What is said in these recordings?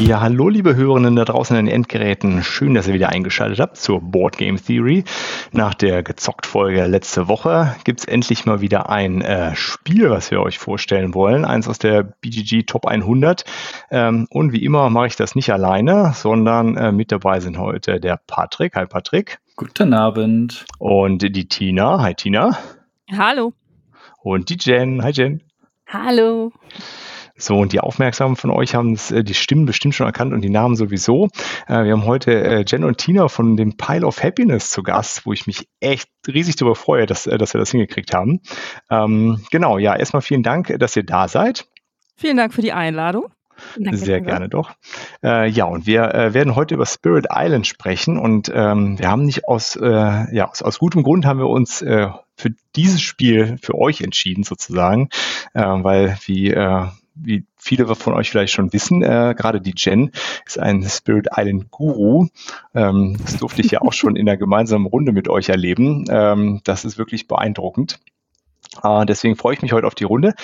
Ja, hallo liebe Hörerinnen da draußen an den Endgeräten. Schön, dass ihr wieder eingeschaltet habt zur Board Game Theory. Nach der Gezockt-Folge letzte Woche gibt es endlich mal wieder ein äh, Spiel, was wir euch vorstellen wollen. Eins aus der BGG Top 100. Ähm, und wie immer mache ich das nicht alleine, sondern äh, mit dabei sind heute der Patrick. Hi Patrick. Guten Abend. Und die Tina. Hi Tina. Hallo. Und die Jen. Hi Jen. Hallo. So, und die Aufmerksamen von euch haben äh, die Stimmen bestimmt schon erkannt und die Namen sowieso. Äh, wir haben heute äh, Jen und Tina von dem Pile of Happiness zu Gast, wo ich mich echt riesig darüber freue, dass, dass wir das hingekriegt haben. Ähm, genau, ja, erstmal vielen Dank, dass ihr da seid. Vielen Dank für die Einladung. Danke, Sehr danke. gerne doch. Äh, ja, und wir äh, werden heute über Spirit Island sprechen und ähm, wir haben nicht aus, äh, ja, aus, aus gutem Grund haben wir uns für dieses Spiel für euch entschieden sozusagen, weil wie wie viele von euch vielleicht schon wissen, äh, gerade die Jen ist ein Spirit Island Guru. Ähm, das durfte ich ja auch schon in der gemeinsamen Runde mit euch erleben. Ähm, das ist wirklich beeindruckend. Äh, deswegen freue ich mich heute auf die Runde.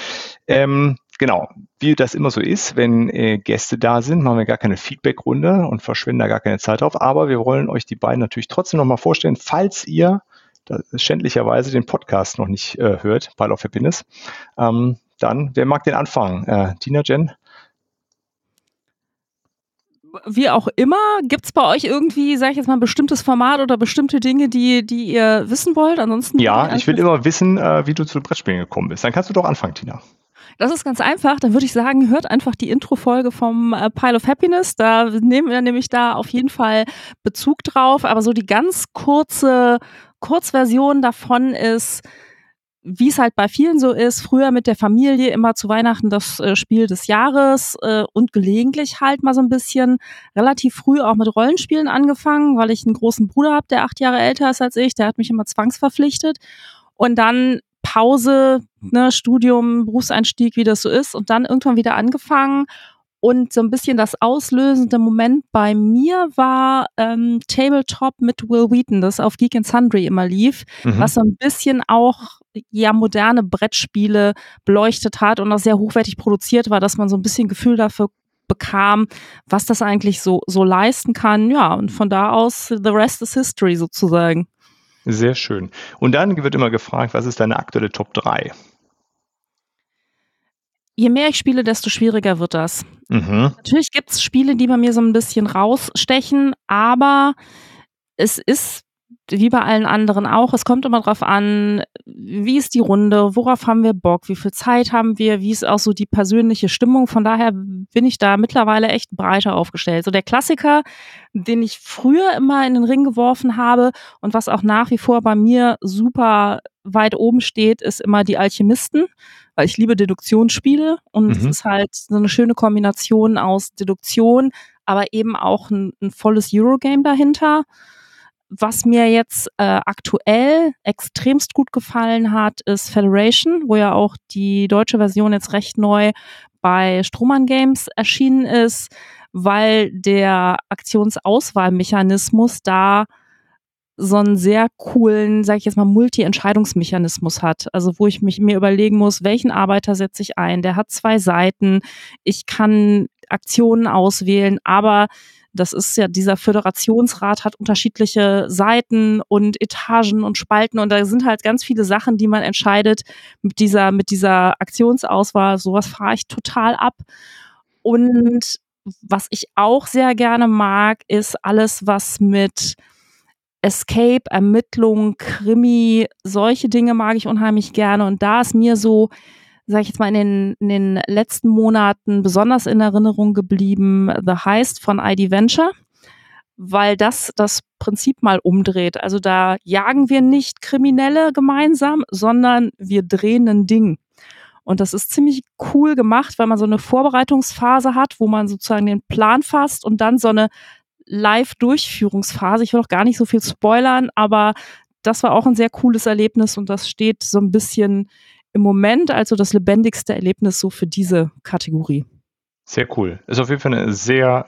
Ähm, genau, wie das immer so ist, wenn äh, Gäste da sind, machen wir gar keine Feedback-Runde und verschwenden da gar keine Zeit drauf. Aber wir wollen euch die beiden natürlich trotzdem nochmal vorstellen, falls ihr schändlicherweise den Podcast noch nicht äh, hört, Pile of Happiness. Ähm, dann, wer mag den anfangen? Äh, Tina, Jen? Wie auch immer, gibt es bei euch irgendwie, sage ich jetzt mal, ein bestimmtes Format oder bestimmte Dinge, die, die ihr wissen wollt? Ansonsten. Ja, ich will immer wissen, äh, wie du zu Brettspielen gekommen bist. Dann kannst du doch anfangen, Tina. Das ist ganz einfach. Dann würde ich sagen, hört einfach die Intro-Folge vom äh, Pile of Happiness. Da nehmen wir nämlich da auf jeden Fall Bezug drauf. Aber so die ganz kurze Kurzversion davon ist, wie es halt bei vielen so ist, früher mit der Familie immer zu Weihnachten das äh, Spiel des Jahres äh, und gelegentlich halt mal so ein bisschen relativ früh auch mit Rollenspielen angefangen, weil ich einen großen Bruder habe, der acht Jahre älter ist als ich, der hat mich immer zwangsverpflichtet. Und dann Pause, ne, Studium, Berufseinstieg, wie das so ist und dann irgendwann wieder angefangen und so ein bisschen das auslösende Moment bei mir war ähm, Tabletop mit Will Wheaton, das auf Geek and Sundry immer lief, mhm. was so ein bisschen auch ja moderne Brettspiele beleuchtet hat und auch sehr hochwertig produziert war, dass man so ein bisschen Gefühl dafür bekam, was das eigentlich so, so leisten kann. Ja, und von da aus, the rest is history sozusagen. Sehr schön. Und dann wird immer gefragt, was ist deine aktuelle Top 3? Je mehr ich spiele, desto schwieriger wird das. Mhm. Natürlich gibt es Spiele, die bei mir so ein bisschen rausstechen, aber es ist wie bei allen anderen auch, es kommt immer drauf an, wie ist die Runde, worauf haben wir Bock, wie viel Zeit haben wir, wie ist auch so die persönliche Stimmung. Von daher bin ich da mittlerweile echt breiter aufgestellt. So der Klassiker, den ich früher immer in den Ring geworfen habe und was auch nach wie vor bei mir super weit oben steht, ist immer die Alchemisten, weil ich liebe Deduktionsspiele und mhm. es ist halt so eine schöne Kombination aus Deduktion, aber eben auch ein, ein volles Eurogame dahinter. Was mir jetzt äh, aktuell extremst gut gefallen hat, ist Federation, wo ja auch die deutsche Version jetzt recht neu bei Strohmann Games erschienen ist, weil der Aktionsauswahlmechanismus da so einen sehr coolen, sage ich jetzt mal, Multi-Entscheidungsmechanismus hat. Also wo ich mich mir überlegen muss, welchen Arbeiter setze ich ein? Der hat zwei Seiten. Ich kann Aktionen auswählen, aber das ist ja, dieser Föderationsrat hat unterschiedliche Seiten und Etagen und Spalten und da sind halt ganz viele Sachen, die man entscheidet mit dieser, mit dieser Aktionsauswahl. Sowas fahre ich total ab. Und was ich auch sehr gerne mag, ist alles, was mit Escape, Ermittlung, Krimi, solche Dinge mag ich unheimlich gerne. Und da ist mir so, sage ich jetzt mal, in den, in den letzten Monaten besonders in Erinnerung geblieben The Heist von ID Venture, weil das das Prinzip mal umdreht. Also da jagen wir nicht Kriminelle gemeinsam, sondern wir drehen ein Ding. Und das ist ziemlich cool gemacht, weil man so eine Vorbereitungsphase hat, wo man sozusagen den Plan fasst und dann so eine Live-Durchführungsphase. Ich will auch gar nicht so viel spoilern, aber das war auch ein sehr cooles Erlebnis und das steht so ein bisschen im Moment also das lebendigste Erlebnis so für diese Kategorie. Sehr cool. Ist auf jeden Fall eine sehr,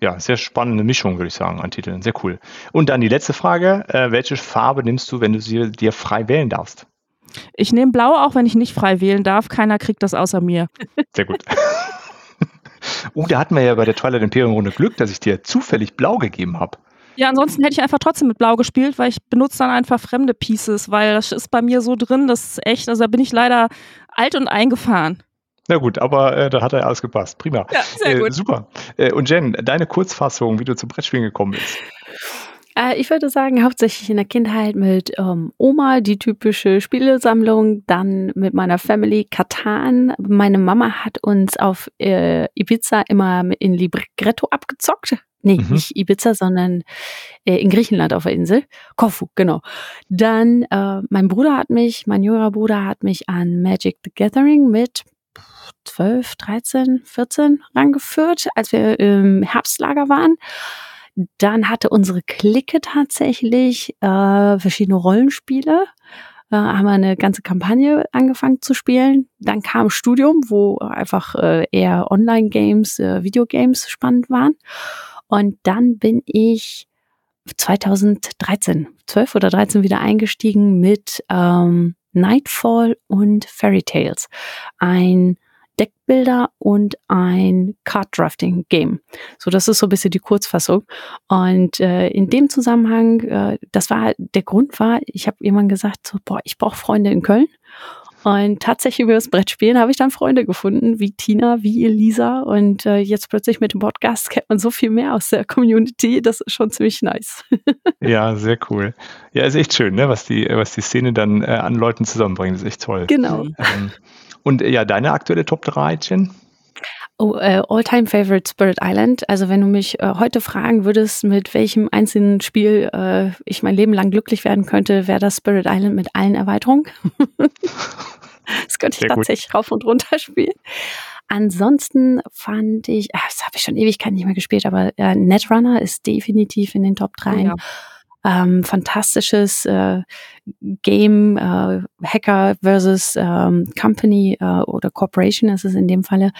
äh, ja, sehr spannende Mischung, würde ich sagen, an Titeln. Sehr cool. Und dann die letzte Frage. Äh, welche Farbe nimmst du, wenn du sie dir frei wählen darfst? Ich nehme blau, auch wenn ich nicht frei wählen darf. Keiner kriegt das außer mir. Sehr gut. oh, da hatten wir ja bei der Twilight Imperium Runde Glück, dass ich dir zufällig blau gegeben habe. Ja, ansonsten hätte ich einfach trotzdem mit Blau gespielt, weil ich benutze dann einfach fremde Pieces, weil das ist bei mir so drin, das ist echt, also da bin ich leider alt und eingefahren. Na gut, aber äh, da hat ja alles gepasst. Prima. Ja, sehr äh, gut. Super. Äh, und Jen, deine Kurzfassung, wie du zum Brettspielen gekommen bist. Äh, ich würde sagen, hauptsächlich in der Kindheit mit ähm, Oma, die typische Spielesammlung, dann mit meiner Family Katan. Meine Mama hat uns auf äh, Ibiza immer in Libretto abgezockt. Nee, mhm. nicht Ibiza, sondern äh, in Griechenland auf der Insel. Korfu, genau. Dann, äh, mein Bruder hat mich, mein jüngerer Bruder hat mich an Magic the Gathering mit 12, 13, 14 rangeführt, als wir im Herbstlager waren. Dann hatte unsere Clique tatsächlich äh, verschiedene Rollenspiele. Äh, haben wir eine ganze Kampagne angefangen zu spielen. Dann kam Studium, wo einfach äh, eher Online-Games, äh, Videogames spannend waren. Und dann bin ich 2013, 12 oder 13 wieder eingestiegen mit ähm, Nightfall und Fairy Tales. Ein Deckbilder und ein Card Drafting Game. So, das ist so ein bisschen die Kurzfassung. Und äh, in dem Zusammenhang, äh, das war der Grund war, ich habe jemand gesagt, so, boah, ich brauche Freunde in Köln. Und tatsächlich über das Brettspielen habe ich dann Freunde gefunden, wie Tina, wie Elisa. Und äh, jetzt plötzlich mit dem Podcast kennt man so viel mehr aus der Community. Das ist schon ziemlich nice. ja, sehr cool. Ja, ist echt schön, ne? was, die, was die Szene dann äh, an Leuten zusammenbringt. Das ist echt toll. Genau. Ähm, und äh, ja, deine aktuelle Top 3, Jen? Oh, äh, All-Time Favorite Spirit Island. Also wenn du mich äh, heute fragen würdest, mit welchem einzelnen Spiel äh, ich mein Leben lang glücklich werden könnte, wäre das Spirit Island mit allen Erweiterungen. das könnte ich Sehr tatsächlich gut. rauf und runter spielen. Ansonsten fand ich, ach, das habe ich schon Ewigkeit nicht mehr gespielt, aber äh, Netrunner ist definitiv in den Top 3. Oh, ja ähm, fantastisches äh, Game äh, Hacker versus ähm, Company äh, oder Corporation ist es in dem Falle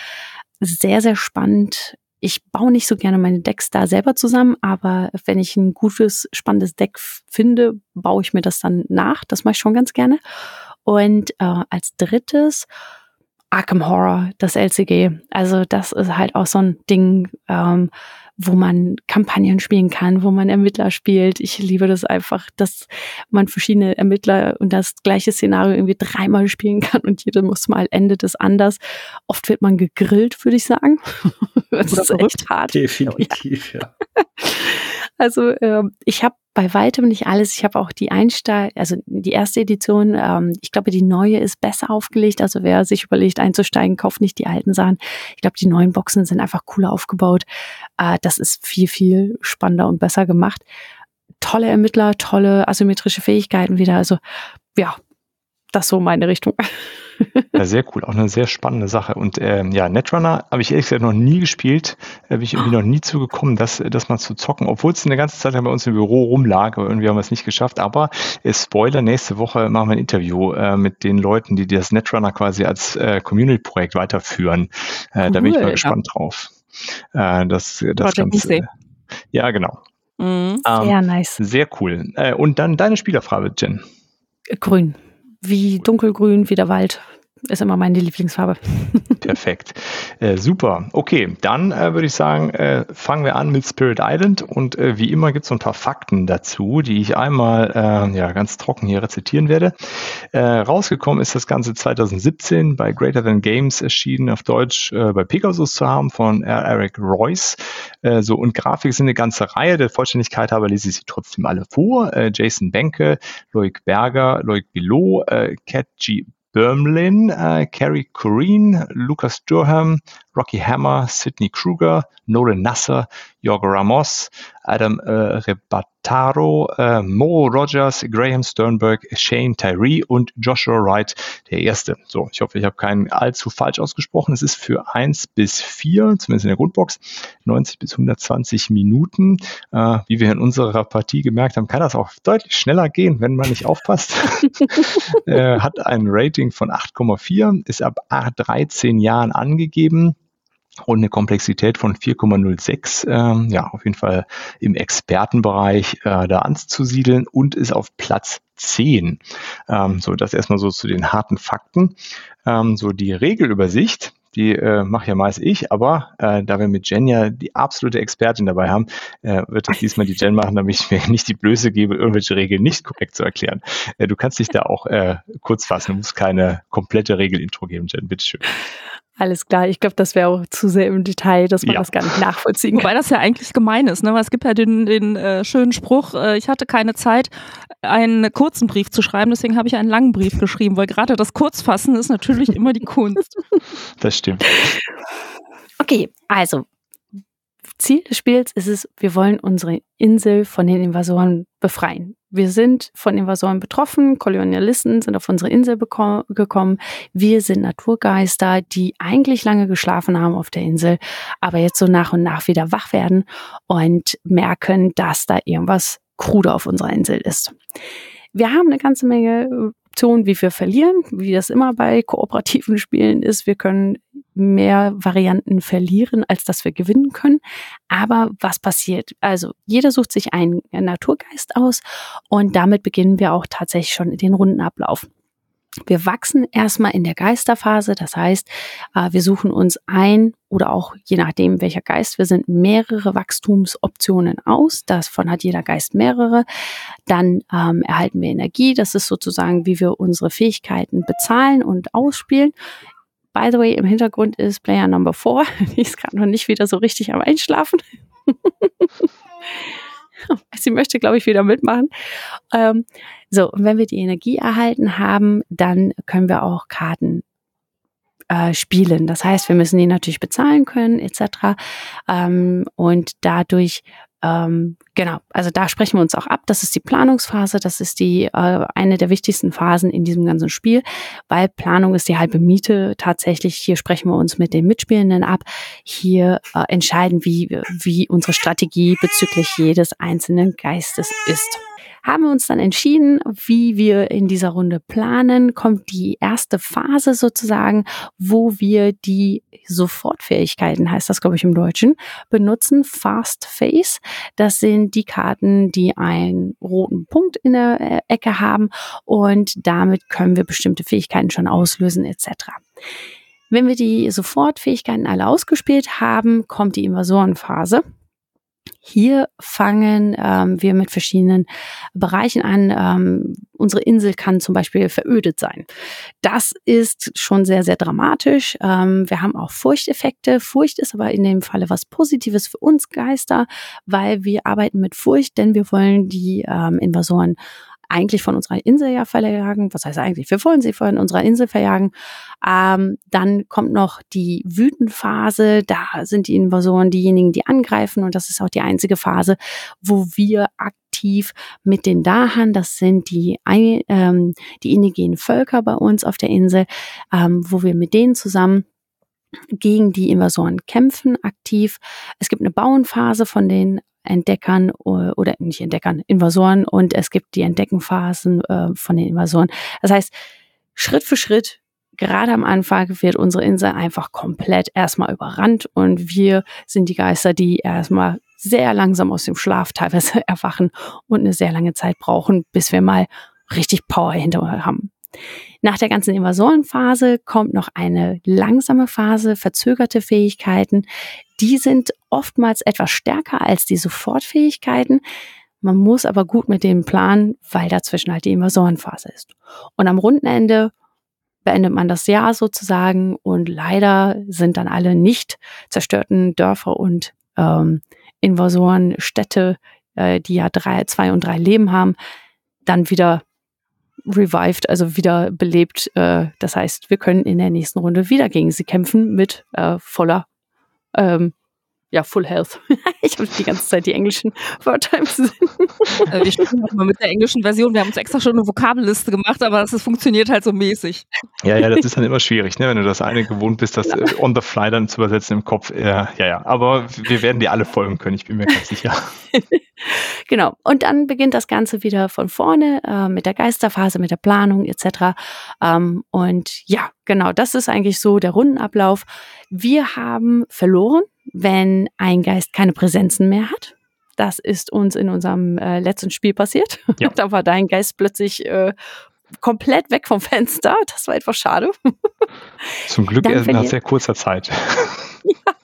sehr, sehr spannend. Ich baue nicht so gerne meine Decks da selber zusammen, aber wenn ich ein gutes, spannendes Deck finde, baue ich mir das dann nach. Das mache ich schon ganz gerne. Und äh, als drittes Arkham Horror, das LCG. Also das ist halt auch so ein Ding, ähm, wo man Kampagnen spielen kann, wo man Ermittler spielt. Ich liebe das einfach, dass man verschiedene Ermittler und das gleiche Szenario irgendwie dreimal spielen kann und jedes Mal endet es anders. Oft wird man gegrillt, würde ich sagen. das Oder ist verrückt. echt hart. Definitiv, ja. ja. Also äh, ich habe bei weitem nicht alles. Ich habe auch die Einsteig, also die erste Edition, ähm, ich glaube, die neue ist besser aufgelegt. Also wer sich überlegt einzusteigen, kauft nicht die alten Sachen. Ich glaube, die neuen Boxen sind einfach cooler aufgebaut. Äh, das ist viel, viel spannender und besser gemacht. Tolle Ermittler, tolle asymmetrische Fähigkeiten wieder. Also ja, das so meine Richtung. Ja, sehr cool, auch eine sehr spannende Sache. Und ähm, ja, Netrunner habe ich ehrlich gesagt noch nie gespielt, äh, bin ich irgendwie noch nie zugekommen, das, das mal zu zocken, obwohl es eine ganze Zeit lang bei uns im Büro rumlag, aber irgendwie haben wir es nicht geschafft. Aber äh, Spoiler, nächste Woche machen wir ein Interview äh, mit den Leuten, die das Netrunner quasi als äh, Community-Projekt weiterführen. Äh, cool, da bin ich mal gespannt ja. drauf. Äh, das das Ganze. Ja, genau. Mhm, ähm, sehr nice. Sehr cool. Äh, und dann deine Spielerfrage, Jen. Grün wie dunkelgrün wie der Wald ist immer meine Lieblingsfarbe. Perfekt. Äh, super. Okay, dann äh, würde ich sagen, äh, fangen wir an mit Spirit Island und äh, wie immer gibt es so ein paar Fakten dazu, die ich einmal äh, ja, ganz trocken hier rezitieren werde. Äh, rausgekommen ist das Ganze 2017 bei Greater Than Games erschienen, auf Deutsch bei Pegasus zu haben von R. Eric Royce. so und Grafik sind eine ganze Reihe. Der Vollständigkeit aber lese ich sie trotzdem alle vor. Jason Benke, Loic Berger, Loic Bilot, Cat G. Bermlin, Kerry äh, Corrine, Lucas Durham, Rocky Hammer, Sidney Kruger, Nolan Nasser, Jorgo Ramos, Adam äh, Rebataro, äh, Mo Rogers, Graham Sternberg, Shane Tyree und Joshua Wright, der Erste. So, ich hoffe, ich habe keinen allzu falsch ausgesprochen. Es ist für 1 bis 4, zumindest in der Grundbox, 90 bis 120 Minuten. Äh, wie wir in unserer Partie gemerkt haben, kann das auch deutlich schneller gehen, wenn man nicht aufpasst. äh, hat ein Rating von 8,4, ist ab 13 Jahren angegeben und eine Komplexität von 4,06, ähm, ja, auf jeden Fall im Expertenbereich äh, da anzusiedeln und ist auf Platz 10. Ähm, so, das erstmal so zu den harten Fakten. Ähm, so die Regelübersicht, die äh, mache ja meist ich, aber äh, da wir mit Jen ja die absolute Expertin dabei haben, äh, wird das diesmal die Jen machen, damit ich mir nicht die Blöße gebe, irgendwelche Regeln nicht korrekt zu erklären. Äh, du kannst dich da auch äh, kurz fassen, du musst keine komplette Regelintro geben, Jen, bitteschön. Alles klar, ich glaube, das wäre auch zu sehr im Detail, dass man ja. das gar nicht nachvollziehen kann. Wobei das ja eigentlich gemein ist, ne? Weil es gibt ja den, den äh, schönen Spruch, äh, ich hatte keine Zeit, einen kurzen Brief zu schreiben, deswegen habe ich einen langen Brief geschrieben, weil gerade das Kurzfassen ist natürlich immer die Kunst. Das stimmt. Okay, also Ziel des Spiels ist es, wir wollen unsere Insel von den Invasoren befreien. Wir sind von Invasoren betroffen, Kolonialisten sind auf unsere Insel gekommen. Wir sind Naturgeister, die eigentlich lange geschlafen haben auf der Insel, aber jetzt so nach und nach wieder wach werden und merken, dass da irgendwas krude auf unserer Insel ist. Wir haben eine ganze Menge Optionen, wie wir verlieren, wie das immer bei kooperativen Spielen ist. Wir können mehr Varianten verlieren, als dass wir gewinnen können. Aber was passiert? Also jeder sucht sich einen Naturgeist aus und damit beginnen wir auch tatsächlich schon den Rundenablauf. Wir wachsen erstmal in der Geisterphase, das heißt, äh, wir suchen uns ein oder auch je nachdem, welcher Geist wir sind, mehrere Wachstumsoptionen aus. Davon hat jeder Geist mehrere. Dann ähm, erhalten wir Energie. Das ist sozusagen, wie wir unsere Fähigkeiten bezahlen und ausspielen. By the way, im Hintergrund ist Player Number 4. Die ist gerade noch nicht wieder so richtig am Einschlafen. Sie möchte, glaube ich, wieder mitmachen. Ähm, so, und wenn wir die Energie erhalten haben, dann können wir auch Karten äh, spielen. Das heißt, wir müssen die natürlich bezahlen können, etc. Ähm, und dadurch ähm, genau, also da sprechen wir uns auch ab. Das ist die Planungsphase, das ist die äh, eine der wichtigsten Phasen in diesem ganzen Spiel, weil Planung ist die halbe Miete. Tatsächlich hier sprechen wir uns mit den Mitspielenden ab. Hier äh, entscheiden, wie wie unsere Strategie bezüglich jedes einzelnen Geistes ist haben wir uns dann entschieden, wie wir in dieser Runde planen. Kommt die erste Phase sozusagen, wo wir die Sofortfähigkeiten, heißt das glaube ich im Deutschen, benutzen. Fast Face. Das sind die Karten, die einen roten Punkt in der äh, Ecke haben und damit können wir bestimmte Fähigkeiten schon auslösen etc. Wenn wir die Sofortfähigkeiten alle ausgespielt haben, kommt die Invasorenphase. Hier fangen ähm, wir mit verschiedenen Bereichen an. Ähm, unsere Insel kann zum Beispiel verödet sein. Das ist schon sehr, sehr dramatisch. Ähm, wir haben auch Furchteffekte. Furcht ist aber in dem Falle was Positives für uns Geister, weil wir arbeiten mit Furcht, denn wir wollen die ähm, Invasoren eigentlich von unserer Insel ja verjagen. Was heißt eigentlich? Wir wollen sie von unserer Insel verjagen. Ähm, dann kommt noch die Wütenphase. Da sind die Invasoren diejenigen, die angreifen. Und das ist auch die einzige Phase, wo wir aktiv mit den Dahan, das sind die, ähm, die indigenen Völker bei uns auf der Insel, ähm, wo wir mit denen zusammen gegen die Invasoren kämpfen aktiv. Es gibt eine Bauenphase von den Entdeckern oder nicht Entdeckern, Invasoren und es gibt die Entdeckenphasen äh, von den Invasoren. Das heißt, Schritt für Schritt, gerade am Anfang wird unsere Insel einfach komplett erstmal überrannt und wir sind die Geister, die erstmal sehr langsam aus dem Schlaf teilweise erwachen und eine sehr lange Zeit brauchen, bis wir mal richtig Power hinterher haben. Nach der ganzen Invasorenphase kommt noch eine langsame Phase, verzögerte Fähigkeiten. Die sind oftmals etwas stärker als die Sofortfähigkeiten. Man muss aber gut mit dem planen, weil dazwischen halt die Invasorenphase ist. Und am runden Ende beendet man das Jahr sozusagen und leider sind dann alle nicht zerstörten Dörfer und ähm, Invasoren, äh, die ja drei, zwei und drei Leben haben, dann wieder revived, also wieder belebt. Äh, das heißt, wir können in der nächsten Runde wieder gegen sie kämpfen mit äh, voller ähm, ja, Full Health. ich habe die ganze Zeit die englischen Wörter im Sinn. Äh, wir spielen mal mit der englischen Version. Wir haben uns extra schon eine Vokabelliste gemacht, aber das funktioniert halt so mäßig. Ja, ja, das ist dann immer schwierig, ne? wenn du das eine gewohnt bist, das ja. Äh, on the fly dann zu übersetzen im Kopf. Ja, ja, ja. Aber wir werden dir alle folgen können, ich bin mir ganz sicher. genau. Und dann beginnt das Ganze wieder von vorne äh, mit der Geisterphase, mit der Planung etc. Ähm, und ja, genau, das ist eigentlich so der Rundenablauf. Wir haben verloren wenn ein Geist keine Präsenzen mehr hat. Das ist uns in unserem äh, letzten Spiel passiert. Ja. da war dein Geist plötzlich äh, komplett weg vom Fenster. Das war etwas schade. Zum Glück erst nach sehr kurzer Zeit. ja.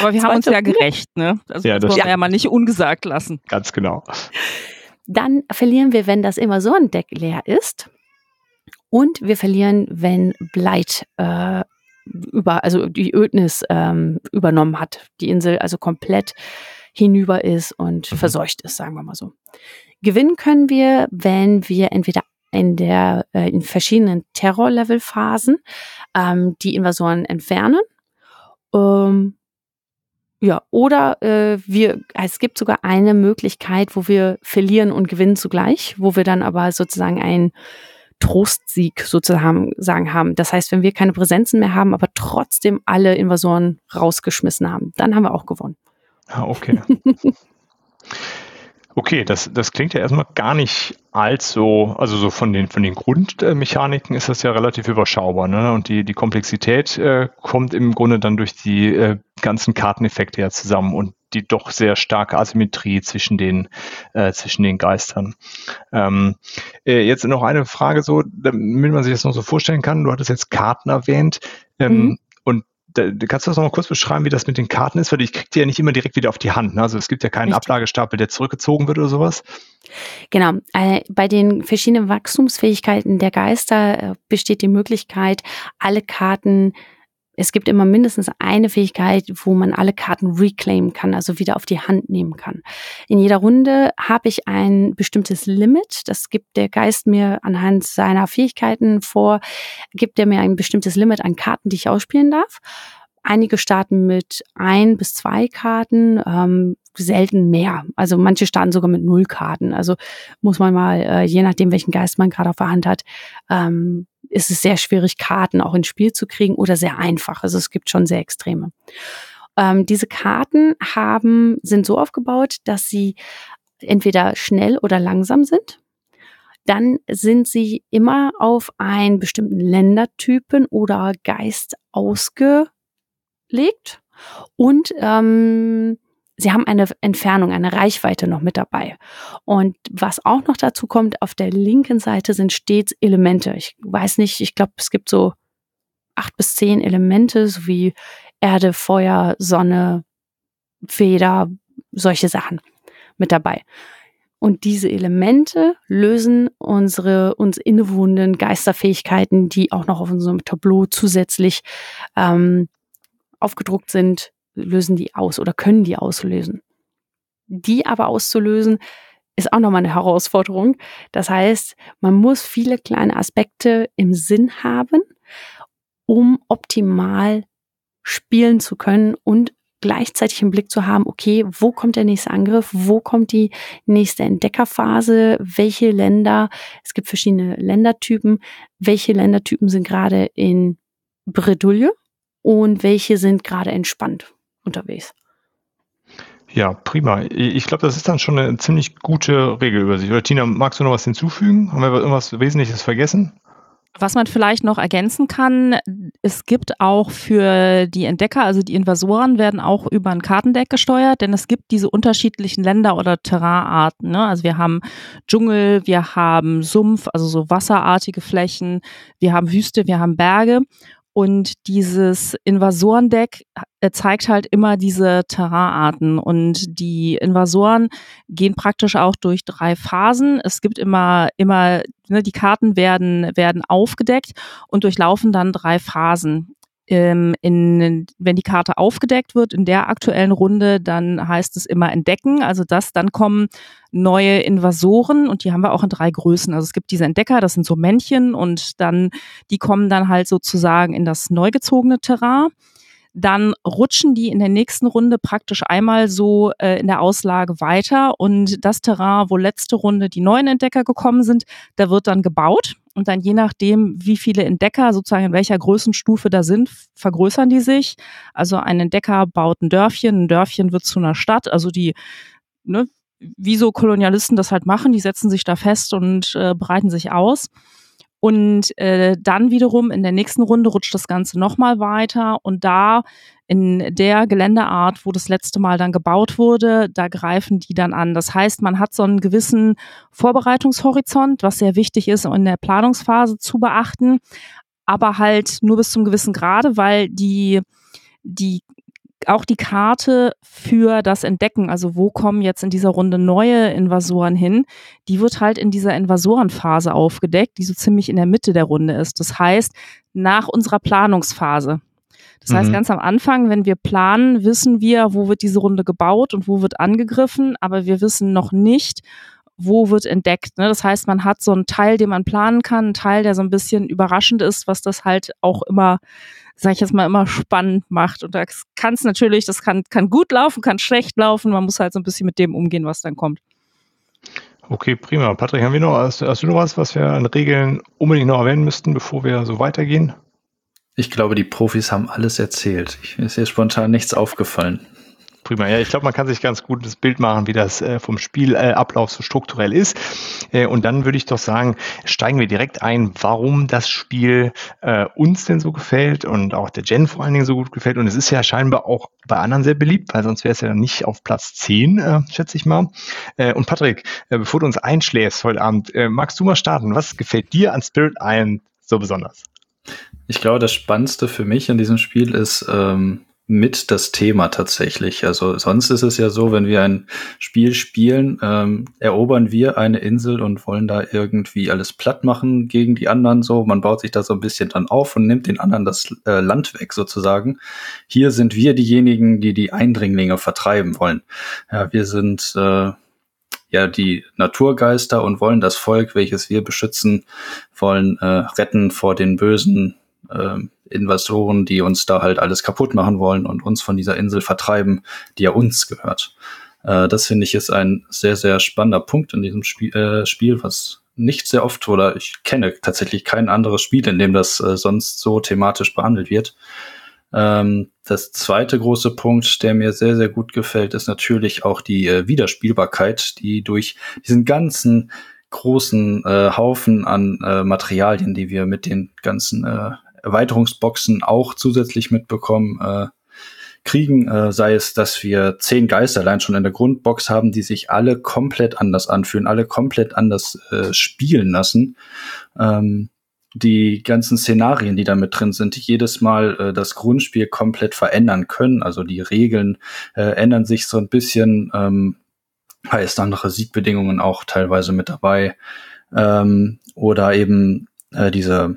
Aber wir haben uns ja gerecht, ne? Also ja, das wollen wir ja mal nicht ungesagt lassen. Ganz genau. Dann verlieren wir, wenn das Invasorendeck leer ist. Und wir verlieren, wenn Blight äh, über, also die Ödnis ähm, übernommen hat, die Insel also komplett hinüber ist und mhm. verseucht ist, sagen wir mal so. Gewinnen können wir, wenn wir entweder in der äh, in verschiedenen Terror-Level-Phasen ähm, die Invasoren entfernen. Ähm, ja, oder äh, wir, es gibt sogar eine Möglichkeit, wo wir verlieren und gewinnen zugleich, wo wir dann aber sozusagen ein Trostsieg sozusagen sagen haben. Das heißt, wenn wir keine Präsenzen mehr haben, aber trotzdem alle Invasoren rausgeschmissen haben, dann haben wir auch gewonnen. Ah, okay. Okay, das, das klingt ja erstmal gar nicht allzu, also so von den, von den Grundmechaniken ist das ja relativ überschaubar. Ne? Und die, die Komplexität äh, kommt im Grunde dann durch die äh, ganzen Karteneffekte ja zusammen und die doch sehr starke Asymmetrie zwischen den, äh, zwischen den Geistern. Ähm, äh, jetzt noch eine Frage so, damit man sich das noch so vorstellen kann. Du hattest jetzt Karten erwähnt. Ähm, mhm. Und da, kannst du das noch mal kurz beschreiben, wie das mit den Karten ist? Weil ich krieg die ja nicht immer direkt wieder auf die Hand. Ne? Also es gibt ja keinen Richtig. Ablagestapel, der zurückgezogen wird oder sowas. Genau. Äh, bei den verschiedenen Wachstumsfähigkeiten der Geister äh, besteht die Möglichkeit, alle Karten es gibt immer mindestens eine Fähigkeit, wo man alle Karten reclaimen kann, also wieder auf die Hand nehmen kann. In jeder Runde habe ich ein bestimmtes Limit. Das gibt der Geist mir anhand seiner Fähigkeiten vor, gibt er mir ein bestimmtes Limit an Karten, die ich ausspielen darf. Einige starten mit ein bis zwei Karten, ähm, selten mehr. Also manche starten sogar mit null Karten. Also muss man mal, äh, je nachdem, welchen Geist man gerade auf der Hand hat, ähm, ist es sehr schwierig, Karten auch ins Spiel zu kriegen oder sehr einfach. Also es gibt schon sehr extreme. Ähm, diese Karten haben, sind so aufgebaut, dass sie entweder schnell oder langsam sind. Dann sind sie immer auf einen bestimmten Ländertypen oder Geist ausgelegt. Und ähm, sie haben eine Entfernung, eine Reichweite noch mit dabei. Und was auch noch dazu kommt, auf der linken Seite sind stets Elemente. Ich weiß nicht, ich glaube, es gibt so acht bis zehn Elemente, so wie Erde, Feuer, Sonne, Feder, solche Sachen mit dabei. Und diese Elemente lösen unsere uns innewohnenden Geisterfähigkeiten, die auch noch auf unserem Tableau zusätzlich ähm, aufgedruckt sind, lösen die aus oder können die auslösen. Die aber auszulösen, ist auch nochmal eine Herausforderung. Das heißt, man muss viele kleine Aspekte im Sinn haben, um optimal spielen zu können und gleichzeitig im Blick zu haben, okay, wo kommt der nächste Angriff, wo kommt die nächste Entdeckerphase, welche Länder, es gibt verschiedene Ländertypen, welche Ländertypen sind gerade in Bredouille und welche sind gerade entspannt unterwegs. Ja, prima. Ich glaube, das ist dann schon eine ziemlich gute Regelübersicht. Oder Tina, magst du noch was hinzufügen? Haben wir irgendwas Wesentliches vergessen? Was man vielleicht noch ergänzen kann, es gibt auch für die Entdecker, also die Invasoren, werden auch über ein Kartendeck gesteuert, denn es gibt diese unterschiedlichen Länder oder Terrainarten. Ne? Also wir haben Dschungel, wir haben Sumpf, also so wasserartige Flächen, wir haben Wüste, wir haben Berge. Und dieses Invasorendeck äh, zeigt halt immer diese Terrainarten. Und die Invasoren gehen praktisch auch durch drei Phasen. Es gibt immer, immer, ne, die Karten werden, werden aufgedeckt und durchlaufen dann drei Phasen ähm, in, wenn die Karte aufgedeckt wird in der aktuellen Runde, dann heißt es immer entdecken. Also das, dann kommen neue Invasoren und die haben wir auch in drei Größen. Also es gibt diese Entdecker, das sind so Männchen und dann, die kommen dann halt sozusagen in das neu gezogene Terrain. dann rutschen die in der nächsten Runde praktisch einmal so äh, in der Auslage weiter und das Terrain, wo letzte Runde die neuen Entdecker gekommen sind, da wird dann gebaut und dann je nachdem, wie viele Entdecker sozusagen in welcher Größenstufe da sind, vergrößern die sich. Also ein Entdecker baut ein Dörfchen, ein Dörfchen wird zu einer Stadt. Also die, ne, wie so Kolonialisten das halt machen, die setzen sich da fest und äh, breiten sich aus. Und äh, dann wiederum in der nächsten Runde rutscht das Ganze nochmal weiter und da in der Geländeart, wo das letzte Mal dann gebaut wurde, da greifen die dann an. Das heißt, man hat so einen gewissen Vorbereitungshorizont, was sehr wichtig ist, in der Planungsphase zu beachten, aber halt nur bis zum gewissen Grade, weil die die auch die Karte für das Entdecken, also wo kommen jetzt in dieser Runde neue Invasoren hin, die wird halt in dieser Invasorenphase aufgedeckt, die so ziemlich in der Mitte der Runde ist. Das heißt, nach unserer Planungsphase. Das mhm. heißt, ganz am Anfang, wenn wir planen, wissen wir, wo wird diese Runde gebaut und wo wird angegriffen, aber wir wissen noch nicht, wo wird entdeckt. Ne? Das heißt, man hat so einen Teil, den man planen kann, einen Teil, der so ein bisschen überraschend ist, was das halt auch immer sage ich jetzt mal, immer spannend macht. Und da kann es natürlich, das kann, kann gut laufen, kann schlecht laufen. Man muss halt so ein bisschen mit dem umgehen, was dann kommt. Okay, prima. Patrick, haben wir noch, hast, hast du noch was, was wir an Regeln unbedingt noch erwähnen müssten, bevor wir so weitergehen? Ich glaube, die Profis haben alles erzählt. Ich, mir ist hier spontan nichts aufgefallen. Prima. Ja, ich glaube, man kann sich ganz gut das Bild machen, wie das äh, vom Spielablauf äh, so strukturell ist. Äh, und dann würde ich doch sagen, steigen wir direkt ein, warum das Spiel äh, uns denn so gefällt und auch der Jen vor allen Dingen so gut gefällt. Und es ist ja scheinbar auch bei anderen sehr beliebt, weil sonst wäre es ja nicht auf Platz 10, äh, schätze ich mal. Äh, und Patrick, bevor du uns einschläfst heute Abend, magst du mal starten? Was gefällt dir an Spirit Island so besonders? Ich glaube, das Spannendste für mich in diesem Spiel ist, ähm, mit das Thema tatsächlich. Also sonst ist es ja so, wenn wir ein Spiel spielen, ähm, erobern wir eine Insel und wollen da irgendwie alles platt machen gegen die anderen. So, man baut sich da so ein bisschen dann auf und nimmt den anderen das äh, Land weg sozusagen. Hier sind wir diejenigen, die die Eindringlinge vertreiben wollen. Ja, wir sind äh, ja die Naturgeister und wollen das Volk, welches wir beschützen, wollen äh, retten vor den bösen äh, Investoren, die uns da halt alles kaputt machen wollen und uns von dieser Insel vertreiben, die ja uns gehört. Äh, das finde ich ist ein sehr, sehr spannender Punkt in diesem Spiel, äh, Spiel, was nicht sehr oft oder ich kenne tatsächlich kein anderes Spiel, in dem das äh, sonst so thematisch behandelt wird. Ähm, das zweite große Punkt, der mir sehr, sehr gut gefällt, ist natürlich auch die äh, Wiederspielbarkeit, die durch diesen ganzen großen äh, Haufen an äh, Materialien, die wir mit den ganzen äh, Erweiterungsboxen auch zusätzlich mitbekommen, äh, kriegen, äh, sei es, dass wir zehn Geister allein schon in der Grundbox haben, die sich alle komplett anders anfühlen, alle komplett anders äh, spielen lassen. Ähm, die ganzen Szenarien, die da mit drin sind, die jedes Mal äh, das Grundspiel komplett verändern können. Also die Regeln äh, ändern sich so ein bisschen, ähm, heißt andere Siegbedingungen auch teilweise mit dabei. Ähm, oder eben äh, diese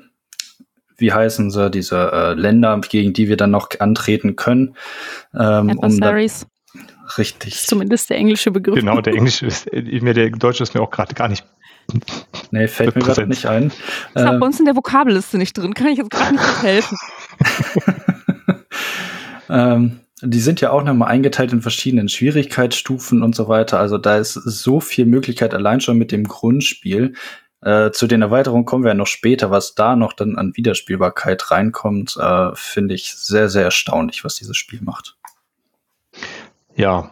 wie heißen sie, diese äh, Länder, gegen die wir dann noch antreten können. Ähm, um da, richtig. Das ist zumindest der englische Begriff. Genau, der englische ist, äh, mir der deutsche ist mir auch gerade gar nicht. Nee, fällt mir gerade nicht ein. Das ist ähm, bei uns in der Vokabelliste nicht drin, kann ich jetzt gerade nicht helfen. ähm, die sind ja auch nochmal eingeteilt in verschiedenen Schwierigkeitsstufen und so weiter. Also da ist so viel Möglichkeit allein schon mit dem Grundspiel. Äh, zu den Erweiterungen kommen wir ja noch später. Was da noch dann an Wiederspielbarkeit reinkommt, äh, finde ich sehr, sehr erstaunlich, was dieses Spiel macht. Ja,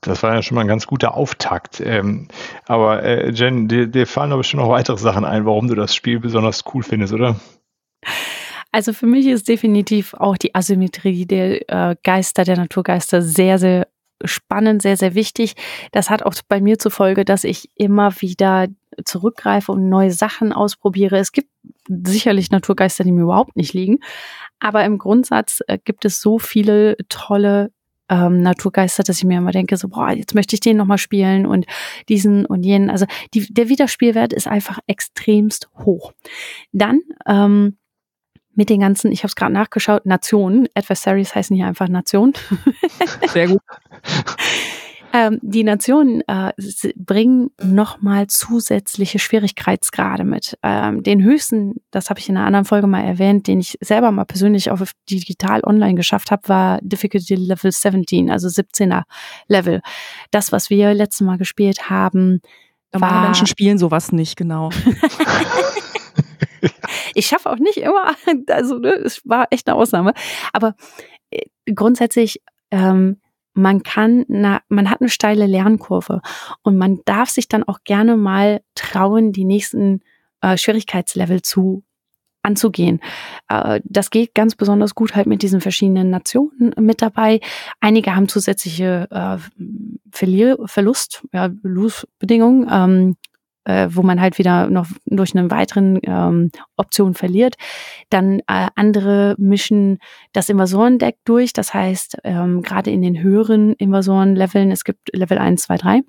das war ja schon mal ein ganz guter Auftakt. Ähm, aber äh, Jen, dir, dir fallen aber schon noch weitere Sachen ein, warum du das Spiel besonders cool findest, oder? Also für mich ist definitiv auch die Asymmetrie der äh, Geister, der Naturgeister sehr, sehr spannend, sehr, sehr wichtig. Das hat auch bei mir zur Folge, dass ich immer wieder zurückgreife und neue Sachen ausprobiere. Es gibt sicherlich Naturgeister, die mir überhaupt nicht liegen. Aber im Grundsatz äh, gibt es so viele tolle ähm, Naturgeister, dass ich mir immer denke, so, boah, jetzt möchte ich den nochmal spielen und diesen und jenen. Also die, der Wiederspielwert ist einfach extremst hoch. Dann ähm, mit den ganzen, ich habe es gerade nachgeschaut, Nationen. Adversaries heißen hier einfach Nationen. Sehr gut. Ähm, die Nationen äh, bringen nochmal zusätzliche Schwierigkeitsgrade mit. Ähm, den höchsten, das habe ich in einer anderen Folge mal erwähnt, den ich selber mal persönlich auf digital online geschafft habe, war Difficulty Level 17, also 17er Level. Das, was wir letztes Mal gespielt haben, Normale war, Menschen spielen sowas nicht, genau. ich schaffe auch nicht immer, also ne, es war echt eine Ausnahme. Aber äh, grundsätzlich ähm, man kann, na, man hat eine steile Lernkurve und man darf sich dann auch gerne mal trauen, die nächsten äh, Schwierigkeitslevel zu anzugehen. Äh, das geht ganz besonders gut halt mit diesen verschiedenen Nationen mit dabei. Einige haben zusätzliche äh, Verlust, ja, Lose-Bedingungen. Ähm, äh, wo man halt wieder noch durch einen weiteren ähm, Option verliert. Dann äh, andere mischen das Invasorendeck durch. Das heißt, ähm, gerade in den höheren Invasoren-Leveln, es gibt Level 1, 2, 3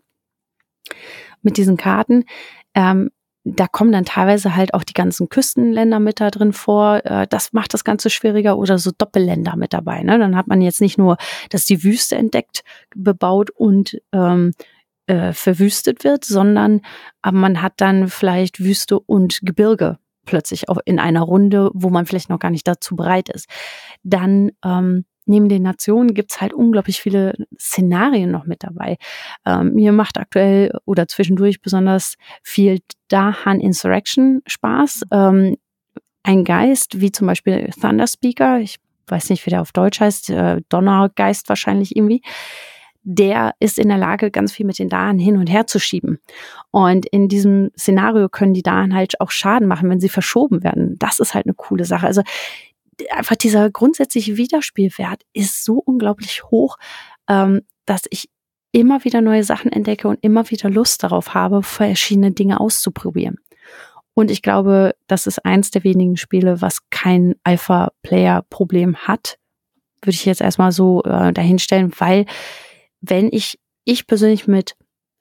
mit diesen Karten, ähm, da kommen dann teilweise halt auch die ganzen Küstenländer mit da drin vor. Äh, das macht das Ganze schwieriger oder so Doppelländer mit dabei. Ne? Dann hat man jetzt nicht nur, dass die Wüste entdeckt, bebaut und ähm, äh, verwüstet wird, sondern man hat dann vielleicht Wüste und Gebirge plötzlich auch in einer Runde, wo man vielleicht noch gar nicht dazu bereit ist. Dann ähm, neben den Nationen gibt's halt unglaublich viele Szenarien noch mit dabei. Ähm, mir macht aktuell oder zwischendurch besonders viel Dahan Insurrection Spaß. Ähm, ein Geist, wie zum Beispiel Thunder Speaker, ich weiß nicht, wie der auf Deutsch heißt, äh, Donnergeist wahrscheinlich irgendwie, der ist in der Lage, ganz viel mit den Daten hin und her zu schieben. Und in diesem Szenario können die Daten halt auch Schaden machen, wenn sie verschoben werden. Das ist halt eine coole Sache. Also einfach dieser grundsätzliche Wiederspielwert ist so unglaublich hoch, ähm, dass ich immer wieder neue Sachen entdecke und immer wieder Lust darauf habe, verschiedene Dinge auszuprobieren. Und ich glaube, das ist eins der wenigen Spiele, was kein Alpha-Player-Problem hat. Würde ich jetzt erstmal so äh, dahinstellen, weil wenn ich, ich persönlich mit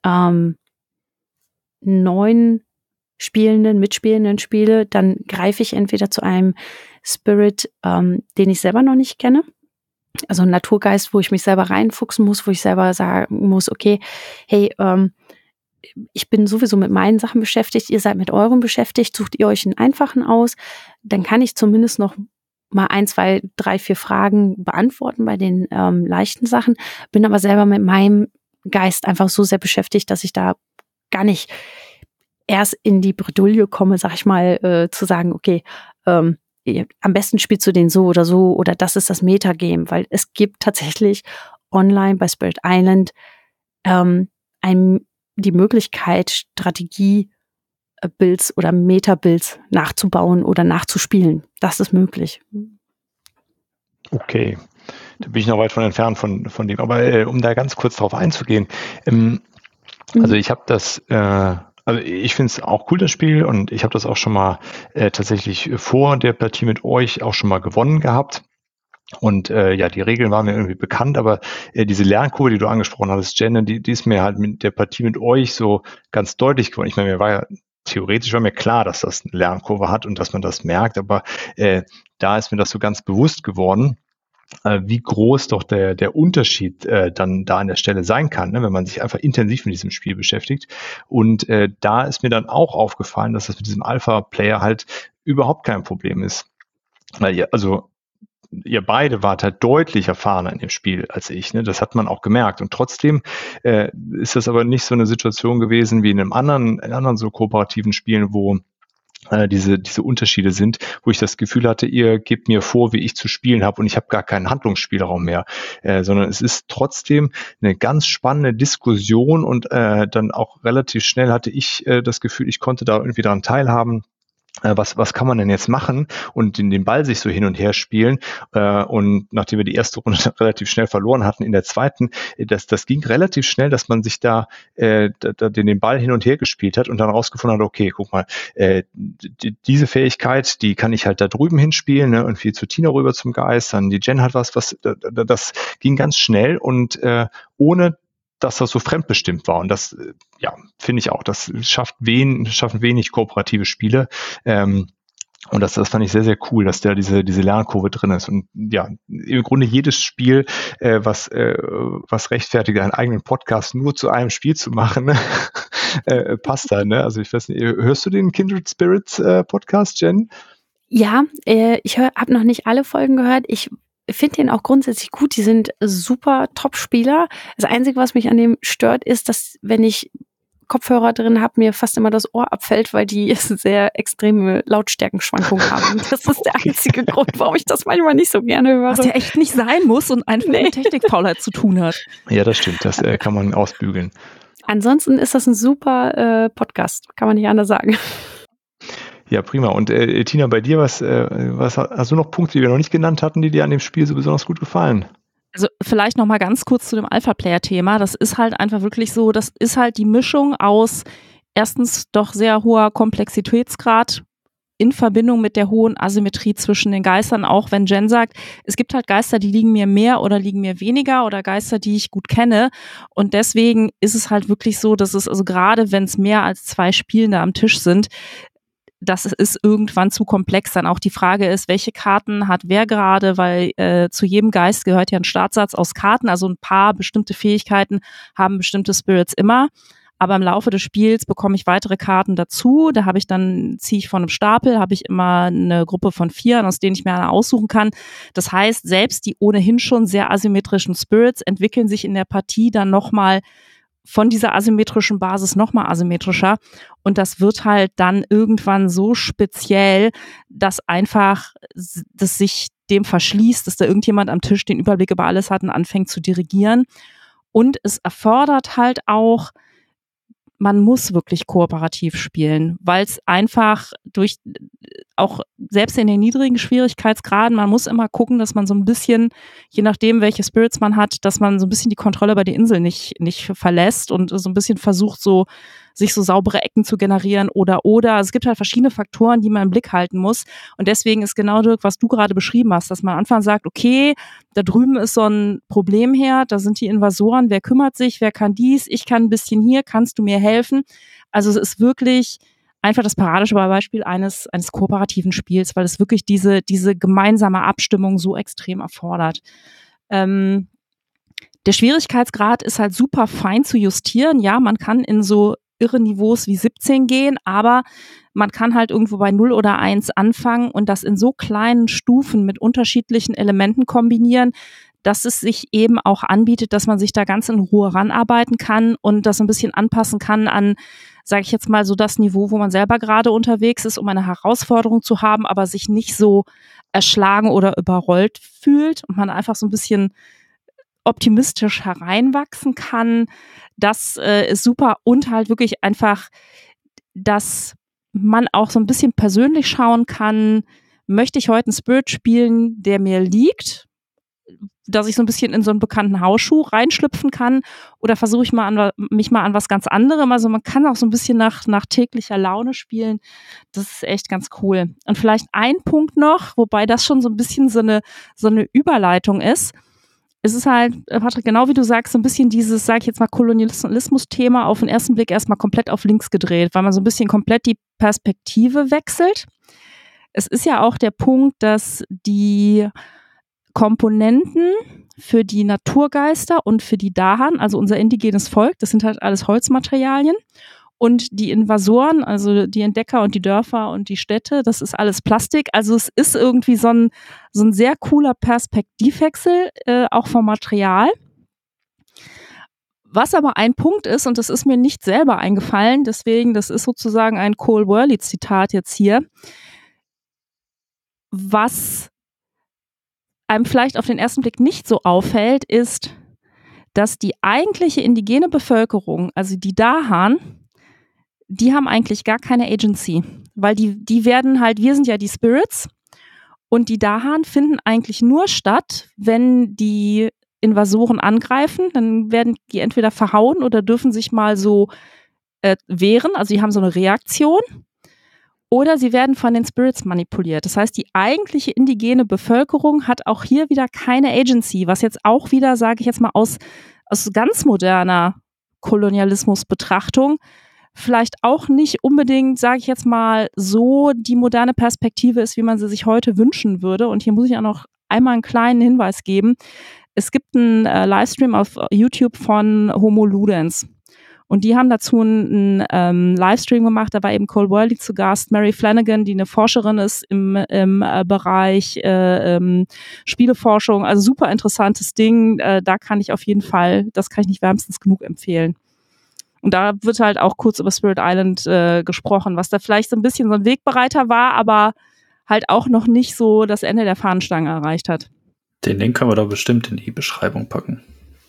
ähm, neun Spielenden, Mitspielenden spiele, dann greife ich entweder zu einem Spirit, ähm, den ich selber noch nicht kenne. Also ein Naturgeist, wo ich mich selber reinfuchsen muss, wo ich selber sagen muss, okay, hey, ähm, ich bin sowieso mit meinen Sachen beschäftigt, ihr seid mit euren beschäftigt, sucht ihr euch einen einfachen aus, dann kann ich zumindest noch mal ein, zwei, drei, vier Fragen beantworten bei den ähm, leichten Sachen, bin aber selber mit meinem Geist einfach so sehr beschäftigt, dass ich da gar nicht erst in die Bredouille komme, sag ich mal, äh, zu sagen, okay, ähm, am besten spielst du den so oder so oder das ist das Metagame, weil es gibt tatsächlich online bei Spirit Island ähm, ein, die Möglichkeit, Strategie Builds oder Meta-Builds nachzubauen oder nachzuspielen. Das ist möglich. Okay. Da bin ich noch weit von entfernt von, von dem. Aber äh, um da ganz kurz drauf einzugehen, ähm, mhm. also ich habe das, äh, also ich finde es auch cool, das Spiel, und ich habe das auch schon mal äh, tatsächlich vor der Partie mit euch auch schon mal gewonnen gehabt. Und äh, ja, die Regeln waren mir irgendwie bekannt, aber äh, diese Lernkurve, die du angesprochen hattest, Jen, die, die ist mir halt mit der Partie mit euch so ganz deutlich geworden. Ich meine, mir war ja theoretisch war mir klar, dass das eine Lernkurve hat und dass man das merkt, aber äh, da ist mir das so ganz bewusst geworden, äh, wie groß doch der, der Unterschied äh, dann da an der Stelle sein kann, ne, wenn man sich einfach intensiv mit diesem Spiel beschäftigt. Und äh, da ist mir dann auch aufgefallen, dass das mit diesem Alpha-Player halt überhaupt kein Problem ist. Weil also ihr beide wart halt deutlich erfahrener in dem Spiel als ich. Ne? Das hat man auch gemerkt. Und trotzdem äh, ist das aber nicht so eine Situation gewesen wie in einem anderen, in anderen so kooperativen Spielen, wo äh, diese, diese Unterschiede sind, wo ich das Gefühl hatte, ihr gebt mir vor, wie ich zu spielen habe und ich habe gar keinen Handlungsspielraum mehr, äh, sondern es ist trotzdem eine ganz spannende Diskussion und äh, dann auch relativ schnell hatte ich äh, das Gefühl, ich konnte da irgendwie daran teilhaben was, was kann man denn jetzt machen und den, den Ball sich so hin und her spielen. Äh, und nachdem wir die erste Runde relativ schnell verloren hatten, in der zweiten, äh, das, das ging relativ schnell, dass man sich da, äh, da, den, den Ball hin und her gespielt hat und dann rausgefunden hat, okay, guck mal, äh, die, diese Fähigkeit, die kann ich halt da drüben hinspielen, ne, und viel zu Tina rüber zum Geist, dann die Jen hat was, was, das ging ganz schnell und äh, ohne dass das so fremdbestimmt war. Und das, äh, ja, finde ich auch, das schafft wen, schaffen wenig kooperative Spiele. Ähm, Und das, das fand ich sehr, sehr cool, dass da diese, diese Lernkurve drin ist. Und ja, im Grunde jedes Spiel, äh, was, äh, was rechtfertigt, einen eigenen Podcast nur zu einem Spiel zu machen, äh, passt da. Ne? Also ich weiß nicht, hörst du den Kindred Spirits äh, Podcast, Jen? Ja, äh, ich habe noch nicht alle Folgen gehört. Ich finde den auch grundsätzlich gut. Die sind super Top-Spieler. Das Einzige, was mich an dem stört, ist, dass wenn ich Kopfhörer drin habe, mir fast immer das Ohr abfällt, weil die sehr extreme Lautstärkenschwankungen haben. Das ist der einzige Grund, warum ich das manchmal nicht so gerne höre. Was ja echt nicht sein muss und einfach nee. mit Technikfaulheit zu tun hat. Ja, das stimmt. Das äh, kann man ausbügeln. Ansonsten ist das ein super äh, Podcast, kann man nicht anders sagen. Ja, prima. Und äh, Tina, bei dir, was, äh, was hast du noch Punkte, die wir noch nicht genannt hatten, die dir an dem Spiel so besonders gut gefallen? Also vielleicht noch mal ganz kurz zu dem Alpha-Player-Thema. Das ist halt einfach wirklich so, das ist halt die Mischung aus erstens doch sehr hoher Komplexitätsgrad in Verbindung mit der hohen Asymmetrie zwischen den Geistern, auch wenn Jen sagt, es gibt halt Geister, die liegen mir mehr oder liegen mir weniger oder Geister, die ich gut kenne. Und deswegen ist es halt wirklich so, dass es also gerade, wenn es mehr als zwei Spielende am Tisch sind, das ist irgendwann zu komplex. Dann auch die Frage ist, welche Karten hat wer gerade, weil äh, zu jedem Geist gehört ja ein Startsatz aus Karten, also ein paar bestimmte Fähigkeiten haben bestimmte Spirits immer. Aber im Laufe des Spiels bekomme ich weitere Karten dazu. Da habe ich dann, ziehe ich von einem Stapel, habe ich immer eine Gruppe von vier, aus denen ich mir eine aussuchen kann. Das heißt, selbst die ohnehin schon sehr asymmetrischen Spirits entwickeln sich in der Partie dann nochmal von dieser asymmetrischen Basis nochmal asymmetrischer. Und das wird halt dann irgendwann so speziell, dass einfach das sich dem verschließt, dass da irgendjemand am Tisch den Überblick über alles hat und anfängt zu dirigieren. Und es erfordert halt auch man muss wirklich kooperativ spielen, weil es einfach durch auch selbst in den niedrigen Schwierigkeitsgraden, man muss immer gucken, dass man so ein bisschen, je nachdem, welche Spirits man hat, dass man so ein bisschen die Kontrolle über die Insel nicht, nicht verlässt und so ein bisschen versucht, so sich so saubere Ecken zu generieren oder oder. Also es gibt halt verschiedene Faktoren, die man im Blick halten muss. Und deswegen ist genau Dirk, was du gerade beschrieben hast, dass man am Anfang sagt, okay, da drüben ist so ein Problem her, da sind die Invasoren, wer kümmert sich, wer kann dies, ich kann ein bisschen hier, kannst du mir helfen? Also es ist wirklich einfach das paradische Beispiel eines, eines kooperativen Spiels, weil es wirklich diese, diese gemeinsame Abstimmung so extrem erfordert. Ähm, der Schwierigkeitsgrad ist halt super fein zu justieren. Ja, man kann in so irre Niveaus wie 17 gehen, aber man kann halt irgendwo bei 0 oder 1 anfangen und das in so kleinen Stufen mit unterschiedlichen Elementen kombinieren, dass es sich eben auch anbietet, dass man sich da ganz in Ruhe ranarbeiten kann und das ein bisschen anpassen kann an, sage ich jetzt mal, so das Niveau, wo man selber gerade unterwegs ist, um eine Herausforderung zu haben, aber sich nicht so erschlagen oder überrollt fühlt und man einfach so ein bisschen optimistisch hereinwachsen kann. Das äh, ist super und halt wirklich einfach, dass man auch so ein bisschen persönlich schauen kann, möchte ich heute einen Spirit spielen, der mir liegt, dass ich so ein bisschen in so einen bekannten Hausschuh reinschlüpfen kann oder versuche ich mal an, mich mal an was ganz anderem. Also man kann auch so ein bisschen nach, nach täglicher Laune spielen. Das ist echt ganz cool. Und vielleicht ein Punkt noch, wobei das schon so ein bisschen so eine, so eine Überleitung ist es ist halt, äh, Patrick, genau wie du sagst, so ein bisschen dieses, sag ich jetzt mal, Kolonialismus-Thema auf den ersten Blick erstmal komplett auf links gedreht, weil man so ein bisschen komplett die Perspektive wechselt. Es ist ja auch der Punkt, dass die Komponenten für die Naturgeister und für die Dahan, also unser indigenes Volk, das sind halt alles Holzmaterialien. Und die Invasoren, also die Entdecker und die Dörfer und die Städte, das ist alles Plastik. Also es ist irgendwie so ein, so ein sehr cooler Perspektivwechsel, äh, auch vom Material. Was aber ein Punkt ist, und das ist mir nicht selber eingefallen, deswegen, das ist sozusagen ein Cole Worley-Zitat jetzt hier, was einem vielleicht auf den ersten Blick nicht so auffällt, ist, dass die eigentliche indigene Bevölkerung, also die Dahan, die haben eigentlich gar keine Agency, weil die, die werden halt, wir sind ja die Spirits und die Dahan finden eigentlich nur statt, wenn die Invasoren angreifen, dann werden die entweder verhauen oder dürfen sich mal so äh, wehren, also sie haben so eine Reaktion. Oder sie werden von den Spirits manipuliert. Das heißt, die eigentliche indigene Bevölkerung hat auch hier wieder keine Agency, was jetzt auch wieder, sage ich jetzt mal, aus, aus ganz moderner Kolonialismusbetrachtung vielleicht auch nicht unbedingt, sage ich jetzt mal, so die moderne Perspektive ist, wie man sie sich heute wünschen würde. Und hier muss ich auch noch einmal einen kleinen Hinweis geben. Es gibt einen äh, Livestream auf YouTube von Homo Ludens. Und die haben dazu einen, einen ähm, Livestream gemacht. Da war eben Cole Worley zu Gast, Mary Flanagan, die eine Forscherin ist im, im äh, Bereich äh, ähm, Spieleforschung. Also super interessantes Ding. Äh, da kann ich auf jeden Fall, das kann ich nicht wärmstens genug empfehlen. Und da wird halt auch kurz über Spirit Island äh, gesprochen, was da vielleicht so ein bisschen so ein Wegbereiter war, aber halt auch noch nicht so das Ende der Fahnenstange erreicht hat. Den Link können wir da bestimmt in die Beschreibung packen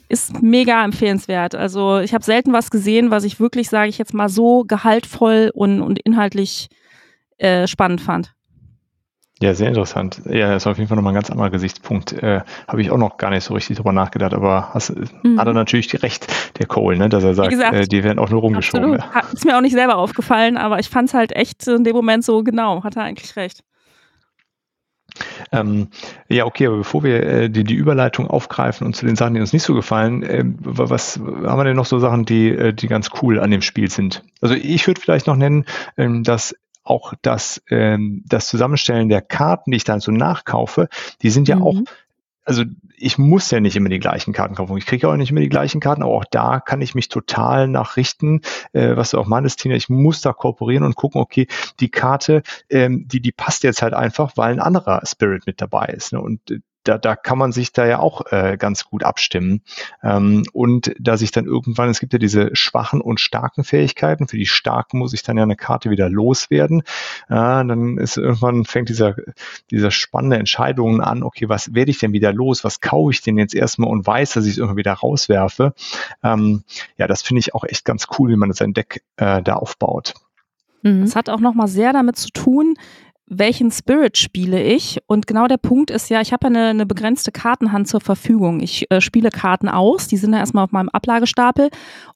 ist mega empfehlenswert. Also ich habe selten was gesehen, was ich wirklich, sage ich jetzt mal, so gehaltvoll und, und inhaltlich äh, spannend fand. Ja, sehr interessant. Ja, das ist auf jeden Fall nochmal ein ganz anderer Gesichtspunkt. Äh, Habe ich auch noch gar nicht so richtig drüber nachgedacht, aber hast, mhm. hat er natürlich recht, der Cole, ne, dass er sagt, gesagt, äh, die werden auch nur rumgeschoben. Absolut. Ja. Ist mir auch nicht selber aufgefallen, aber ich fand es halt echt in dem Moment so genau, hat er eigentlich recht. Ähm, ja, okay, aber bevor wir äh, die, die Überleitung aufgreifen und zu den Sachen, die uns nicht so gefallen, äh, was haben wir denn noch so Sachen, die, äh, die ganz cool an dem Spiel sind? Also ich würde vielleicht noch nennen, ähm, dass auch das, ähm, das Zusammenstellen der Karten, die ich dann so nachkaufe, die sind ja mhm. auch also ich muss ja nicht immer die gleichen Karten kaufen. Ich kriege auch nicht immer die gleichen Karten, aber auch da kann ich mich total nachrichten, äh, was du auch meinst, Tina. Ich muss da kooperieren und gucken, okay, die Karte, ähm, die, die passt jetzt halt einfach, weil ein anderer Spirit mit dabei ist. Ne? Und äh, da, da kann man sich da ja auch äh, ganz gut abstimmen. Ähm, und da sich dann irgendwann, es gibt ja diese schwachen und starken Fähigkeiten, für die starken muss ich dann ja eine Karte wieder loswerden. Äh, dann ist irgendwann fängt dieser, dieser spannende Entscheidungen an, okay, was werde ich denn wieder los? Was kaufe ich denn jetzt erstmal und weiß, dass ich es irgendwie wieder rauswerfe? Ähm, ja, das finde ich auch echt ganz cool, wie man sein Deck äh, da aufbaut. Mhm. Es hat auch nochmal sehr damit zu tun, welchen Spirit spiele ich? Und genau der Punkt ist ja, ich habe eine, eine begrenzte Kartenhand zur Verfügung. Ich äh, spiele Karten aus, die sind ja erstmal auf meinem Ablagestapel.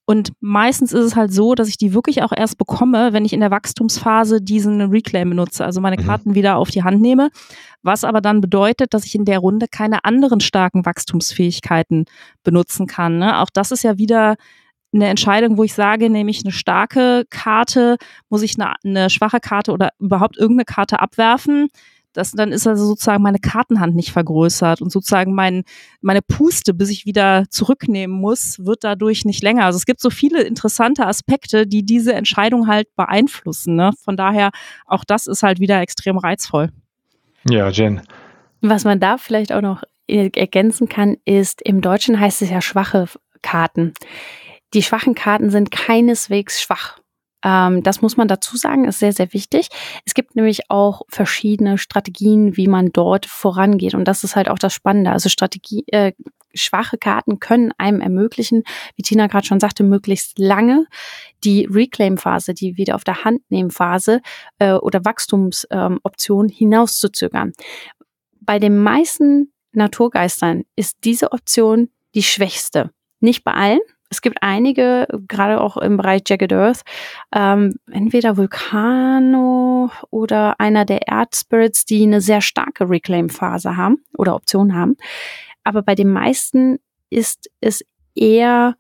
Und meistens ist es halt so, dass ich die wirklich auch erst bekomme, wenn ich in der Wachstumsphase diesen Reclaim benutze, also meine mhm. Karten wieder auf die Hand nehme. Was aber dann bedeutet, dass ich in der Runde keine anderen starken Wachstumsfähigkeiten benutzen kann. Ne? Auch das ist ja wieder eine Entscheidung, wo ich sage, nehme ich eine starke Karte, muss ich eine, eine schwache Karte oder überhaupt irgendeine Karte abwerfen. Das, dann ist also sozusagen meine Kartenhand nicht vergrößert und sozusagen mein, meine Puste, bis ich wieder zurücknehmen muss, wird dadurch nicht länger. Also es gibt so viele interessante Aspekte, die diese Entscheidung halt beeinflussen. Ne? Von daher, auch das ist halt wieder extrem reizvoll. Ja, Jen. Was man da vielleicht auch noch ergänzen kann, ist, im Deutschen heißt es ja schwache Karten. Die schwachen Karten sind keineswegs schwach. Ähm, das muss man dazu sagen, ist sehr, sehr wichtig. Es gibt nämlich auch verschiedene Strategien, wie man dort vorangeht. Und das ist halt auch das Spannende. Also Strategie, äh, schwache Karten können einem ermöglichen, wie Tina gerade schon sagte, möglichst lange die Reclaim-Phase, die wieder auf der Hand nehmen Phase äh, oder Wachstumsoption ähm, hinauszuzögern. Bei den meisten Naturgeistern ist diese Option die schwächste. Nicht bei allen, es gibt einige, gerade auch im Bereich Jagged Earth, ähm, entweder Vulcano oder einer der Erdspirits, die eine sehr starke Reclaim-Phase haben oder Option haben. Aber bei den meisten ist es eher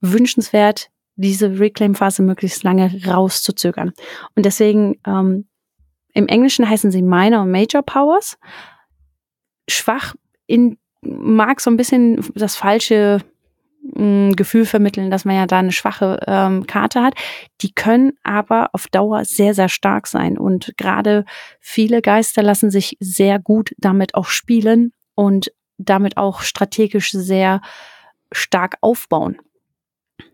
wünschenswert, diese Reclaim-Phase möglichst lange rauszuzögern. Und deswegen, ähm, im Englischen heißen sie Minor und Major Powers. Schwach in, mag so ein bisschen das falsche ein Gefühl vermitteln, dass man ja da eine schwache ähm, Karte hat. Die können aber auf Dauer sehr, sehr stark sein. Und gerade viele Geister lassen sich sehr gut damit auch spielen und damit auch strategisch sehr stark aufbauen.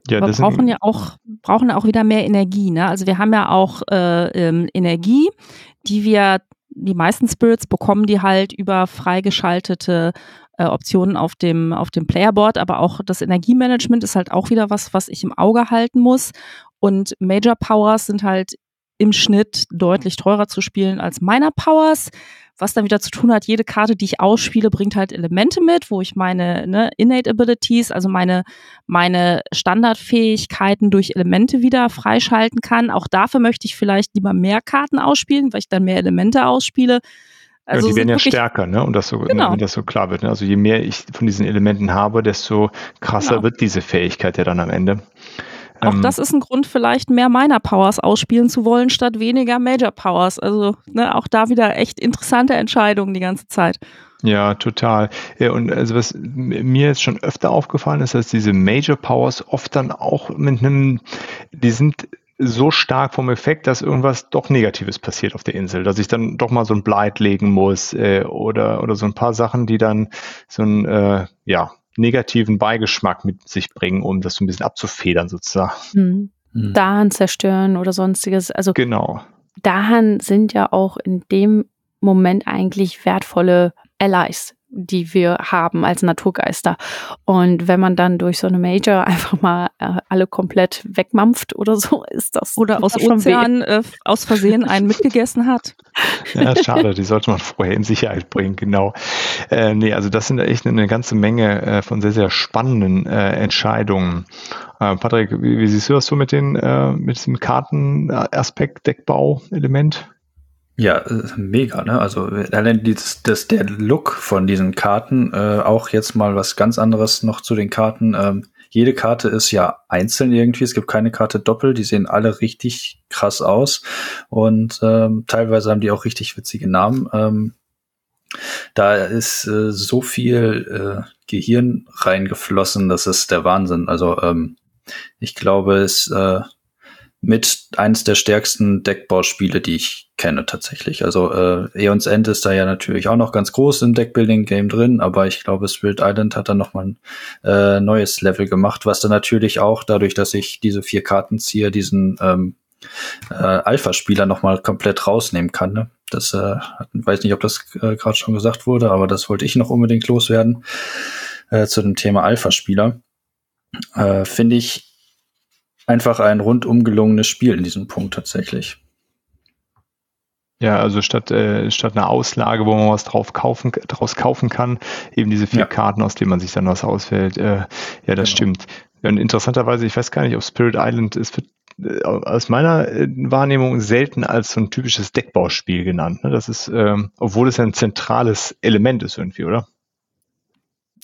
Ja, wir brauchen ja auch brauchen auch wieder mehr Energie. Ne? Also wir haben ja auch äh, ähm, Energie, die wir die meisten Spirits bekommen die halt über freigeschaltete äh, Optionen auf dem, auf dem Playerboard, aber auch das Energiemanagement ist halt auch wieder was, was ich im Auge halten muss. Und Major Powers sind halt im Schnitt deutlich teurer zu spielen als Minor Powers. Was dann wieder zu tun hat, jede Karte, die ich ausspiele, bringt halt Elemente mit, wo ich meine ne, Innate Abilities, also meine, meine Standardfähigkeiten durch Elemente wieder freischalten kann. Auch dafür möchte ich vielleicht lieber mehr Karten ausspielen, weil ich dann mehr Elemente ausspiele. Also ja, die werden ja stärker, ne? Und das so, genau. wenn das so klar wird. Ne? Also je mehr ich von diesen Elementen habe, desto krasser genau. wird diese Fähigkeit ja dann am Ende. Auch ähm, das ist ein Grund, vielleicht mehr Minor Powers ausspielen zu wollen, statt weniger Major Powers. Also ne, auch da wieder echt interessante Entscheidungen die ganze Zeit. Ja, total. Ja, und also was mir jetzt schon öfter aufgefallen ist, dass diese Major Powers oft dann auch mit einem, die sind so stark vom Effekt, dass irgendwas doch Negatives passiert auf der Insel, dass ich dann doch mal so ein Bleit legen muss äh, oder, oder so ein paar Sachen, die dann so ein, äh, ja, negativen Beigeschmack mit sich bringen, um das so ein bisschen abzufedern sozusagen. Mhm. Mhm. Dahan zerstören oder sonstiges. Also genau. Dahan sind ja auch in dem Moment eigentlich wertvolle Allies, die wir haben als Naturgeister. Und wenn man dann durch so eine Major einfach mal äh, alle komplett wegmampft oder so, ist das. Oder aus Ozean äh, aus Versehen einen mitgegessen hat. Ja, schade, die sollte man vorher in Sicherheit bringen, genau. Äh, nee, also das sind echt eine ganze Menge äh, von sehr, sehr spannenden äh, Entscheidungen. Äh, Patrick, wie, wie, siehst du das so mit, den, äh, mit diesem Kartenaspekt, Deckbau-Element? Ja, mega, ne? Also allein dieses, das, der Look von diesen Karten, äh, auch jetzt mal was ganz anderes noch zu den Karten. Ähm, jede Karte ist ja einzeln irgendwie. Es gibt keine Karte doppelt. Die sehen alle richtig krass aus. Und ähm, teilweise haben die auch richtig witzige Namen. Ähm, da ist äh, so viel äh, Gehirn reingeflossen, das ist der Wahnsinn. Also ähm, ich glaube, es äh, mit eines der stärksten Deckbauspiele, die ich kenne tatsächlich. Also äh, Eons End ist da ja natürlich auch noch ganz groß im Deckbuilding-Game drin, aber ich glaube, Spirit Island hat dann noch mal ein äh, neues Level gemacht, was dann natürlich auch dadurch, dass ich diese vier Karten ziehe, diesen ähm, äh, Alpha-Spieler noch mal komplett rausnehmen kann. Ne? Das äh, weiß nicht, ob das äh, gerade schon gesagt wurde, aber das wollte ich noch unbedingt loswerden äh, zu dem Thema Alpha-Spieler. Äh, Finde ich einfach ein rundum gelungenes Spiel in diesem Punkt tatsächlich. Ja, also statt, äh, statt einer Auslage, wo man was drauf kaufen, draus kaufen kann, eben diese vier ja. Karten, aus denen man sich dann was auswählt. Äh, ja, das genau. stimmt. Und interessanterweise, ich weiß gar nicht, ob Spirit Island ist wird, äh, aus meiner äh, Wahrnehmung selten als so ein typisches Deckbauspiel genannt. Ne? Das ist, ähm, obwohl es ein zentrales Element ist irgendwie, oder?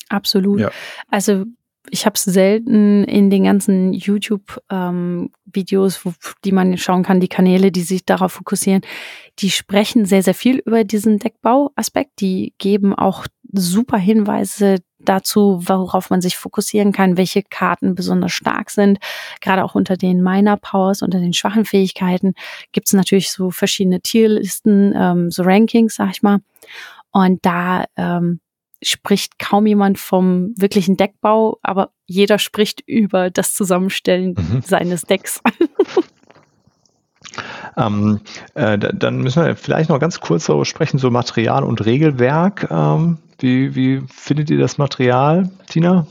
Absolut. Ja. Also ich habe es selten in den ganzen YouTube-Videos, ähm, die man schauen kann, die Kanäle, die sich darauf fokussieren, die sprechen sehr, sehr viel über diesen Deckbau-Aspekt. Die geben auch super Hinweise dazu, worauf man sich fokussieren kann, welche Karten besonders stark sind. Gerade auch unter den Minor Powers, unter den schwachen Fähigkeiten gibt es natürlich so verschiedene Tierlisten, ähm, so Rankings, sag ich mal. Und da ähm, spricht kaum jemand vom wirklichen Deckbau, aber jeder spricht über das Zusammenstellen mhm. seines Decks. ähm, äh, dann müssen wir vielleicht noch ganz kurz darüber sprechen, so Material und Regelwerk. Ähm, wie, wie findet ihr das Material, Tina?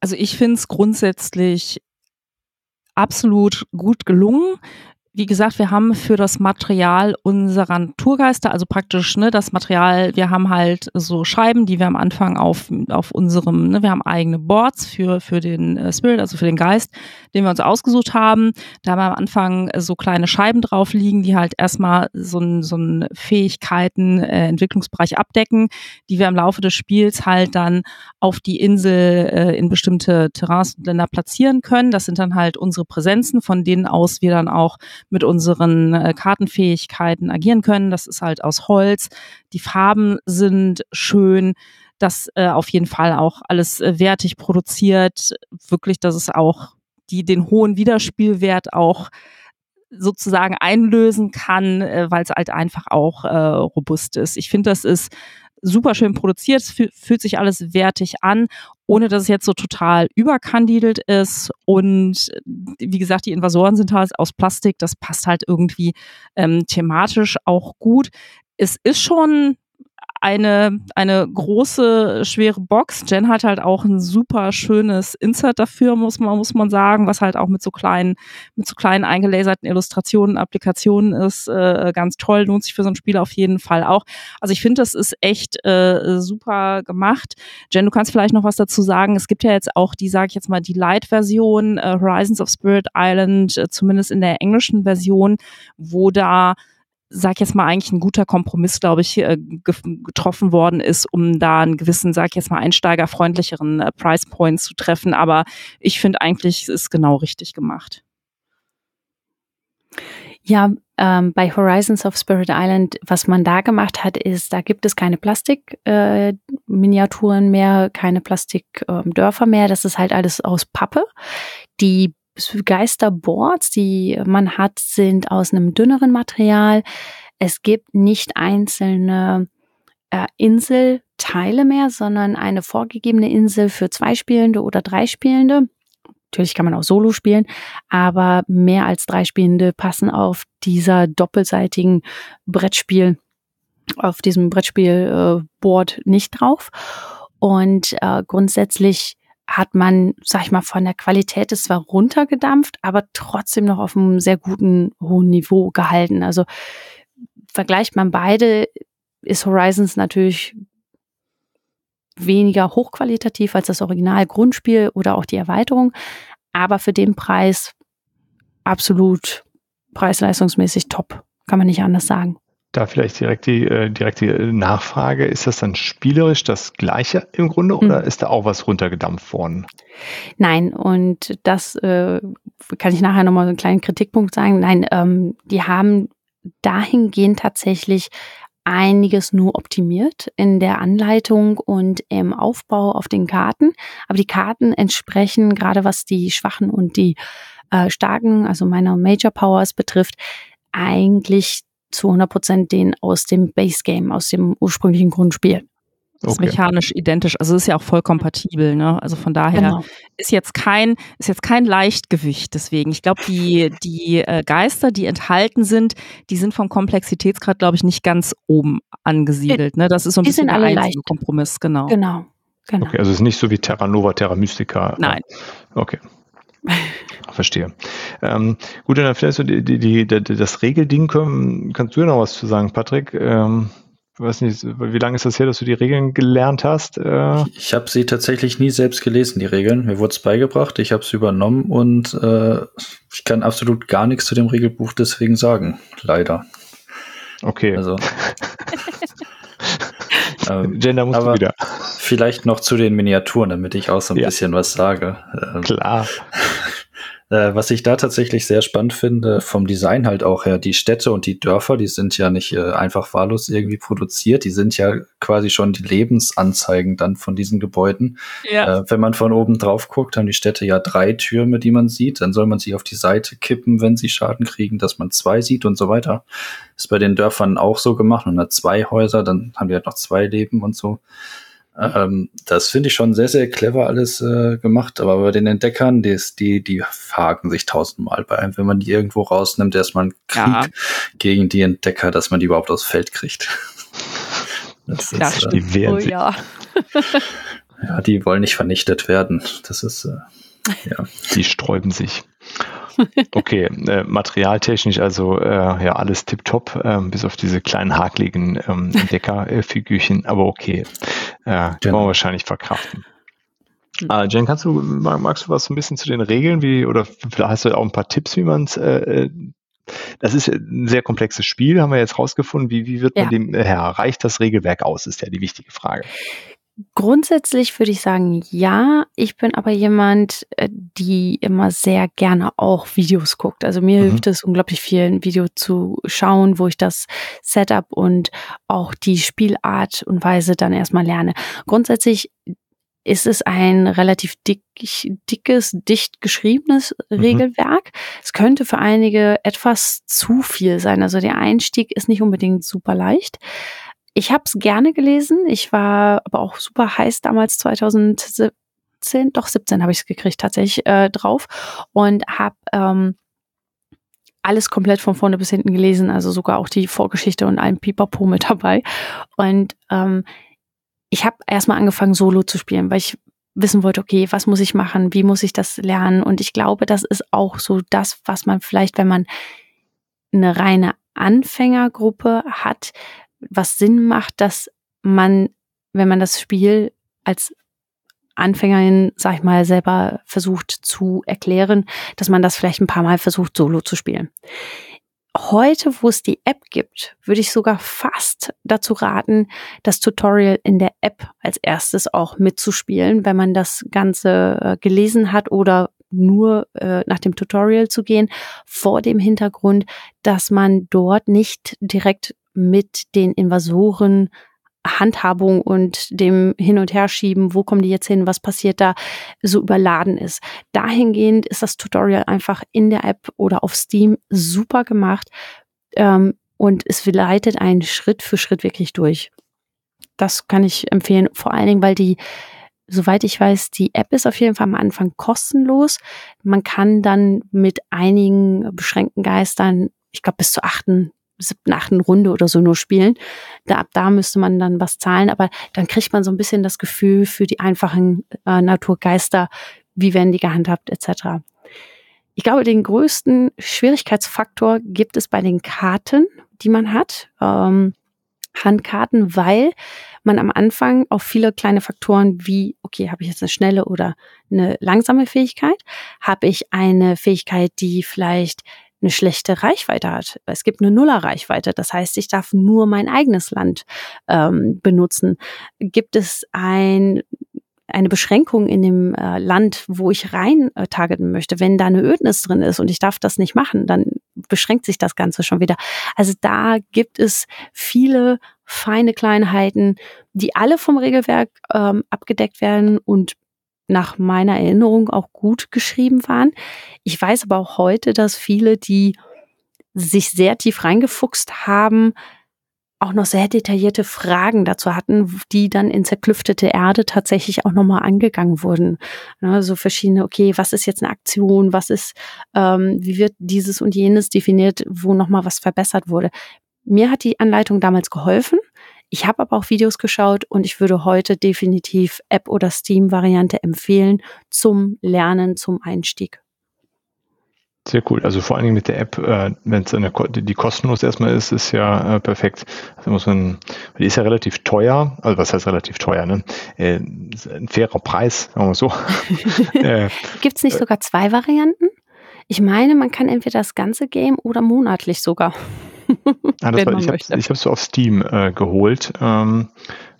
Also ich finde es grundsätzlich absolut gut gelungen wie gesagt, wir haben für das Material unserer Naturgeister, also praktisch ne, das Material, wir haben halt so Scheiben, die wir am Anfang auf, auf unserem, ne, wir haben eigene Boards für, für den äh, Spirit, also für den Geist, den wir uns ausgesucht haben. Da haben wir am Anfang so kleine Scheiben drauf liegen, die halt erstmal so ein, so ein Fähigkeiten, äh, Entwicklungsbereich abdecken, die wir im Laufe des Spiels halt dann auf die Insel äh, in bestimmte Terrains und Länder platzieren können. Das sind dann halt unsere Präsenzen, von denen aus wir dann auch mit unseren äh, Kartenfähigkeiten agieren können. Das ist halt aus Holz. Die Farben sind schön. Das äh, auf jeden Fall auch alles äh, wertig produziert. Wirklich, dass es auch die den hohen Wiederspielwert auch sozusagen einlösen kann, äh, weil es halt einfach auch äh, robust ist. Ich finde, das ist super schön produziert, fühlt sich alles wertig an, ohne dass es jetzt so total überkandidelt ist. Und wie gesagt, die Invasoren sind halt aus Plastik, das passt halt irgendwie ähm, thematisch auch gut. Es ist schon eine, eine große, schwere Box. Jen hat halt auch ein super schönes Insert dafür, muss man, muss man sagen, was halt auch mit so kleinen, mit so kleinen eingelaserten Illustrationen, Applikationen ist, äh, ganz toll, lohnt sich für so ein Spiel auf jeden Fall auch. Also ich finde, das ist echt äh, super gemacht. Jen, du kannst vielleicht noch was dazu sagen. Es gibt ja jetzt auch die, sage ich jetzt mal, die Light-Version, äh, Horizons of Spirit Island, äh, zumindest in der englischen Version, wo da sag jetzt mal, eigentlich ein guter Kompromiss, glaube ich, äh, getroffen worden ist, um da einen gewissen, sag jetzt mal, einsteigerfreundlicheren äh, Price Point zu treffen. Aber ich finde eigentlich, es ist genau richtig gemacht. Ja, ähm, bei Horizons of Spirit Island, was man da gemacht hat, ist, da gibt es keine Plastikminiaturen äh, mehr, keine Plastikdörfer ähm, mehr. Das ist halt alles aus Pappe. Die Geisterboards, die man hat, sind aus einem dünneren Material. Es gibt nicht einzelne äh, Inselteile mehr, sondern eine vorgegebene Insel für zwei Spielende oder drei Spielende. Natürlich kann man auch Solo spielen, aber mehr als drei Spielende passen auf dieser doppelseitigen Brettspiel, auf diesem Brettspielboard äh, nicht drauf. Und äh, grundsätzlich hat man, sag ich mal, von der Qualität es zwar runtergedampft, aber trotzdem noch auf einem sehr guten, hohen Niveau gehalten. Also vergleicht man beide, ist Horizons natürlich weniger hochqualitativ als das Original Grundspiel oder auch die Erweiterung, aber für den Preis absolut preis-leistungsmäßig top, kann man nicht anders sagen. Da vielleicht direkt die, äh, direkt die Nachfrage, ist das dann spielerisch das gleiche im Grunde oder hm. ist da auch was runtergedampft worden? Nein, und das äh, kann ich nachher nochmal so einen kleinen Kritikpunkt sagen. Nein, ähm, die haben dahingehend tatsächlich einiges nur optimiert in der Anleitung und im Aufbau auf den Karten. Aber die Karten entsprechen, gerade was die schwachen und die äh, starken, also meine Major Powers betrifft, eigentlich zu 100 Prozent den aus dem Base Game, aus dem ursprünglichen Grundspiel. Das ist okay. mechanisch identisch, also ist ja auch voll kompatibel, ne? Also von daher genau. ist jetzt kein ist jetzt kein Leichtgewicht. Deswegen, ich glaube, die die äh, Geister, die enthalten sind, die sind vom Komplexitätsgrad, glaube ich, nicht ganz oben angesiedelt. Ne? Das ist so ein die bisschen der einzige. Kompromiss, genau. Genau. genau. Okay, also es ist nicht so wie Terra Nova, Terra Mystica. Nein. Okay. Verstehe. Ähm, gut, dann vielleicht so die, die, die, das Regelding, können, kannst du ja noch was zu sagen, Patrick? Ähm, weiß nicht, wie lange ist das her, dass du die Regeln gelernt hast? Äh ich, ich habe sie tatsächlich nie selbst gelesen, die Regeln. Mir wurde es beigebracht, ich habe es übernommen und äh, ich kann absolut gar nichts zu dem Regelbuch deswegen sagen. Leider. Okay. Also. ähm, Gender musst du wieder. Vielleicht noch zu den Miniaturen, damit ich auch so ein ja. bisschen was sage. Ähm, Klar. Äh, was ich da tatsächlich sehr spannend finde, vom Design halt auch her, die Städte und die Dörfer, die sind ja nicht äh, einfach wahllos irgendwie produziert, die sind ja quasi schon die Lebensanzeigen dann von diesen Gebäuden. Ja. Äh, wenn man von oben drauf guckt, haben die Städte ja drei Türme, die man sieht, dann soll man sie auf die Seite kippen, wenn sie Schaden kriegen, dass man zwei sieht und so weiter. Ist bei den Dörfern auch so gemacht, man hat zwei Häuser, dann haben die halt noch zwei Leben und so. Ähm, das finde ich schon sehr, sehr clever alles äh, gemacht. Aber bei den Entdeckern, die, die, die haken sich tausendmal bei einem, wenn man die irgendwo rausnimmt, erstmal einen Krieg ja. gegen die Entdecker, dass man die überhaupt aufs Feld kriegt. Das ja, ist, äh, die wehren oh, ja. ja, die wollen nicht vernichtet werden. Das ist, äh, ja. Die sträuben sich. Okay, äh, materialtechnisch also äh, ja alles tipptopp, äh, bis auf diese kleinen hakligen ähm, Entdeckerfigürchen, aber okay, äh, genau. kann man wahrscheinlich verkraften. Äh, Jen, kannst du, magst du was ein bisschen zu den Regeln, wie, oder vielleicht hast du auch ein paar Tipps, wie man es äh, äh, das ist ein sehr komplexes Spiel, haben wir jetzt rausgefunden. Wie, wie wird man ja. dem, äh, reicht das Regelwerk aus, ist ja die wichtige Frage. Grundsätzlich würde ich sagen, ja. Ich bin aber jemand, äh, die immer sehr gerne auch Videos guckt. Also mir mhm. hilft es unglaublich viel, ein Video zu schauen, wo ich das Setup und auch die Spielart und Weise dann erstmal lerne. Grundsätzlich ist es ein relativ dick, dickes, dicht geschriebenes mhm. Regelwerk. Es könnte für einige etwas zu viel sein. Also der Einstieg ist nicht unbedingt super leicht. Ich habe es gerne gelesen. Ich war aber auch super heiß damals 2017, doch 17 habe ich es gekriegt tatsächlich äh, drauf und habe ähm, alles komplett von vorne bis hinten gelesen, also sogar auch die Vorgeschichte und allen Pipapo mit dabei. Und ähm, ich habe erstmal angefangen, Solo zu spielen, weil ich wissen wollte, okay, was muss ich machen, wie muss ich das lernen? Und ich glaube, das ist auch so das, was man vielleicht, wenn man eine reine Anfängergruppe hat, was Sinn macht, dass man, wenn man das Spiel als Anfängerin, sag ich mal, selber versucht zu erklären, dass man das vielleicht ein paar Mal versucht, solo zu spielen. heute, wo es die App gibt, würde ich sogar fast dazu raten, das Tutorial in der App als erstes auch mitzuspielen, wenn man das Ganze äh, gelesen hat oder nur äh, nach dem Tutorial zu gehen, vor dem Hintergrund, dass man dort nicht direkt mit den Invasoren Handhabung und dem Hin- und Herschieben, wo kommen die jetzt hin, was passiert da, so überladen ist. Dahingehend ist das Tutorial einfach in der App oder auf Steam super gemacht ähm, und es leitet einen Schritt für Schritt wirklich durch. Das kann ich empfehlen, vor allen Dingen, weil die, soweit ich weiß, die App ist auf jeden Fall am Anfang kostenlos. Man kann dann mit einigen beschränkten Geistern, ich glaube bis zu achten siebten, achten Runde oder so nur spielen. Da, ab da müsste man dann was zahlen, aber dann kriegt man so ein bisschen das Gefühl für die einfachen äh, Naturgeister, wie werden die gehandhabt etc. Ich glaube, den größten Schwierigkeitsfaktor gibt es bei den Karten, die man hat. Ähm, Handkarten, weil man am Anfang auf viele kleine Faktoren wie, okay, habe ich jetzt eine schnelle oder eine langsame Fähigkeit? Habe ich eine Fähigkeit, die vielleicht eine schlechte Reichweite hat. Es gibt eine Nuller-Reichweite. Das heißt, ich darf nur mein eigenes Land ähm, benutzen. Gibt es ein eine Beschränkung in dem äh, Land, wo ich rein äh, targeten möchte, wenn da eine Ödnis drin ist und ich darf das nicht machen, dann beschränkt sich das Ganze schon wieder. Also da gibt es viele feine Kleinheiten, die alle vom Regelwerk ähm, abgedeckt werden und nach meiner Erinnerung auch gut geschrieben waren. Ich weiß aber auch heute, dass viele, die sich sehr tief reingefuchst haben, auch noch sehr detaillierte Fragen dazu hatten, die dann in zerklüftete Erde tatsächlich auch nochmal angegangen wurden. Ne, so verschiedene, okay, was ist jetzt eine Aktion, was ist, ähm, wie wird dieses und jenes definiert, wo nochmal was verbessert wurde. Mir hat die Anleitung damals geholfen. Ich habe aber auch Videos geschaut und ich würde heute definitiv App- oder Steam-Variante empfehlen zum Lernen, zum Einstieg. Sehr cool. Also vor allen Dingen mit der App, äh, wenn es eine die kostenlos erstmal ist, ist ja äh, perfekt. Also muss man, die ist ja relativ teuer. Also was heißt relativ teuer? Ne? Äh, ein fairer Preis, sagen wir so. äh, Gibt es nicht sogar zwei Varianten? Ich meine, man kann entweder das ganze Game oder monatlich sogar. Ah, war, ich habe es auf Steam äh, geholt. Ähm,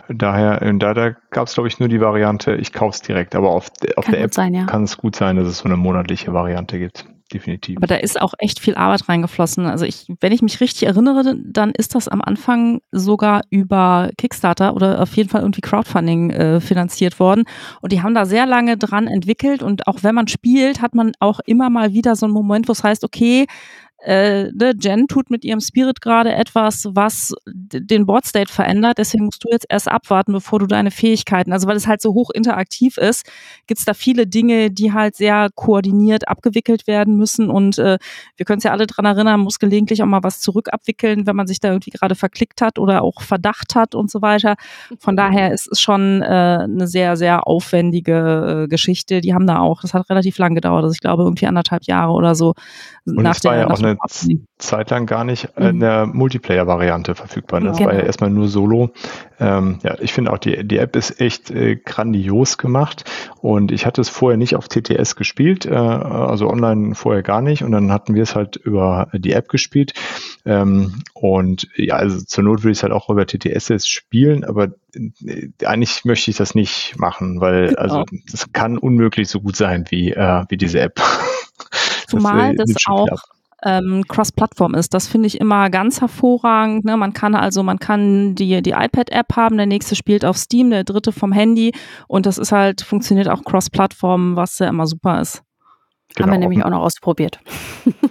daher, äh, da, da gab es, glaube ich, nur die Variante, ich kaufe es direkt, aber auf, auf der App sein, ja. kann es gut sein, dass es so eine monatliche Variante gibt. Definitiv. Aber da ist auch echt viel Arbeit reingeflossen. Also ich, wenn ich mich richtig erinnere, dann ist das am Anfang sogar über Kickstarter oder auf jeden Fall irgendwie Crowdfunding äh, finanziert worden. Und die haben da sehr lange dran entwickelt. Und auch wenn man spielt, hat man auch immer mal wieder so einen Moment, wo es heißt, okay, äh, ne, Jen tut mit ihrem Spirit gerade etwas, was den Board State verändert. Deswegen musst du jetzt erst abwarten, bevor du deine Fähigkeiten, also weil es halt so hoch interaktiv ist, gibt's da viele Dinge, die halt sehr koordiniert abgewickelt werden müssen. Und äh, wir können es ja alle dran erinnern, muss gelegentlich auch mal was zurückabwickeln, wenn man sich da irgendwie gerade verklickt hat oder auch Verdacht hat und so weiter. Von daher ist es schon äh, eine sehr, sehr aufwendige äh, Geschichte. Die haben da auch, das hat relativ lang gedauert, also ich glaube irgendwie anderthalb Jahre oder so. Und nach der, ja auch eine Zeit lang gar nicht in der Multiplayer-Variante verfügbar. Das genau. war ja erstmal nur Solo. Ähm, ja, ich finde auch, die, die App ist echt äh, grandios gemacht und ich hatte es vorher nicht auf TTS gespielt, äh, also online vorher gar nicht und dann hatten wir es halt über die App gespielt ähm, und ja, also zur Not würde ich es halt auch über TTS jetzt spielen, aber äh, eigentlich möchte ich das nicht machen, weil genau. also das kann unmöglich so gut sein wie, äh, wie diese App. Zumal das, äh, das auch ähm, Cross-Plattform ist. Das finde ich immer ganz hervorragend. Ne? Man kann also, man kann die, die iPad-App haben, der nächste spielt auf Steam, der dritte vom Handy und das ist halt, funktioniert auch Cross-Plattform, was ja immer super ist. Genau, Haben wir nämlich auch noch ausprobiert.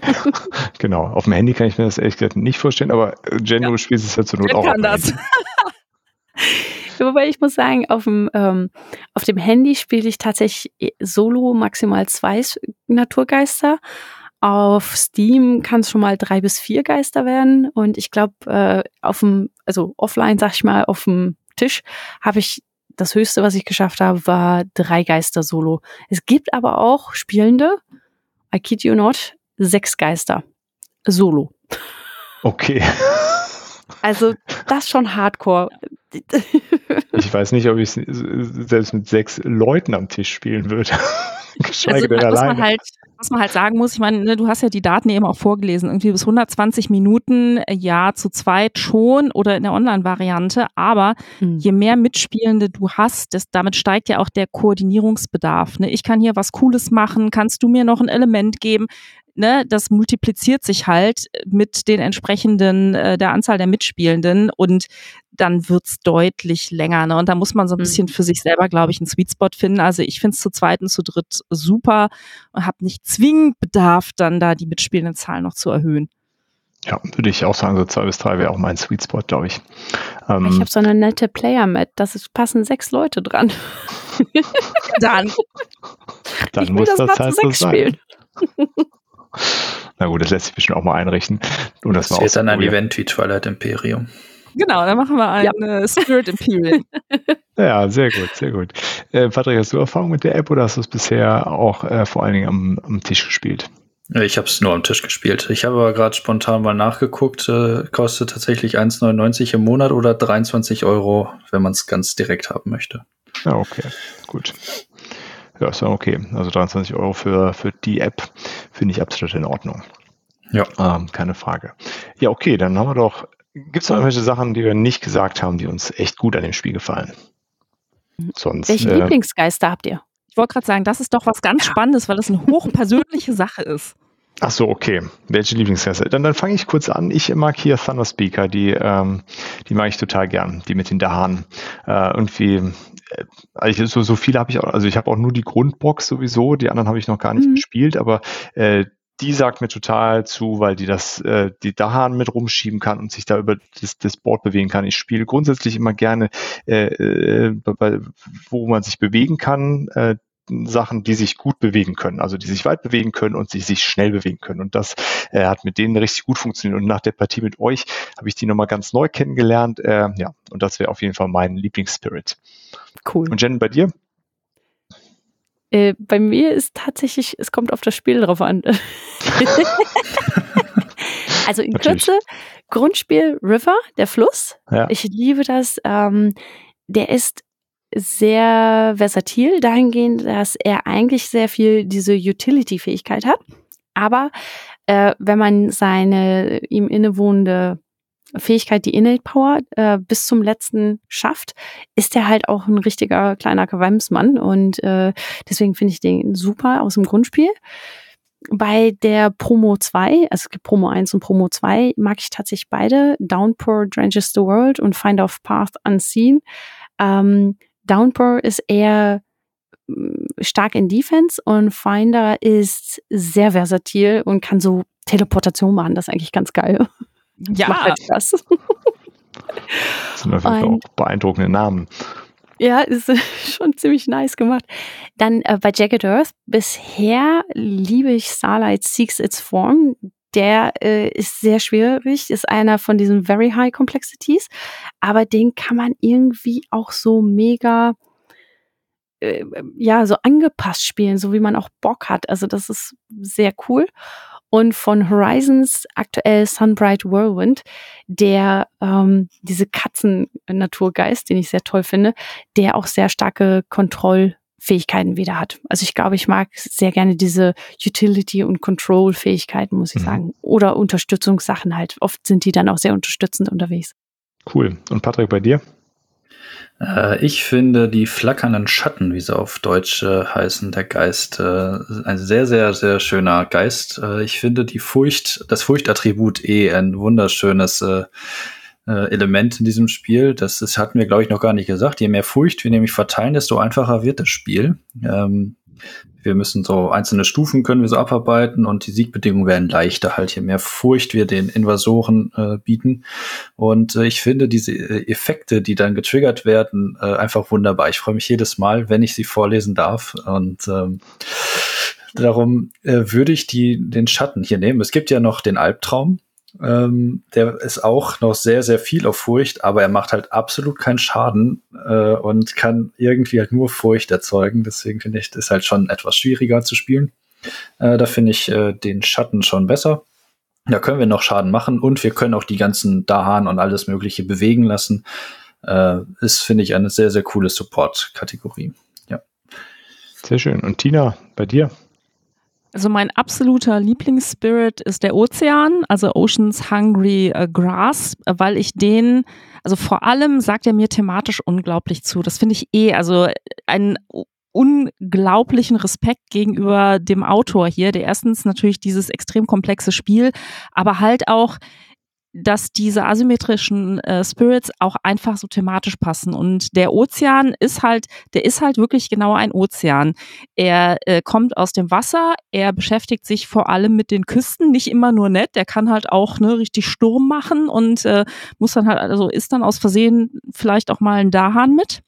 genau, auf dem Handy kann ich mir das ehrlich gesagt nicht vorstellen, aber Jen, ja. du spielst es ja zur Not Jen auch. kann das. Wobei ich muss sagen, auf dem, ähm, auf dem Handy spiele ich tatsächlich solo maximal zwei Naturgeister. Auf Steam kann es schon mal drei bis vier Geister werden. Und ich glaube, äh, auf dem, also offline, sag ich mal, auf dem Tisch habe ich das höchste, was ich geschafft habe, war drei Geister solo. Es gibt aber auch Spielende, I kid you not, sechs Geister solo. Okay. Also das schon Hardcore. Ich weiß nicht, ob ich selbst mit sechs Leuten am Tisch spielen würde. Geschweige also, denn alleine. Halt, was man halt sagen muss, ich meine, ne, du hast ja die Daten eben auch vorgelesen, irgendwie bis 120 Minuten, äh, ja, zu zweit schon oder in der Online-Variante, aber mhm. je mehr Mitspielende du hast, das, damit steigt ja auch der Koordinierungsbedarf. Ne? Ich kann hier was Cooles machen, kannst du mir noch ein Element geben? Ne, das multipliziert sich halt mit den entsprechenden, äh, der Anzahl der Mitspielenden und dann wird's deutlich länger. Ne? Und da muss man so ein bisschen für sich selber, glaube ich, einen Sweet Spot finden. Also ich finde es zu zweit und zu dritt super und habe nicht zwingend Bedarf, dann da die mitspielenden Zahlen noch zu erhöhen. Ja, würde ich auch sagen, so zwei bis drei wäre auch mein Sweet Spot, glaube ich. Ähm, ich habe so eine nette Player-Mat, da passen sechs Leute dran. dann. Dann ich muss das, das halt so sein. Na gut, das lässt sich bestimmt auch mal einrichten. Und das, das war dann ein Event wie Twilight Imperium. Genau, dann machen wir ein ja. Äh, Spirit Imperium. ja, sehr gut, sehr gut. Äh, Patrick, hast du Erfahrung mit der App oder hast du es bisher auch äh, vor allen Dingen am, am Tisch gespielt? Ich habe es nur am Tisch gespielt. Ich habe aber gerade spontan mal nachgeguckt. Äh, kostet tatsächlich 1,99 im Monat oder 23 Euro, wenn man es ganz direkt haben möchte. Ja, okay, gut. Ja, ist ja okay. Also 23 Euro für, für die App finde ich absolut in Ordnung. Ja. Ähm, keine Frage. Ja, okay, dann haben wir doch Gibt es noch irgendwelche Sachen, die wir nicht gesagt haben, die uns echt gut an dem Spiel gefallen? Sonst, Welche äh, Lieblingsgeister habt ihr? Ich wollte gerade sagen, das ist doch was ganz Spannendes, weil das eine hochpersönliche Sache ist. Ach so, okay. Welche Lieblingsgeister? Dann, dann fange ich kurz an. Ich mag hier Thunder Speaker, die, ähm, die mag ich total gern, die mit den Dahan. Äh, irgendwie, äh, also so, so viele habe ich auch, also ich habe auch nur die Grundbox sowieso, die anderen habe ich noch gar nicht mhm. gespielt, aber äh, die sagt mir total zu, weil die das, äh, die Dahan mit rumschieben kann und sich da über das, das Board bewegen kann. Ich spiele grundsätzlich immer gerne, äh, äh, wo man sich bewegen kann, äh, Sachen, die sich gut bewegen können, also die sich weit bewegen können und die sich schnell bewegen können. Und das äh, hat mit denen richtig gut funktioniert. Und nach der Partie mit euch habe ich die nochmal ganz neu kennengelernt. Äh, ja, und das wäre auf jeden Fall mein Lieblingsspirit. Cool. Und Jen, bei dir? Äh, bei mir ist tatsächlich, es kommt auf das Spiel drauf an. also in Natürlich. Kürze, Grundspiel River, der Fluss. Ja. Ich liebe das. Ähm, der ist sehr versatil dahingehend, dass er eigentlich sehr viel diese Utility-Fähigkeit hat. Aber äh, wenn man seine ihm innewohnende Fähigkeit, die Innate Power, äh, bis zum letzten schafft, ist er halt auch ein richtiger kleiner Gewalmsmann und äh, deswegen finde ich den super aus dem Grundspiel. Bei der Promo 2, also es gibt Promo 1 und Promo 2, mag ich tatsächlich beide. Downpour Drenches the World und Find of Path Unseen. Ähm, Downpour ist eher mm, stark in Defense und Finder ist sehr versatil und kann so Teleportation machen. Das ist eigentlich ganz geil. Ja. Macht halt Spaß. Das sind Fall auch beeindruckende Namen. Ja, ist schon ziemlich nice gemacht. Dann äh, bei Jagged Earth, bisher liebe ich Starlight Seeks Its Form. Der äh, ist sehr schwierig, ist einer von diesen Very High Complexities, aber den kann man irgendwie auch so mega äh, ja, so angepasst spielen, so wie man auch Bock hat. Also das ist sehr cool und von Horizons aktuell Sunbright Whirlwind, der ähm, diese Katzen-Naturgeist, den ich sehr toll finde, der auch sehr starke Kontrollfähigkeiten wieder hat. Also ich glaube, ich mag sehr gerne diese Utility- und Control-Fähigkeiten, muss ich mhm. sagen. Oder Unterstützungssachen halt. Oft sind die dann auch sehr unterstützend unterwegs. Cool. Und Patrick, bei dir? Äh, ich finde die flackernden Schatten, wie sie auf Deutsch äh, heißen, der Geist, äh, ein sehr, sehr, sehr schöner Geist. Äh, ich finde die Furcht, das Furchtattribut eh ein wunderschönes äh, Element in diesem Spiel. Das ist, hatten wir, glaube ich, noch gar nicht gesagt. Je mehr Furcht wir nämlich verteilen, desto einfacher wird das Spiel. Ähm, wir müssen so einzelne Stufen können wir so abarbeiten und die Siegbedingungen werden leichter, halt je mehr Furcht wir den Invasoren äh, bieten. Und äh, ich finde diese äh, Effekte, die dann getriggert werden, äh, einfach wunderbar. Ich freue mich jedes Mal, wenn ich sie vorlesen darf. Und ähm, darum äh, würde ich die, den Schatten hier nehmen. Es gibt ja noch den Albtraum. Ähm, der ist auch noch sehr, sehr viel auf Furcht, aber er macht halt absolut keinen Schaden äh, und kann irgendwie halt nur Furcht erzeugen. Deswegen finde ich, ist halt schon etwas schwieriger zu spielen. Äh, da finde ich äh, den Schatten schon besser. Da können wir noch Schaden machen und wir können auch die ganzen Dahan und alles Mögliche bewegen lassen. Äh, ist, finde ich, eine sehr, sehr coole Support-Kategorie. Ja. Sehr schön. Und Tina, bei dir? Also mein absoluter Lieblingsspirit ist der Ozean, also Oceans Hungry äh, Grass, weil ich den, also vor allem sagt er mir thematisch unglaublich zu. Das finde ich eh, also einen unglaublichen Respekt gegenüber dem Autor hier, der erstens natürlich dieses extrem komplexe Spiel, aber halt auch dass diese asymmetrischen äh, Spirits auch einfach so thematisch passen. Und der Ozean ist halt, der ist halt wirklich genau ein Ozean. Er äh, kommt aus dem Wasser, er beschäftigt sich vor allem mit den Küsten, nicht immer nur nett, der kann halt auch ne, richtig Sturm machen und äh, muss dann halt, also ist dann aus Versehen vielleicht auch mal ein Dahan mit.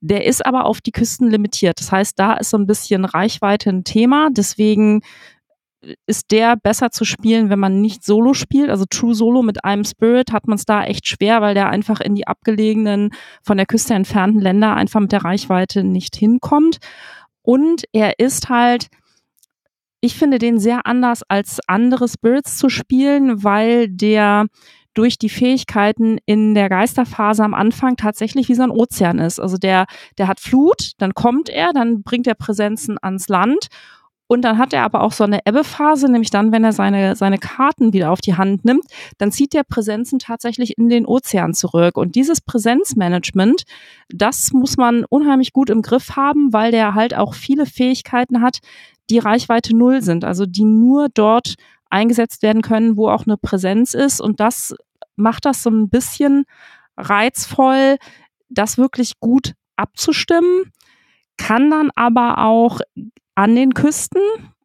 Der ist aber auf die Küsten limitiert. Das heißt, da ist so ein bisschen Reichweite ein Thema. Deswegen ist der besser zu spielen, wenn man nicht Solo spielt. Also True Solo mit einem Spirit hat man es da echt schwer, weil der einfach in die abgelegenen, von der Küste entfernten Länder einfach mit der Reichweite nicht hinkommt. Und er ist halt, ich finde den sehr anders als andere Spirits zu spielen, weil der durch die Fähigkeiten in der Geisterphase am Anfang tatsächlich wie so ein Ozean ist. Also der, der hat Flut, dann kommt er, dann bringt er Präsenzen ans Land und dann hat er aber auch so eine Ebbephase, nämlich dann, wenn er seine, seine Karten wieder auf die Hand nimmt, dann zieht er Präsenzen tatsächlich in den Ozean zurück. Und dieses Präsenzmanagement, das muss man unheimlich gut im Griff haben, weil der halt auch viele Fähigkeiten hat, die Reichweite null sind, also die nur dort eingesetzt werden können, wo auch eine Präsenz ist. Und das macht das so ein bisschen reizvoll, das wirklich gut abzustimmen kann dann aber auch an den Küsten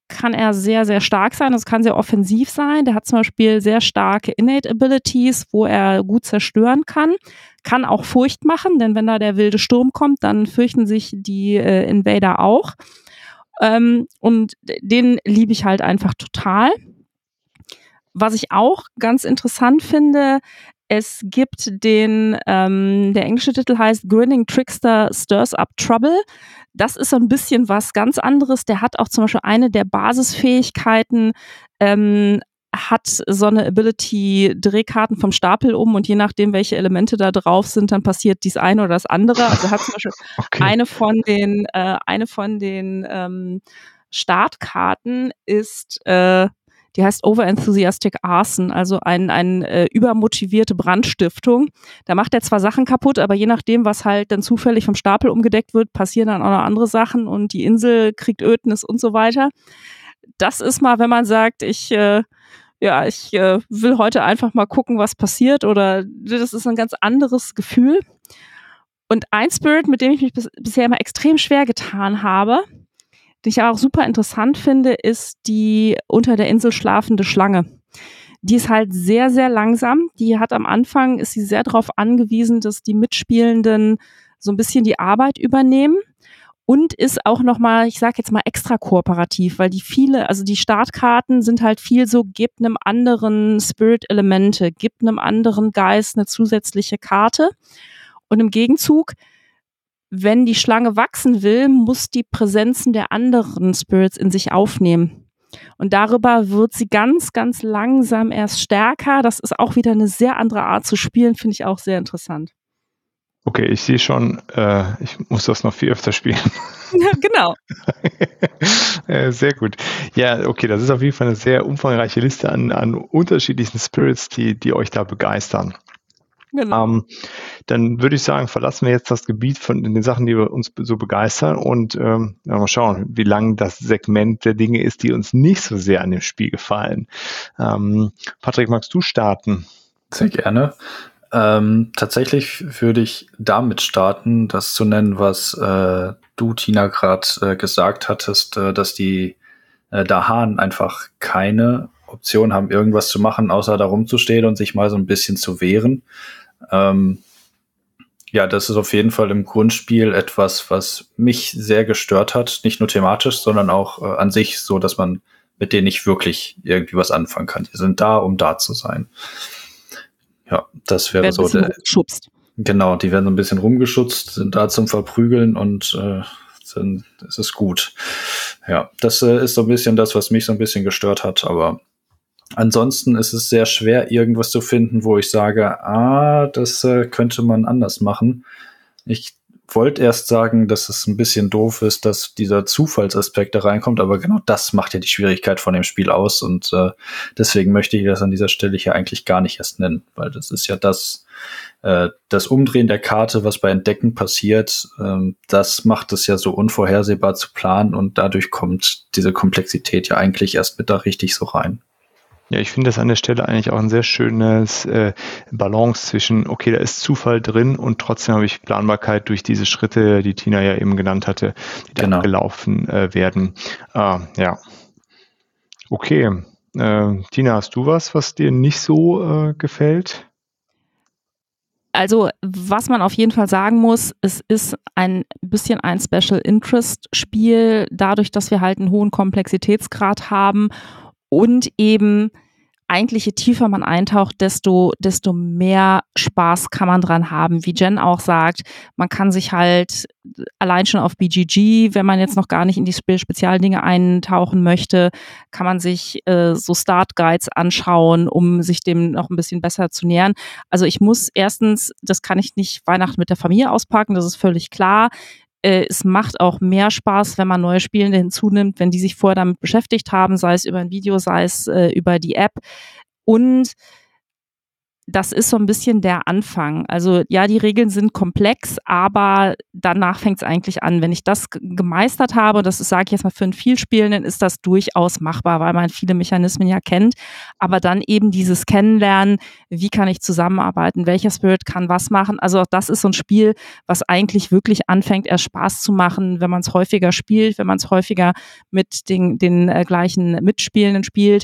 kann er sehr, sehr stark sein. Das kann sehr offensiv sein. Der hat zum Beispiel sehr starke Innate Abilities, wo er gut zerstören kann. Kann auch Furcht machen, denn wenn da der wilde Sturm kommt, dann fürchten sich die äh, Invader auch. Ähm, und den liebe ich halt einfach total. Was ich auch ganz interessant finde, es gibt den, ähm, der englische Titel heißt Grinning Trickster Stirs Up Trouble. Das ist so ein bisschen was ganz anderes. Der hat auch zum Beispiel eine der Basisfähigkeiten, ähm, hat so eine Ability Drehkarten vom Stapel um und je nachdem, welche Elemente da drauf sind, dann passiert dies eine oder das andere. Also hat zum Beispiel okay. eine von den, äh, eine von den ähm, Startkarten ist äh, die heißt Overenthusiastic Arson, also ein, ein äh, übermotivierte Brandstiftung. Da macht er zwar Sachen kaputt, aber je nachdem, was halt dann zufällig vom Stapel umgedeckt wird, passieren dann auch noch andere Sachen und die Insel kriegt Ödnis und so weiter. Das ist mal, wenn man sagt, ich äh, ja, ich äh, will heute einfach mal gucken, was passiert oder das ist ein ganz anderes Gefühl. Und ein Spirit, mit dem ich mich bis, bisher immer extrem schwer getan habe, die ich auch super interessant finde, ist die unter der Insel schlafende Schlange. Die ist halt sehr, sehr langsam. Die hat am Anfang, ist sie sehr darauf angewiesen, dass die Mitspielenden so ein bisschen die Arbeit übernehmen und ist auch nochmal, ich sage jetzt mal extra kooperativ, weil die viele, also die Startkarten sind halt viel so, gebt einem anderen Spirit-Elemente, gebt einem anderen Geist eine zusätzliche Karte. Und im Gegenzug wenn die Schlange wachsen will, muss die Präsenzen der anderen Spirits in sich aufnehmen. Und darüber wird sie ganz, ganz langsam erst stärker. Das ist auch wieder eine sehr andere Art zu spielen, finde ich auch sehr interessant. Okay, ich sehe schon, äh, ich muss das noch viel öfter spielen. Ja, genau. sehr gut. Ja, okay, das ist auf jeden Fall eine sehr umfangreiche Liste an, an unterschiedlichen Spirits, die, die euch da begeistern. Genau. Ähm, dann würde ich sagen, verlassen wir jetzt das Gebiet von den Sachen, die uns so begeistern und ähm, ja, mal schauen, wie lang das Segment der Dinge ist, die uns nicht so sehr an dem Spiel gefallen. Ähm, Patrick, magst du starten? Sehr gerne. Ähm, tatsächlich würde ich damit starten, das zu nennen, was äh, du, Tina, gerade äh, gesagt hattest, äh, dass die äh, Dahan einfach keine Option haben, irgendwas zu machen, außer da rumzustehen und sich mal so ein bisschen zu wehren. Ähm, ja, das ist auf jeden Fall im Grundspiel etwas, was mich sehr gestört hat. Nicht nur thematisch, sondern auch äh, an sich so, dass man mit denen nicht wirklich irgendwie was anfangen kann. Die sind da, um da zu sein. Ja, das wäre so der. Rumgeschubst. Genau, die werden so ein bisschen rumgeschubst, sind da zum Verprügeln und äh, sind, es ist gut. Ja, das äh, ist so ein bisschen das, was mich so ein bisschen gestört hat, aber Ansonsten ist es sehr schwer, irgendwas zu finden, wo ich sage, ah, das äh, könnte man anders machen. Ich wollte erst sagen, dass es ein bisschen doof ist, dass dieser Zufallsaspekt da reinkommt, aber genau das macht ja die Schwierigkeit von dem Spiel aus und äh, deswegen möchte ich das an dieser Stelle hier eigentlich gar nicht erst nennen, weil das ist ja das, äh, das Umdrehen der Karte, was bei Entdecken passiert, ähm, das macht es ja so unvorhersehbar zu planen und dadurch kommt diese Komplexität ja eigentlich erst mit da richtig so rein. Ja, ich finde das an der Stelle eigentlich auch ein sehr schönes äh, Balance zwischen, okay, da ist Zufall drin und trotzdem habe ich Planbarkeit durch diese Schritte, die Tina ja eben genannt hatte, die genau. da gelaufen äh, werden. Ah, ja. Okay. Äh, Tina, hast du was, was dir nicht so äh, gefällt? Also, was man auf jeden Fall sagen muss, es ist ein bisschen ein Special Interest Spiel, dadurch, dass wir halt einen hohen Komplexitätsgrad haben und eben eigentlich je tiefer man eintaucht, desto, desto mehr Spaß kann man dran haben. Wie Jen auch sagt, man kann sich halt allein schon auf BGG, wenn man jetzt noch gar nicht in die Spezialdinge eintauchen möchte, kann man sich äh, so Start Guides anschauen, um sich dem noch ein bisschen besser zu nähern. Also ich muss erstens, das kann ich nicht Weihnachten mit der Familie auspacken, das ist völlig klar äh, es macht auch mehr Spaß, wenn man neue Spielende hinzunimmt, wenn die sich vorher damit beschäftigt haben, sei es über ein Video, sei es äh, über die App. Und das ist so ein bisschen der Anfang. Also ja, die Regeln sind komplex, aber danach fängt es eigentlich an. Wenn ich das gemeistert habe, das sage ich jetzt mal für einen Vielspielenden, ist das durchaus machbar, weil man viele Mechanismen ja kennt. Aber dann eben dieses Kennenlernen, wie kann ich zusammenarbeiten, welcher Spirit kann was machen. Also auch das ist so ein Spiel, was eigentlich wirklich anfängt, erst Spaß zu machen, wenn man es häufiger spielt, wenn man es häufiger mit den, den äh, gleichen Mitspielenden spielt.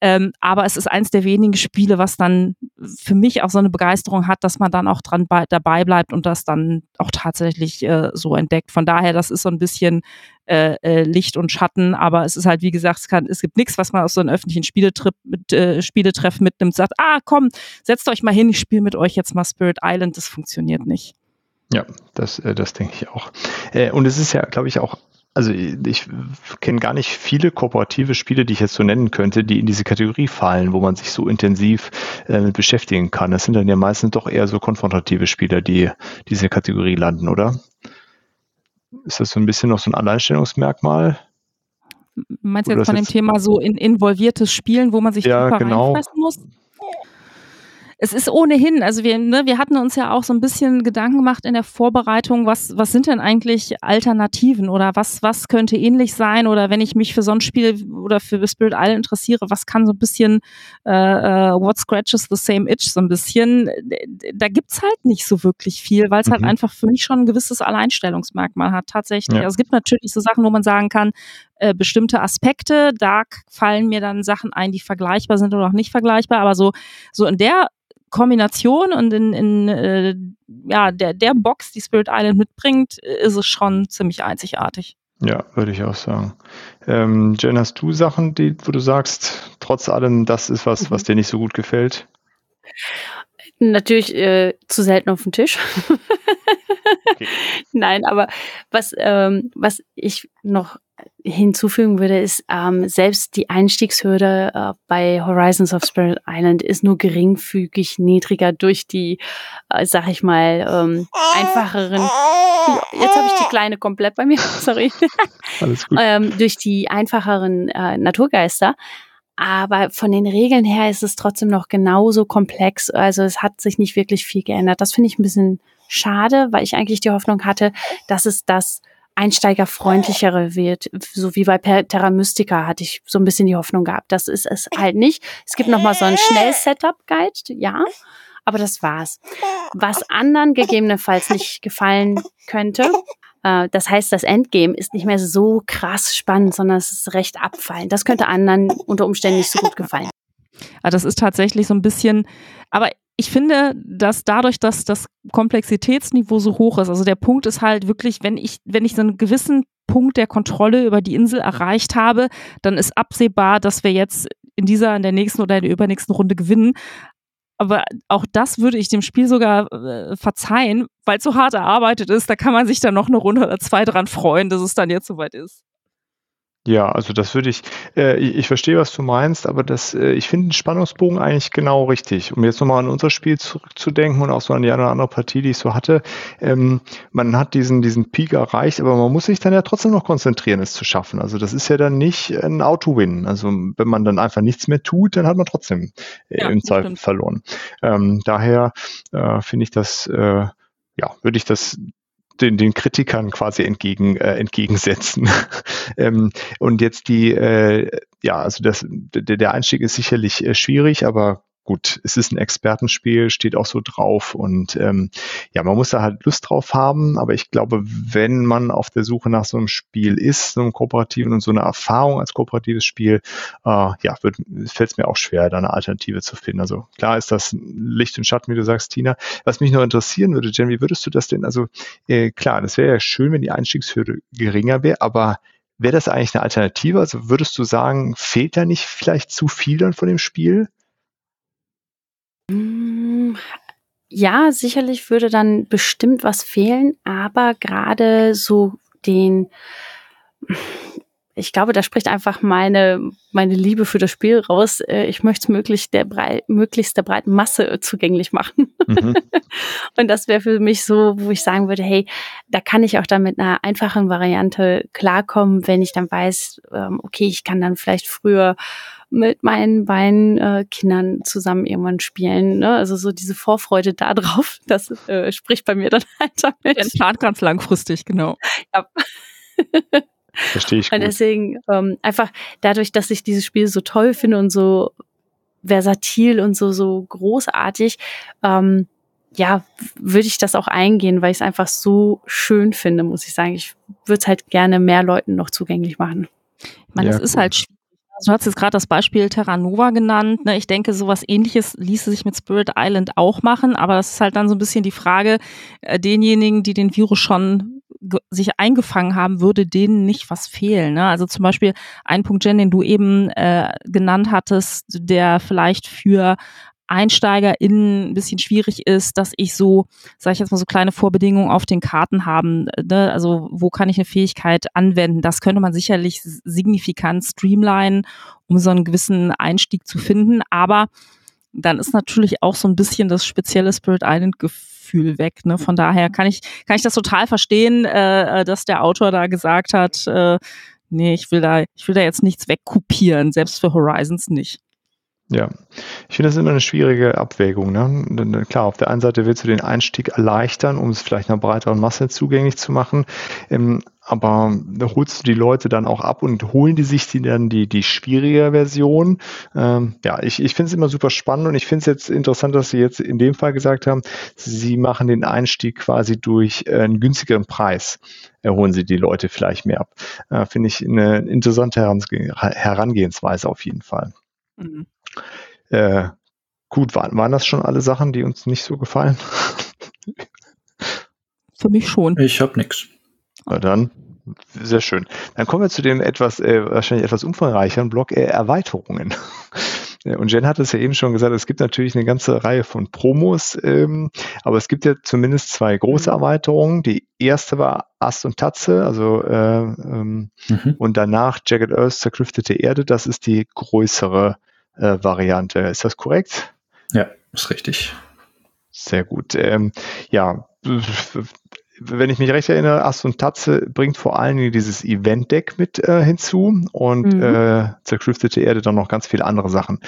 Ähm, aber es ist eins der wenigen Spiele, was dann für mich auch so eine Begeisterung hat, dass man dann auch dran bei, dabei bleibt und das dann auch tatsächlich äh, so entdeckt. Von daher, das ist so ein bisschen äh, äh, Licht und Schatten, aber es ist halt, wie gesagt, es, kann, es gibt nichts, was man aus so einem öffentlichen Spieletrip mit, äh, Spieletreff mitnimmt, sagt, ah, komm, setzt euch mal hin, ich spiele mit euch jetzt mal Spirit Island. Das funktioniert nicht. Ja, das, äh, das denke ich auch. Äh, und es ist ja, glaube ich, auch also ich kenne gar nicht viele kooperative Spiele, die ich jetzt so nennen könnte, die in diese Kategorie fallen, wo man sich so intensiv äh, mit beschäftigen kann. Das sind dann ja meistens doch eher so konfrontative Spiele, die diese Kategorie landen, oder? Ist das so ein bisschen noch so ein Alleinstellungsmerkmal? Meinst du jetzt von dem Thema so in involviertes Spielen, wo man sich ja, genau. muss? Es ist ohnehin, also wir, ne, wir hatten uns ja auch so ein bisschen Gedanken gemacht in der Vorbereitung, was, was sind denn eigentlich Alternativen oder was, was könnte ähnlich sein oder wenn ich mich für so ein Spiel oder für Spirit Isle interessiere, was kann so ein bisschen äh, uh, What Scratches the Same Itch so ein bisschen, da gibt's halt nicht so wirklich viel, weil es halt mhm. halt einfach für mich schon ein gewisses Alleinstellungsmerkmal hat, tatsächlich. Ja. Also es gibt natürlich so Sachen, wo man sagen kann, äh, bestimmte Aspekte, da fallen mir dann Sachen ein, die vergleichbar sind oder auch nicht vergleichbar, aber so, so in der Kombination und in, in äh, ja, der, der Box, die Spirit Island mitbringt, ist es schon ziemlich einzigartig. Ja, würde ich auch sagen. Ähm, Jen, hast du Sachen, die, wo du sagst, trotz allem, das ist was, was mhm. dir nicht so gut gefällt? Natürlich äh, zu selten auf dem Tisch. okay. Nein, aber was, ähm, was ich noch hinzufügen würde, ist, ähm, selbst die Einstiegshürde äh, bei Horizons of Spirit Island ist nur geringfügig niedriger durch die, äh, sag ich mal, ähm, einfacheren. Jetzt habe ich die kleine komplett bei mir, sorry. Alles gut. ähm, durch die einfacheren äh, Naturgeister. Aber von den Regeln her ist es trotzdem noch genauso komplex. Also es hat sich nicht wirklich viel geändert. Das finde ich ein bisschen schade, weil ich eigentlich die Hoffnung hatte, dass es das einsteigerfreundlichere wird. So wie bei Terra Mystica hatte ich so ein bisschen die Hoffnung gehabt. Das ist es halt nicht. Es gibt noch mal so einen Schnell-Setup-Guide, ja. Aber das war's. Was anderen gegebenenfalls nicht gefallen könnte, äh, das heißt, das Endgame ist nicht mehr so krass spannend, sondern es ist recht abfallend. Das könnte anderen unter Umständen nicht so gut gefallen. Ah, das ist tatsächlich so ein bisschen, aber ich finde, dass dadurch, dass das Komplexitätsniveau so hoch ist, also der Punkt ist halt wirklich, wenn ich, wenn ich so einen gewissen Punkt der Kontrolle über die Insel erreicht habe, dann ist absehbar, dass wir jetzt in dieser, in der nächsten oder in der übernächsten Runde gewinnen. Aber auch das würde ich dem Spiel sogar äh, verzeihen, weil es so hart erarbeitet ist. Da kann man sich dann noch eine Runde oder zwei dran freuen, dass es dann jetzt soweit ist. Ja, also das würde ich, äh, ich, ich verstehe, was du meinst, aber das, äh, ich finde den Spannungsbogen eigentlich genau richtig. Um jetzt nochmal an unser Spiel zurückzudenken und auch so an die eine oder andere Partie, die ich so hatte, ähm, man hat diesen, diesen Peak erreicht, aber man muss sich dann ja trotzdem noch konzentrieren, es zu schaffen. Also das ist ja dann nicht ein Auto-Win. Also wenn man dann einfach nichts mehr tut, dann hat man trotzdem äh, ja, im Zweifel verloren. Ähm, daher äh, finde ich das, äh, ja, würde ich das den, den Kritikern quasi entgegen, äh, entgegensetzen. ähm, und jetzt die, äh, ja, also das, der, der Einstieg ist sicherlich äh, schwierig, aber gut, es ist ein Expertenspiel, steht auch so drauf und ähm, ja, man muss da halt Lust drauf haben, aber ich glaube, wenn man auf der Suche nach so einem Spiel ist, so einem kooperativen und so eine Erfahrung als kooperatives Spiel, äh, ja, fällt es mir auch schwer, da eine Alternative zu finden. Also klar ist das Licht und Schatten, wie du sagst, Tina. Was mich noch interessieren würde, Jen, wie würdest du das denn, also äh, klar, das wäre ja schön, wenn die Einstiegshürde geringer wäre, aber Wäre das eigentlich eine Alternative? Also würdest du sagen, fehlt da nicht vielleicht zu viel dann von dem Spiel? Hm, ja, sicherlich würde dann bestimmt was fehlen, aber gerade so den, ich glaube, da spricht einfach meine, meine Liebe für das Spiel raus. Äh, ich möchte es möglichst der, brei möglichst der breiten Masse zugänglich machen. Mhm. Und das wäre für mich so, wo ich sagen würde, hey, da kann ich auch dann mit einer einfachen Variante klarkommen, wenn ich dann weiß, ähm, okay, ich kann dann vielleicht früher mit meinen beiden äh, Kindern zusammen irgendwann spielen. Ne? Also so diese Vorfreude da drauf, das äh, spricht bei mir dann halt damit. Den plant ganz langfristig, genau. Ja. Verstehe ich. Gut. Und deswegen ähm, einfach dadurch, dass ich dieses Spiel so toll finde und so versatil und so so großartig, ähm, ja, würde ich das auch eingehen, weil ich es einfach so schön finde, muss ich sagen. Ich würde es halt gerne mehr Leuten noch zugänglich machen. Ich meine, ja, das ist halt schwierig Du hast jetzt gerade das Beispiel Terra Nova genannt. Ne? Ich denke, sowas ähnliches ließe sich mit Spirit Island auch machen, aber das ist halt dann so ein bisschen die Frage, äh, denjenigen, die den Virus schon sich eingefangen haben, würde denen nicht was fehlen. Ne? Also zum Beispiel ein Punkt, Jen, den du eben äh, genannt hattest, der vielleicht für EinsteigerInnen ein bisschen schwierig ist, dass ich so, sage ich jetzt mal, so kleine Vorbedingungen auf den Karten haben. Ne? Also wo kann ich eine Fähigkeit anwenden? Das könnte man sicherlich signifikant streamlinen, um so einen gewissen Einstieg zu finden. Aber dann ist natürlich auch so ein bisschen das spezielle Spirit Island Gefühl weg. Ne? Von daher kann ich, kann ich das total verstehen, äh, dass der Autor da gesagt hat, äh, nee, ich will da, ich will da jetzt nichts wegkopieren, selbst für Horizons nicht. Ja, ich finde das immer eine schwierige Abwägung. Ne? Klar, auf der einen Seite willst du den Einstieg erleichtern, um es vielleicht einer breiteren Masse zugänglich zu machen. Ähm, aber holst du die Leute dann auch ab und holen die sich die dann die, die schwierige Version. Ähm, ja, ich, ich finde es immer super spannend und ich finde es jetzt interessant, dass Sie jetzt in dem Fall gesagt haben, Sie machen den Einstieg quasi durch einen günstigeren Preis. Erholen Sie die Leute vielleicht mehr ab. Äh, finde ich eine interessante Herangehensweise auf jeden Fall. Mhm. Äh, gut, waren, waren das schon alle Sachen, die uns nicht so gefallen? Für mich schon. Ich habe nichts. Na dann, sehr schön. Dann kommen wir zu dem etwas, äh, wahrscheinlich etwas umfangreicheren Block äh, Erweiterungen. Und Jen hat es ja eben schon gesagt, es gibt natürlich eine ganze Reihe von Promos, ähm, aber es gibt ja zumindest zwei große mhm. Erweiterungen. Die erste war Ast und Tatze, also äh, ähm, mhm. und danach Jagged Earth, zerklüftete Erde. Das ist die größere äh, Variante. Ist das korrekt? Ja, ist richtig. Sehr gut. Ähm, ja, wenn ich mich recht erinnere, Ast und Tatze bringt vor allen Dingen dieses Event-Deck mit äh, hinzu und mhm. äh, zerklüftete Erde dann noch ganz viele andere Sachen.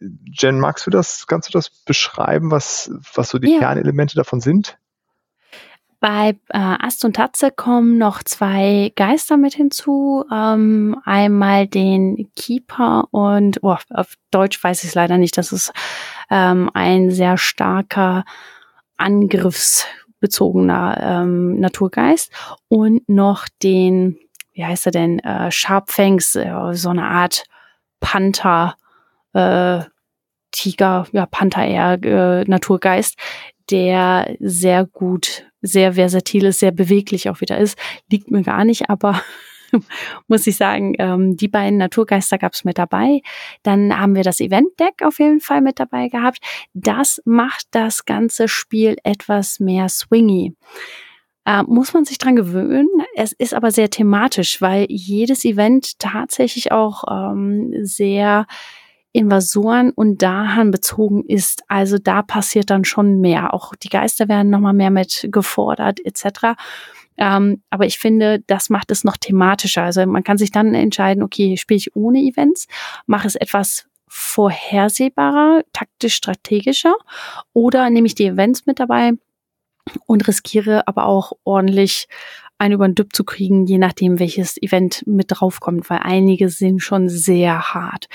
Jen, magst du das, kannst du das beschreiben, was, was so die ja. Kernelemente davon sind? Bei äh, Ast und Tatze kommen noch zwei Geister mit hinzu. Ähm, einmal den Keeper und oh, auf Deutsch weiß ich es leider nicht. Das ist ähm, ein sehr starker angriffsbezogener ähm, Naturgeist und noch den, wie heißt er denn, äh, Sharpfangs, äh, so eine Art Panther, äh, Tiger, ja Panther eher äh, Naturgeist, der sehr gut, sehr versatil ist, sehr beweglich auch wieder ist. Liegt mir gar nicht, aber muss ich sagen, ähm, die beiden Naturgeister gab es mit dabei. Dann haben wir das Event-Deck auf jeden Fall mit dabei gehabt. Das macht das ganze Spiel etwas mehr swingy. Äh, muss man sich dran gewöhnen. Es ist aber sehr thematisch, weil jedes Event tatsächlich auch ähm, sehr Invasoren und Dahan bezogen ist. Also da passiert dann schon mehr. Auch die Geister werden nochmal mehr mit gefordert etc. Ähm, aber ich finde, das macht es noch thematischer. Also man kann sich dann entscheiden, okay, spiele ich ohne Events, mache es etwas vorhersehbarer, taktisch strategischer oder nehme ich die Events mit dabei und riskiere aber auch ordentlich einen über den Düpp zu kriegen, je nachdem, welches Event mit draufkommt, weil einige sind schon sehr hart.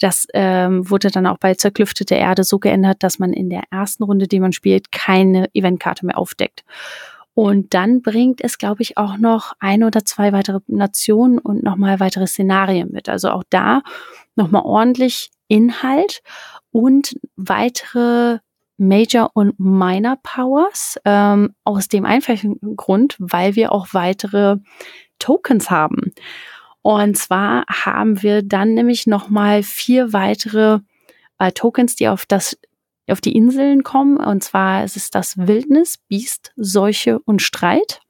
Das ähm, wurde dann auch bei Zerklüftete Erde so geändert, dass man in der ersten Runde, die man spielt, keine Eventkarte mehr aufdeckt. Und dann bringt es, glaube ich, auch noch ein oder zwei weitere Nationen und nochmal weitere Szenarien mit. Also auch da nochmal ordentlich Inhalt und weitere Major und Minor Powers ähm, aus dem einfachen Grund, weil wir auch weitere Tokens haben. Und zwar haben wir dann nämlich nochmal vier weitere äh, Tokens, die auf das auf die Inseln kommen. Und zwar ist es das Wildnis, Biest, Seuche und Streit.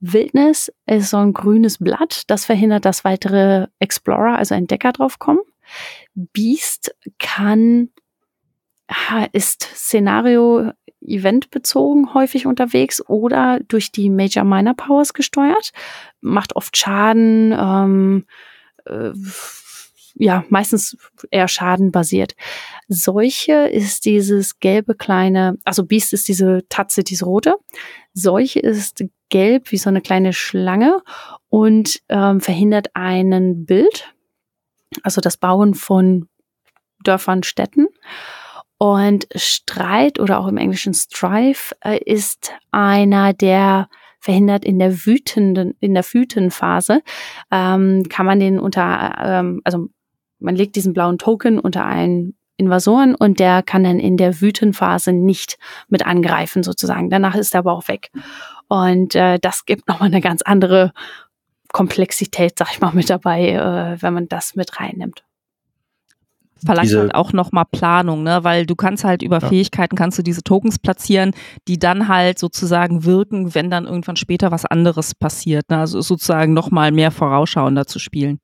Wildnis ist so ein grünes Blatt, das verhindert, dass weitere Explorer, also Entdecker draufkommen. Beast kann, ist Szenario Event bezogen häufig unterwegs oder durch die Major Minor Powers gesteuert, macht oft Schaden, ähm, äh, ja, meistens eher schadenbasiert. Seuche ist dieses gelbe kleine, also Beast ist diese Tatze, diese rote. Seuche ist gelb wie so eine kleine Schlange und ähm, verhindert einen Bild, also das Bauen von Dörfern, Städten. Und Streit oder auch im Englischen Strife äh, ist einer, der verhindert in der wütenden, in der Phase, ähm, kann man den unter, ähm, also man legt diesen blauen Token unter einen Invasoren und der kann dann in der Phase nicht mit angreifen sozusagen. Danach ist er aber auch weg. Und äh, das gibt nochmal eine ganz andere Komplexität, sag ich mal, mit dabei, äh, wenn man das mit reinnimmt. Verlangt diese, halt auch nochmal Planung, ne? Weil du kannst halt über ja. Fähigkeiten kannst du diese Tokens platzieren, die dann halt sozusagen wirken, wenn dann irgendwann später was anderes passiert. Ne? Also sozusagen nochmal mehr vorausschauender zu spielen.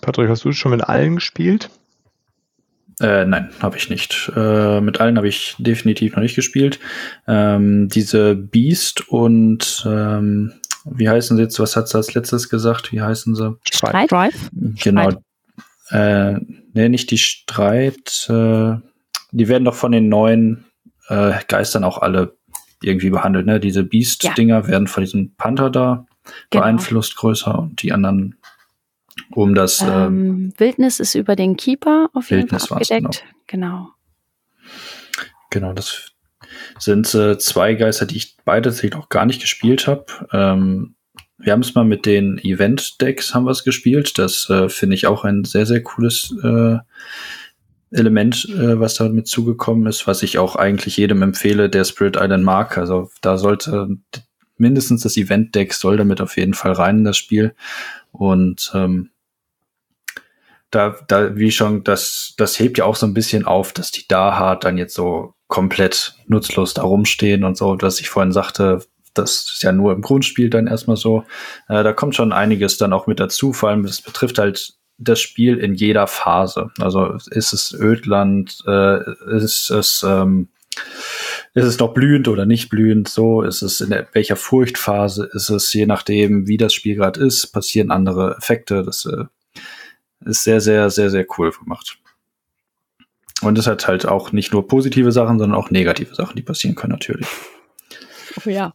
Patrick, hast du schon mit allen gespielt? Äh, nein, habe ich nicht. Äh, mit allen habe ich definitiv noch nicht gespielt. Ähm, diese Beast und ähm, wie heißen sie jetzt? Was hat sie als letztes gesagt? Wie heißen sie? Streit. Drive. Genau. Äh, nee, nicht die Streit. Äh, die werden doch von den neuen äh, Geistern auch alle irgendwie behandelt. Ne? Diese Beast-Dinger ja. werden von diesem Panther da genau. beeinflusst größer und die anderen um das ähm, ähm, Wildnis ist über den Keeper auf jeden Wildnis Fall abgedeckt. Genau. genau. das sind äh, zwei Geister, die ich beide tatsächlich noch gar nicht gespielt habe. Ähm, wir haben es mal mit den Event-Decks haben wir es gespielt. Das äh, finde ich auch ein sehr, sehr cooles äh, Element, äh, was damit zugekommen ist, was ich auch eigentlich jedem empfehle, der Spirit Island mag. Also da sollte mindestens das Event-Deck soll damit auf jeden Fall rein in das Spiel. Und ähm, da, da, wie schon, das, das hebt ja auch so ein bisschen auf, dass die da hart dann jetzt so komplett nutzlos da rumstehen und so, was ich vorhin sagte, das ist ja nur im Grundspiel dann erstmal so. Äh, da kommt schon einiges dann auch mit dazu, vor allem es betrifft halt das Spiel in jeder Phase. Also ist es Ödland, äh, ist es ähm, ist es noch blühend oder nicht blühend? So ist es in welcher Furchtphase ist es? Je nachdem, wie das Spiel gerade ist, passieren andere Effekte. Das äh, ist sehr, sehr, sehr, sehr cool gemacht. Und es hat halt auch nicht nur positive Sachen, sondern auch negative Sachen, die passieren können natürlich. Oh ja.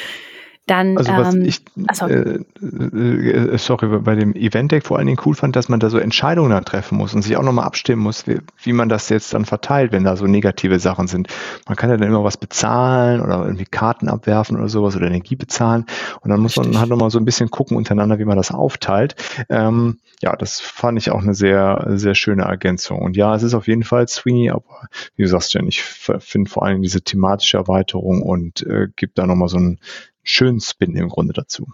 Dann, also was ähm, ich, äh, äh, sorry, bei dem Event-Deck vor allen Dingen cool fand, dass man da so Entscheidungen dann treffen muss und sich auch nochmal abstimmen muss, wie, wie, man das jetzt dann verteilt, wenn da so negative Sachen sind. Man kann ja dann immer was bezahlen oder irgendwie Karten abwerfen oder sowas oder Energie bezahlen und dann muss Richtig. man halt nochmal so ein bisschen gucken untereinander, wie man das aufteilt. Ähm, ja, das fand ich auch eine sehr, sehr schöne Ergänzung. Und ja, es ist auf jeden Fall Swingy, aber wie du sagst, Jen, ich finde vor allem diese thematische Erweiterung und äh, gibt da nochmal so einen schönen Spin im Grunde dazu.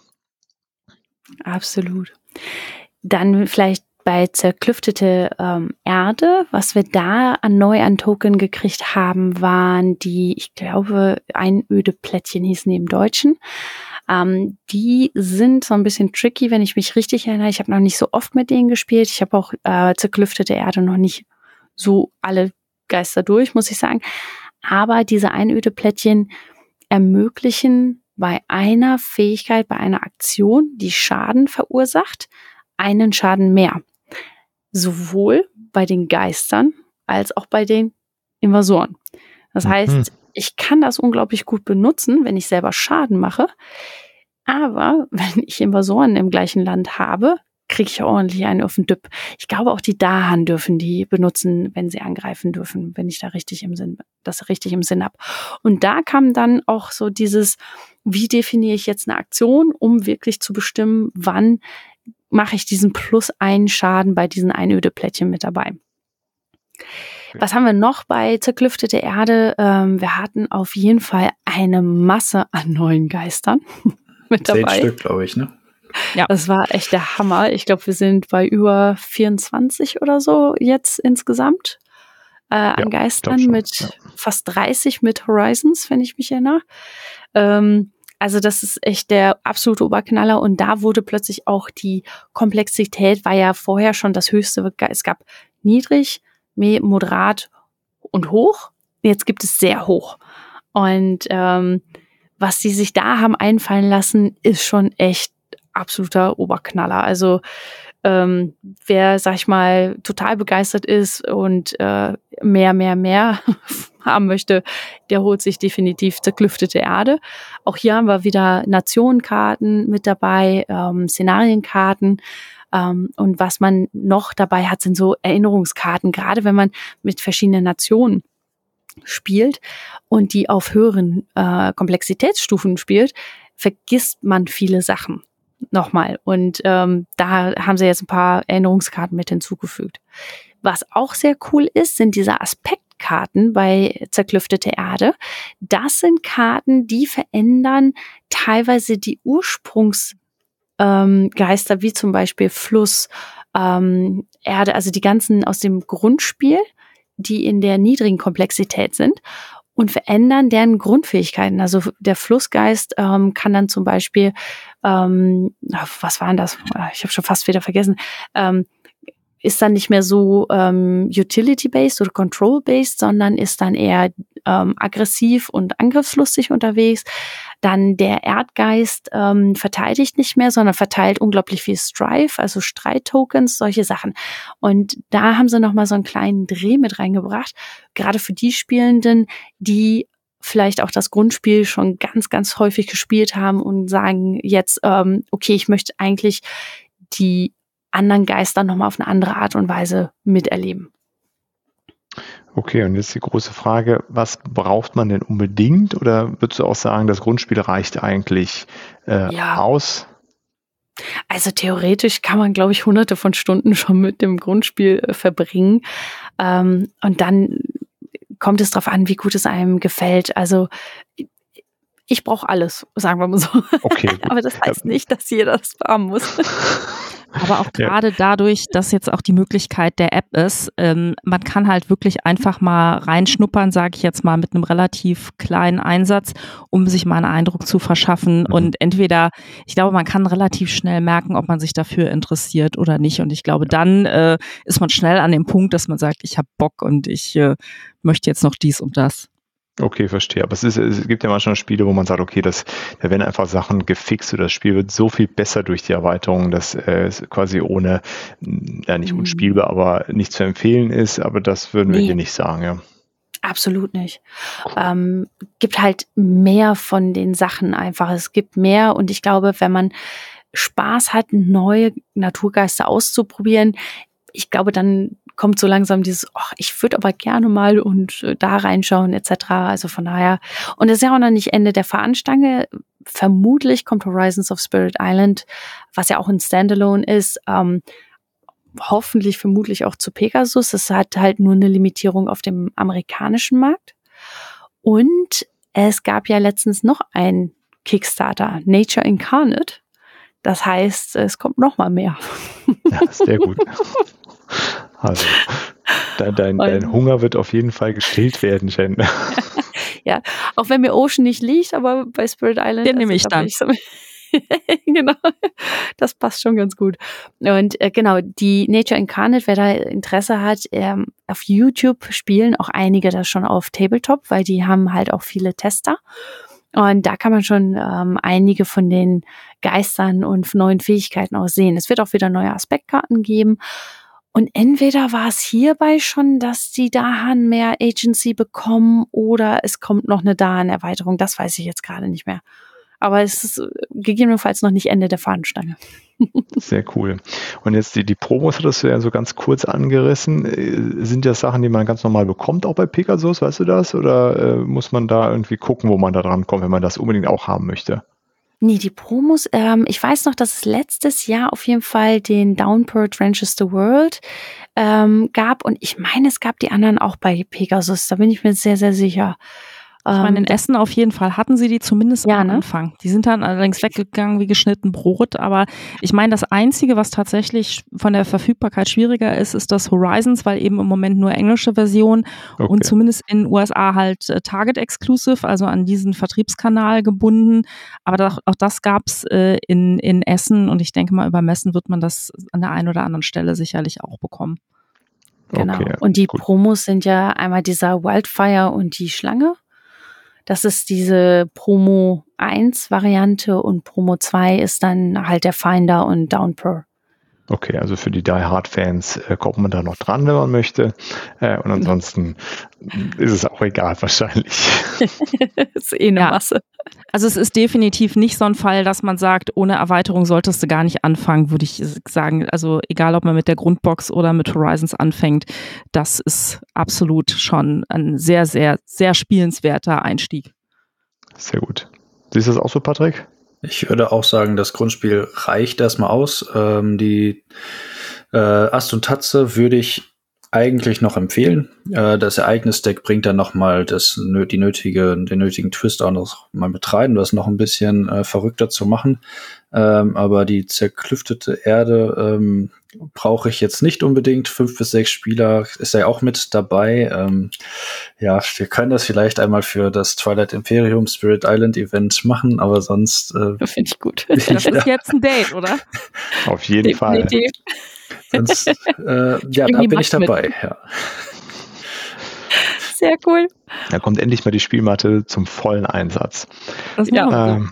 Absolut. Dann vielleicht bei zerklüftete ähm, Erde, was wir da an neu an Token gekriegt haben, waren die, ich glaube, einöde Plättchen hießen die im Deutschen. Ähm, die sind so ein bisschen tricky, wenn ich mich richtig erinnere. Ich habe noch nicht so oft mit denen gespielt. Ich habe auch äh, zerklüftete Erde noch nicht so alle Geister durch, muss ich sagen. Aber diese einöde Plättchen ermöglichen bei einer Fähigkeit, bei einer Aktion, die Schaden verursacht, einen Schaden mehr. Sowohl bei den Geistern als auch bei den Invasoren. Das mhm. heißt, ich kann das unglaublich gut benutzen, wenn ich selber Schaden mache. Aber wenn ich Invasoren im gleichen Land habe, kriege ich ordentlich einen auf den Düpp. Ich glaube, auch die Dahan dürfen die benutzen, wenn sie angreifen dürfen, wenn ich da richtig im Sinn, das richtig im Sinn habe. Und da kam dann auch so dieses, wie definiere ich jetzt eine Aktion, um wirklich zu bestimmen, wann mache ich diesen plus einen Schaden bei diesen Einödeplättchen mit dabei. Was haben wir noch bei zerklüftete Erde? Ähm, wir hatten auf jeden Fall eine Masse an neuen Geistern mit dabei. Zehn Stück, glaube ich, ne? Ja. Das war echt der Hammer. Ich glaube, wir sind bei über 24 oder so jetzt insgesamt äh, an ja, Geistern mit ja. fast 30 mit Horizons, wenn ich mich erinnere. Ähm, also das ist echt der absolute Oberknaller und da wurde plötzlich auch die Komplexität, war ja vorher schon das höchste. Es gab niedrig, moderat und hoch. Jetzt gibt es sehr hoch. Und ähm, was sie sich da haben einfallen lassen, ist schon echt absoluter Oberknaller. Also ähm, wer, sag ich mal, total begeistert ist und äh, mehr, mehr, mehr haben möchte, der holt sich definitiv zerklüftete Erde. Auch hier haben wir wieder Nationenkarten mit dabei, ähm, Szenarienkarten. Ähm, und was man noch dabei hat, sind so Erinnerungskarten, gerade wenn man mit verschiedenen Nationen spielt und die auf höheren äh, Komplexitätsstufen spielt, vergisst man viele Sachen nochmal. Und ähm, da haben sie jetzt ein paar Erinnerungskarten mit hinzugefügt. Was auch sehr cool ist, sind diese Aspektkarten bei zerklüftete Erde. Das sind Karten, die verändern teilweise die Ursprungsgeister, ähm, wie zum Beispiel Fluss, ähm, Erde, also die ganzen aus dem Grundspiel, die in der niedrigen Komplexität sind und verändern deren Grundfähigkeiten. Also der Flussgeist ähm, kann dann zum Beispiel, ähm, was waren das? Ich habe schon fast wieder vergessen. Ähm, ist dann nicht mehr so ähm, utility-based oder control-based, sondern ist dann eher ähm, aggressiv und angriffslustig unterwegs. Dann der Erdgeist ähm, verteidigt nicht mehr, sondern verteilt unglaublich viel Strife, also Streittokens, solche Sachen. Und da haben sie nochmal so einen kleinen Dreh mit reingebracht, gerade für die Spielenden, die vielleicht auch das Grundspiel schon ganz, ganz häufig gespielt haben und sagen jetzt, ähm, okay, ich möchte eigentlich die anderen Geister nochmal auf eine andere Art und Weise miterleben. Okay, und jetzt die große Frage, was braucht man denn unbedingt? Oder würdest du auch sagen, das Grundspiel reicht eigentlich äh, ja. aus? Also theoretisch kann man, glaube ich, hunderte von Stunden schon mit dem Grundspiel äh, verbringen. Ähm, und dann kommt es darauf an, wie gut es einem gefällt. Also ich brauche alles, sagen wir mal so. Okay, Aber das heißt nicht, dass jeder das haben muss. Aber auch gerade ja. dadurch, dass jetzt auch die Möglichkeit der App ist, ähm, man kann halt wirklich einfach mal reinschnuppern, sage ich jetzt mal, mit einem relativ kleinen Einsatz, um sich mal einen Eindruck zu verschaffen. Mhm. Und entweder, ich glaube, man kann relativ schnell merken, ob man sich dafür interessiert oder nicht. Und ich glaube, dann äh, ist man schnell an dem Punkt, dass man sagt, ich habe Bock und ich äh, möchte jetzt noch dies und das. Okay, verstehe. Aber es, ist, es gibt ja manchmal Spiele, wo man sagt, okay, das, da werden einfach Sachen gefixt oder das Spiel wird so viel besser durch die Erweiterung, dass äh, es quasi ohne, ja nicht mhm. unspielbar, aber nicht zu empfehlen ist. Aber das würden wir nee. hier nicht sagen, ja. Absolut nicht. Ähm, gibt halt mehr von den Sachen einfach. Es gibt mehr und ich glaube, wenn man Spaß hat, neue Naturgeister auszuprobieren, ich glaube, dann kommt so langsam dieses, ach, ich würde aber gerne mal und äh, da reinschauen etc. Also von daher. Und es ist ja auch noch nicht Ende der Fahnenstange. Vermutlich kommt Horizons of Spirit Island, was ja auch ein Standalone ist, ähm, hoffentlich vermutlich auch zu Pegasus. Es hat halt nur eine Limitierung auf dem amerikanischen Markt. Und es gab ja letztens noch ein Kickstarter, Nature Incarnate. Das heißt, es kommt noch mal mehr. Ja, sehr gut. Also, dein, dein, dein Hunger wird auf jeden Fall gestillt werden, Jen. ja, auch wenn mir Ocean nicht liegt, aber bei Spirit Island. Den nehme ich dann. genau, das passt schon ganz gut. Und äh, genau, die Nature Incarnate, wer da Interesse hat, ähm, auf YouTube spielen auch einige das schon auf Tabletop, weil die haben halt auch viele Tester. Und da kann man schon ähm, einige von den Geistern und neuen Fähigkeiten auch sehen. Es wird auch wieder neue Aspektkarten geben. Und entweder war es hierbei schon, dass die Dahan mehr Agency bekommen oder es kommt noch eine Dahan-Erweiterung. Das weiß ich jetzt gerade nicht mehr. Aber es ist äh, gegebenenfalls noch nicht Ende der Fahnenstange. Sehr cool. Und jetzt die, die Promos hattest du ja so ganz kurz angerissen. Äh, sind das Sachen, die man ganz normal bekommt, auch bei Pegasus, weißt du das? Oder äh, muss man da irgendwie gucken, wo man da dran kommt, wenn man das unbedingt auch haben möchte? Nee, die Promos, ähm, ich weiß noch, dass es letztes Jahr auf jeden Fall den Downpour Trenches the World ähm, gab und ich meine, es gab die anderen auch bei Pegasus, da bin ich mir sehr, sehr sicher. Ich meine, in ähm, Essen auf jeden Fall hatten sie die zumindest ja, am ne? Anfang. Die sind dann allerdings weggegangen wie geschnitten Brot. Aber ich meine, das Einzige, was tatsächlich von der Verfügbarkeit schwieriger ist, ist das Horizons, weil eben im Moment nur englische Version okay. und zumindest in den USA halt äh, Target Exclusive, also an diesen Vertriebskanal gebunden. Aber das, auch das gab's äh, in, in Essen und ich denke mal, über Messen wird man das an der einen oder anderen Stelle sicherlich auch bekommen. Genau. Okay, und die gut. Promos sind ja einmal dieser Wildfire und die Schlange. Das ist diese Promo 1 Variante und Promo 2 ist dann halt der Finder und Downpro. Okay, also für die Die Hard Fans äh, kommt man da noch dran, wenn man möchte. Äh, und ansonsten ist es auch egal wahrscheinlich. ist eh eine ja. Masse. Also es ist definitiv nicht so ein Fall, dass man sagt, ohne Erweiterung solltest du gar nicht anfangen, würde ich sagen. Also egal, ob man mit der Grundbox oder mit Horizons anfängt, das ist absolut schon ein sehr, sehr, sehr spielenswerter Einstieg. Sehr gut. Siehst du das auch so, Patrick? Ich würde auch sagen, das Grundspiel reicht erstmal aus. Ähm, die äh, Ast und Tatze würde ich eigentlich noch empfehlen. Äh, das Ereignisdeck bringt dann noch mal das, die nötige, den nötigen Twist auch noch mal mit rein, das noch ein bisschen äh, verrückter zu machen. Ähm, aber die zerklüftete Erde ähm, brauche ich jetzt nicht unbedingt. Fünf bis sechs Spieler ist ja auch mit dabei. Ähm, ja, wir können das vielleicht einmal für das Twilight Imperium Spirit Island Event machen, aber sonst. Äh, Finde ich gut. Das ist jetzt ein Date, oder? Auf jeden Definitiv. Fall. Sonst, äh, ja, da bin ich dabei, mit. ja. Sehr cool. Da kommt endlich mal die Spielmatte zum vollen Einsatz. Das ja. Ähm,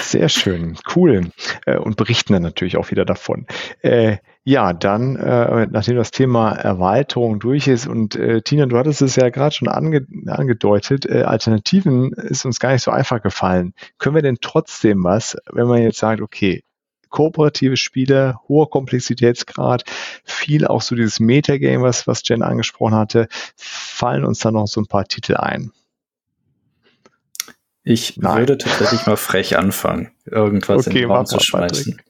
sehr schön, cool. Äh, und berichten dann natürlich auch wieder davon. Äh, ja, dann, äh, nachdem das Thema Erweiterung durch ist und Tina, du hattest es ja gerade schon ange angedeutet, Alternativen ist uns gar nicht so einfach gefallen. Können wir denn trotzdem was, wenn man jetzt sagt, okay, kooperative Spiele, hoher Komplexitätsgrad, viel auch so dieses Metagame, was, was Jen angesprochen hatte, fallen uns da noch so ein paar Titel ein? Ich Nein. würde tatsächlich mal frech anfangen, irgendwas okay, in den Raum zu schmeißen.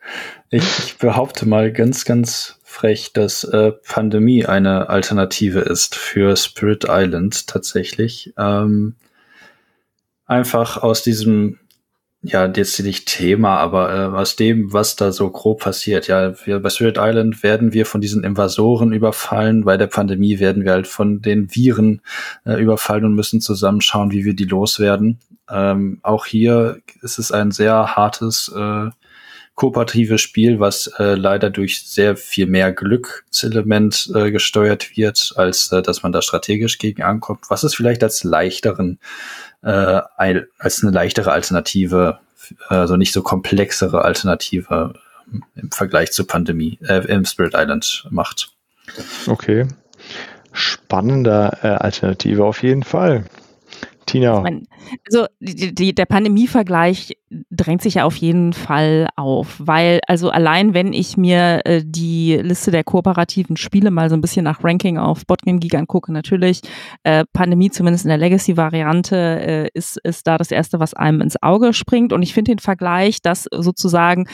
Ich, ich, behaupte mal ganz, ganz frech, dass äh, Pandemie eine Alternative ist für Spirit Island tatsächlich. Ähm, einfach aus diesem ja, jetzt nicht Thema, aber äh, aus dem, was da so grob passiert. Ja, wir, bei Spirit Island werden wir von diesen Invasoren überfallen. Bei der Pandemie werden wir halt von den Viren äh, überfallen und müssen zusammenschauen, wie wir die loswerden. Ähm, auch hier ist es ein sehr hartes, äh, kooperatives Spiel, was äh, leider durch sehr viel mehr Glückselement äh, gesteuert wird, als äh, dass man da strategisch gegen ankommt. Was es vielleicht als leichteren äh, als eine leichtere Alternative, also nicht so komplexere Alternative ähm, im Vergleich zur Pandemie, äh, im Spirit Island macht. Okay. Spannender äh, Alternative auf jeden Fall. Tina. Also die, die, der Pandemie-Vergleich drängt sich ja auf jeden Fall auf, weil also allein wenn ich mir äh, die Liste der kooperativen Spiele mal so ein bisschen nach Ranking auf Botgame Geek angucke, natürlich äh, Pandemie zumindest in der Legacy-Variante äh, ist, ist da das erste, was einem ins Auge springt und ich finde den Vergleich, dass sozusagen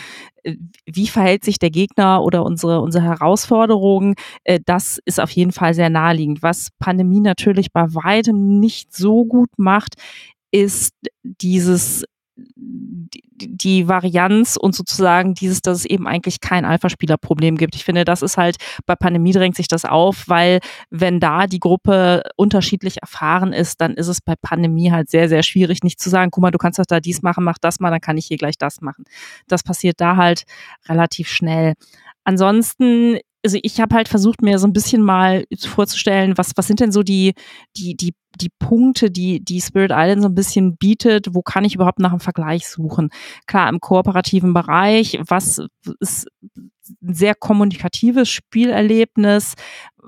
äh, wie verhält sich der Gegner oder unsere, unsere Herausforderungen, äh, das ist auf jeden Fall sehr naheliegend. Was Pandemie natürlich bei weitem nicht so gut macht, ist dieses die, die Varianz und sozusagen dieses, dass es eben eigentlich kein Alpha-Spieler-Problem gibt. Ich finde, das ist halt, bei Pandemie drängt sich das auf, weil wenn da die Gruppe unterschiedlich erfahren ist, dann ist es bei Pandemie halt sehr, sehr schwierig, nicht zu sagen, guck mal, du kannst doch da dies machen, mach das mal, dann kann ich hier gleich das machen. Das passiert da halt relativ schnell. Ansonsten also ich habe halt versucht, mir so ein bisschen mal vorzustellen, was, was sind denn so die, die, die, die Punkte, die, die Spirit Island so ein bisschen bietet, wo kann ich überhaupt nach einem Vergleich suchen? Klar, im kooperativen Bereich, was ist ein sehr kommunikatives Spielerlebnis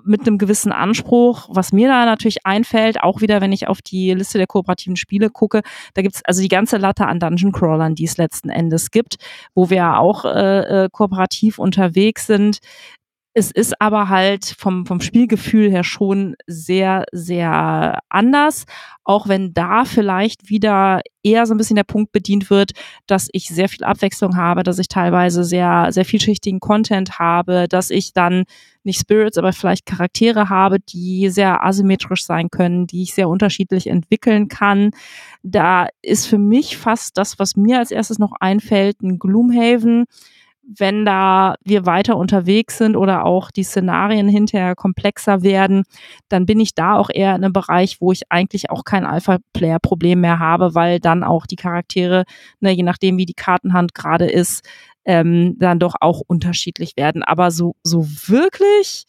mit einem gewissen Anspruch. Was mir da natürlich einfällt, auch wieder, wenn ich auf die Liste der kooperativen Spiele gucke, da gibt's also die ganze Latte an Dungeon Crawlern, die es letzten Endes gibt, wo wir auch äh, äh kooperativ unterwegs sind. Es ist aber halt vom, vom Spielgefühl her schon sehr, sehr anders. Auch wenn da vielleicht wieder eher so ein bisschen der Punkt bedient wird, dass ich sehr viel Abwechslung habe, dass ich teilweise sehr, sehr vielschichtigen Content habe, dass ich dann nicht Spirits, aber vielleicht Charaktere habe, die sehr asymmetrisch sein können, die ich sehr unterschiedlich entwickeln kann. Da ist für mich fast das, was mir als erstes noch einfällt, ein Gloomhaven wenn da wir weiter unterwegs sind oder auch die Szenarien hinterher komplexer werden, dann bin ich da auch eher in einem Bereich, wo ich eigentlich auch kein Alpha-Player-Problem mehr habe, weil dann auch die Charaktere, ne, je nachdem wie die Kartenhand gerade ist, ähm, dann doch auch unterschiedlich werden. Aber so, so wirklich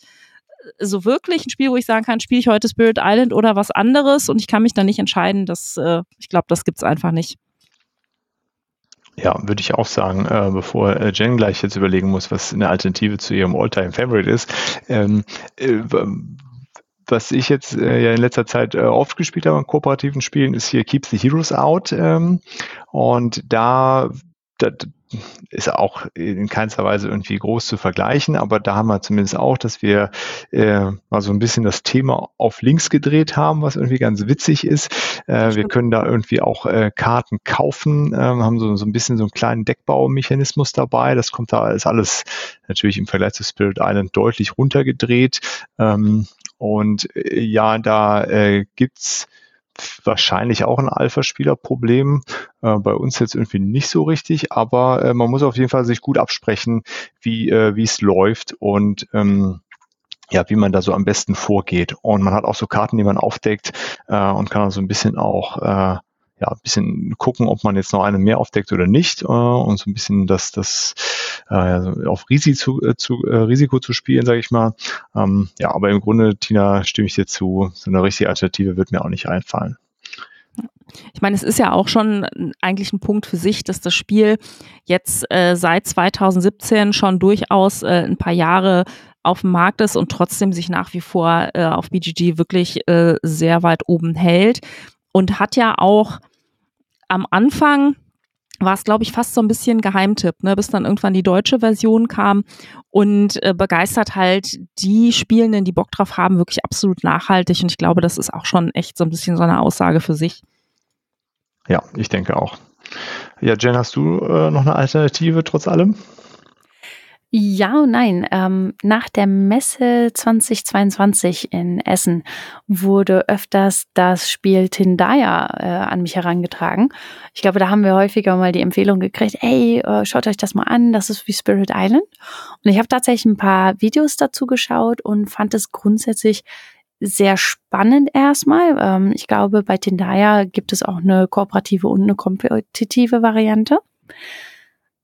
so wirklich ein Spiel, wo ich sagen kann, spiele ich heute Spirit Island oder was anderes und ich kann mich dann nicht entscheiden, das, äh, ich glaube, das gibt's einfach nicht. Ja, würde ich auch sagen, äh, bevor äh, Jen gleich jetzt überlegen muss, was eine Alternative zu ihrem Alltime favorite ist. Ähm, äh, was ich jetzt äh, ja in letzter Zeit äh, oft gespielt habe in kooperativen Spielen, ist hier Keep the Heroes Out. Ähm, und da, da ist auch in keinster Weise irgendwie groß zu vergleichen, aber da haben wir zumindest auch, dass wir äh, mal so ein bisschen das Thema auf links gedreht haben, was irgendwie ganz witzig ist. Äh, wir können da irgendwie auch äh, Karten kaufen, äh, haben so, so ein bisschen so einen kleinen Deckbaumechanismus dabei. Das kommt da ist alles natürlich im Vergleich zu Spirit Island deutlich runtergedreht. Ähm, und äh, ja, da äh, gibt's wahrscheinlich auch ein Alpha-Spieler-Problem. Äh, bei uns jetzt irgendwie nicht so richtig, aber äh, man muss auf jeden Fall sich gut absprechen, wie äh, wie es läuft und ähm, ja, wie man da so am besten vorgeht. Und man hat auch so Karten, die man aufdeckt äh, und kann so ein bisschen auch äh, ja, ein bisschen gucken, ob man jetzt noch eine mehr aufdeckt oder nicht äh, und so ein bisschen das, das äh, auf Risiko zu, äh, zu, äh, Risiko zu spielen, sage ich mal. Ähm, ja, aber im Grunde, Tina, stimme ich dir zu, so eine richtige Alternative wird mir auch nicht einfallen. Ich meine, es ist ja auch schon eigentlich ein Punkt für sich, dass das Spiel jetzt äh, seit 2017 schon durchaus äh, ein paar Jahre auf dem Markt ist und trotzdem sich nach wie vor äh, auf BGG wirklich äh, sehr weit oben hält und hat ja auch am Anfang war es, glaube ich, fast so ein bisschen Geheimtipp, ne, bis dann irgendwann die deutsche Version kam und äh, begeistert halt die Spielenden, die Bock drauf haben, wirklich absolut nachhaltig. Und ich glaube, das ist auch schon echt so ein bisschen so eine Aussage für sich. Ja, ich denke auch. Ja, Jen, hast du äh, noch eine Alternative trotz allem? Ja und nein. Ähm, nach der Messe 2022 in Essen wurde öfters das Spiel Tindaya äh, an mich herangetragen. Ich glaube, da haben wir häufiger mal die Empfehlung gekriegt, ey, äh, schaut euch das mal an, das ist wie Spirit Island. Und ich habe tatsächlich ein paar Videos dazu geschaut und fand es grundsätzlich sehr spannend erstmal. Ähm, ich glaube, bei Tindaya gibt es auch eine kooperative und eine kompetitive Variante.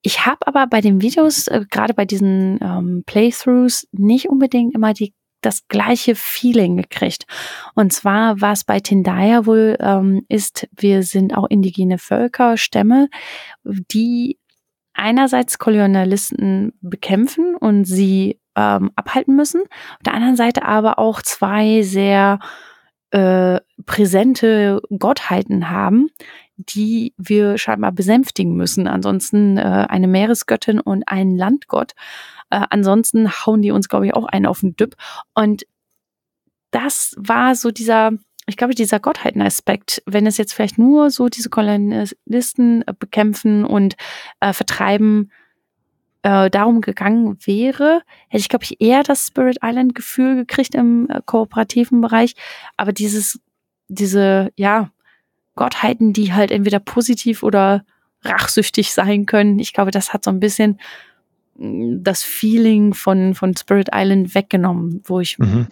Ich habe aber bei den Videos, äh, gerade bei diesen ähm, Playthroughs, nicht unbedingt immer die das gleiche Feeling gekriegt. Und zwar, was bei Tindaya wohl ähm, ist, wir sind auch indigene Völker, Stämme, die einerseits Kolonialisten bekämpfen und sie ähm, abhalten müssen, auf der anderen Seite aber auch zwei sehr äh, präsente Gottheiten haben, die wir scheinbar besänftigen müssen. Ansonsten äh, eine Meeresgöttin und ein Landgott. Äh, ansonsten hauen die uns, glaube ich, auch einen auf den Düpp. Und das war so dieser, ich glaube, dieser Gottheitenaspekt, wenn es jetzt vielleicht nur so diese Kolonialisten äh, bekämpfen und äh, vertreiben, äh, darum gegangen wäre, hätte ich, glaube ich, eher das Spirit Island Gefühl gekriegt im äh, kooperativen Bereich. Aber dieses, diese, ja, Gottheiten, die halt entweder positiv oder rachsüchtig sein können. Ich glaube, das hat so ein bisschen mm, das Feeling von, von Spirit Island weggenommen, wo ich mhm.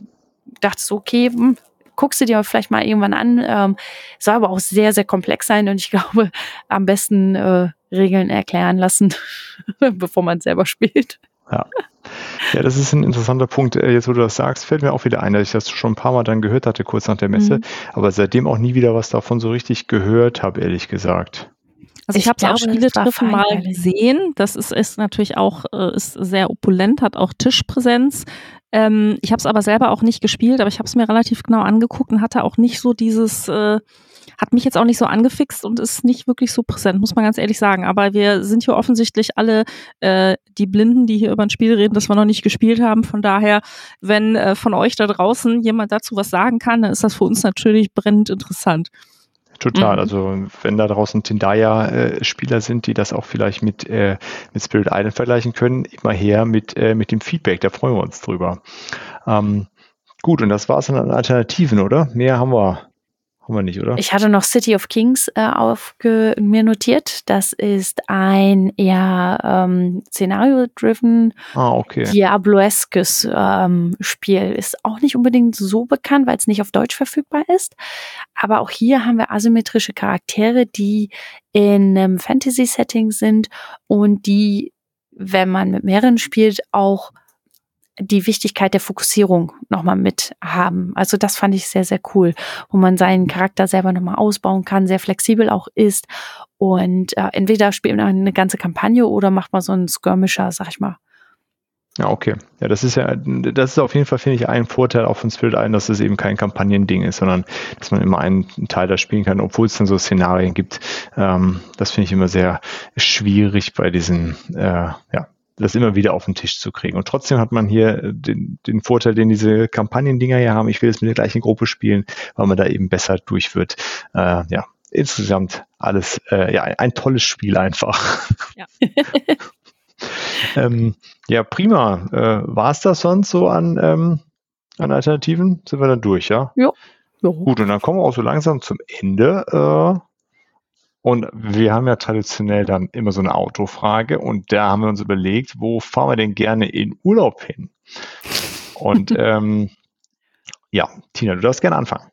dachte so, okay, hm, guckst du dir vielleicht mal irgendwann an. Ähm, soll aber auch sehr, sehr komplex sein und ich glaube, am besten äh, Regeln erklären lassen, bevor man selber spielt. Ja. Ja, das ist ein interessanter Punkt. Äh, jetzt, wo du das sagst, fällt mir auch wieder ein, dass ich das schon ein paar Mal dann gehört hatte, kurz nach der Messe, mhm. aber seitdem auch nie wieder was davon so richtig gehört habe, ehrlich gesagt. Also ich, ich habe es auch Spieletreffen mal gesehen. Das ist, ist natürlich auch äh, ist sehr opulent, hat auch Tischpräsenz. Ähm, ich habe es aber selber auch nicht gespielt, aber ich habe es mir relativ genau angeguckt und hatte auch nicht so dieses, äh, hat mich jetzt auch nicht so angefixt und ist nicht wirklich so präsent, muss man ganz ehrlich sagen. Aber wir sind hier offensichtlich alle äh, die Blinden, die hier über ein Spiel reden, das wir noch nicht gespielt haben. Von daher, wenn äh, von euch da draußen jemand dazu was sagen kann, dann ist das für uns natürlich brennend interessant. Total. Mhm. Also wenn da draußen Tindaya-Spieler sind, die das auch vielleicht mit, äh, mit Spirit Island vergleichen können, immer her mit, äh, mit dem Feedback. Da freuen wir uns drüber. Ähm, gut, und das war es dann an Alternativen, oder? Mehr haben wir haben wir nicht, oder? Ich hatte noch City of Kings äh, aufge mir notiert. Das ist ein eher ähm, Szenario-driven, ah, okay. Diablo-eskes ähm, Spiel. Ist auch nicht unbedingt so bekannt, weil es nicht auf Deutsch verfügbar ist. Aber auch hier haben wir asymmetrische Charaktere, die in einem Fantasy-Setting sind und die, wenn man mit mehreren spielt, auch die Wichtigkeit der Fokussierung nochmal mit haben. Also das fand ich sehr, sehr cool, wo man seinen Charakter selber nochmal ausbauen kann, sehr flexibel auch ist. Und äh, entweder spielt man eine ganze Kampagne oder macht man so einen Skirmisher, sag ich mal. Ja, okay. Ja, das ist ja, das ist auf jeden Fall, finde ich, ein Vorteil auch von Spirit Island, dass es eben kein Kampagnending ist, sondern dass man immer einen Teil da spielen kann, obwohl es dann so Szenarien gibt. Ähm, das finde ich immer sehr schwierig bei diesen, äh, ja, das immer wieder auf den Tisch zu kriegen. Und trotzdem hat man hier äh, den, den Vorteil, den diese Kampagnendinger hier haben. Ich will es mit der gleichen Gruppe spielen, weil man da eben besser durch wird. Äh, ja, insgesamt alles, äh, ja, ein, ein tolles Spiel einfach. Ja. ähm, ja, prima. Äh, War es das sonst so an, ähm, an Alternativen? Sind wir dann durch, ja? Ja. Gut, und dann kommen wir auch so langsam zum Ende. Äh, und wir haben ja traditionell dann immer so eine Autofrage und da haben wir uns überlegt, wo fahren wir denn gerne in Urlaub hin? Und ähm, ja, Tina, du darfst gerne anfangen.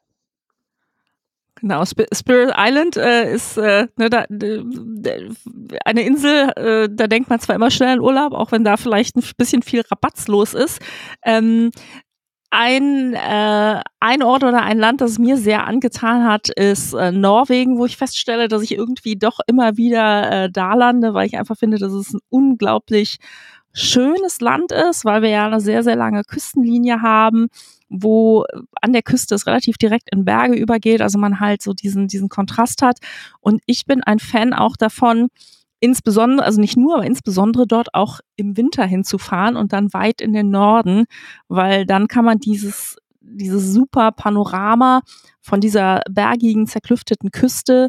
Genau, Spirit Island äh, ist äh, ne, da, eine Insel, äh, da denkt man zwar immer schnell an Urlaub, auch wenn da vielleicht ein bisschen viel Rabatz los ist. Ähm, ein, äh, ein Ort oder ein Land, das mir sehr angetan hat, ist äh, Norwegen, wo ich feststelle, dass ich irgendwie doch immer wieder äh, da lande, weil ich einfach finde, dass es ein unglaublich schönes Land ist, weil wir ja eine sehr, sehr lange Küstenlinie haben, wo an der Küste es relativ direkt in Berge übergeht, also man halt so diesen, diesen Kontrast hat. Und ich bin ein Fan auch davon, insbesondere, also nicht nur, aber insbesondere dort auch im Winter hinzufahren und dann weit in den Norden, weil dann kann man dieses, dieses super Panorama von dieser bergigen, zerklüfteten Küste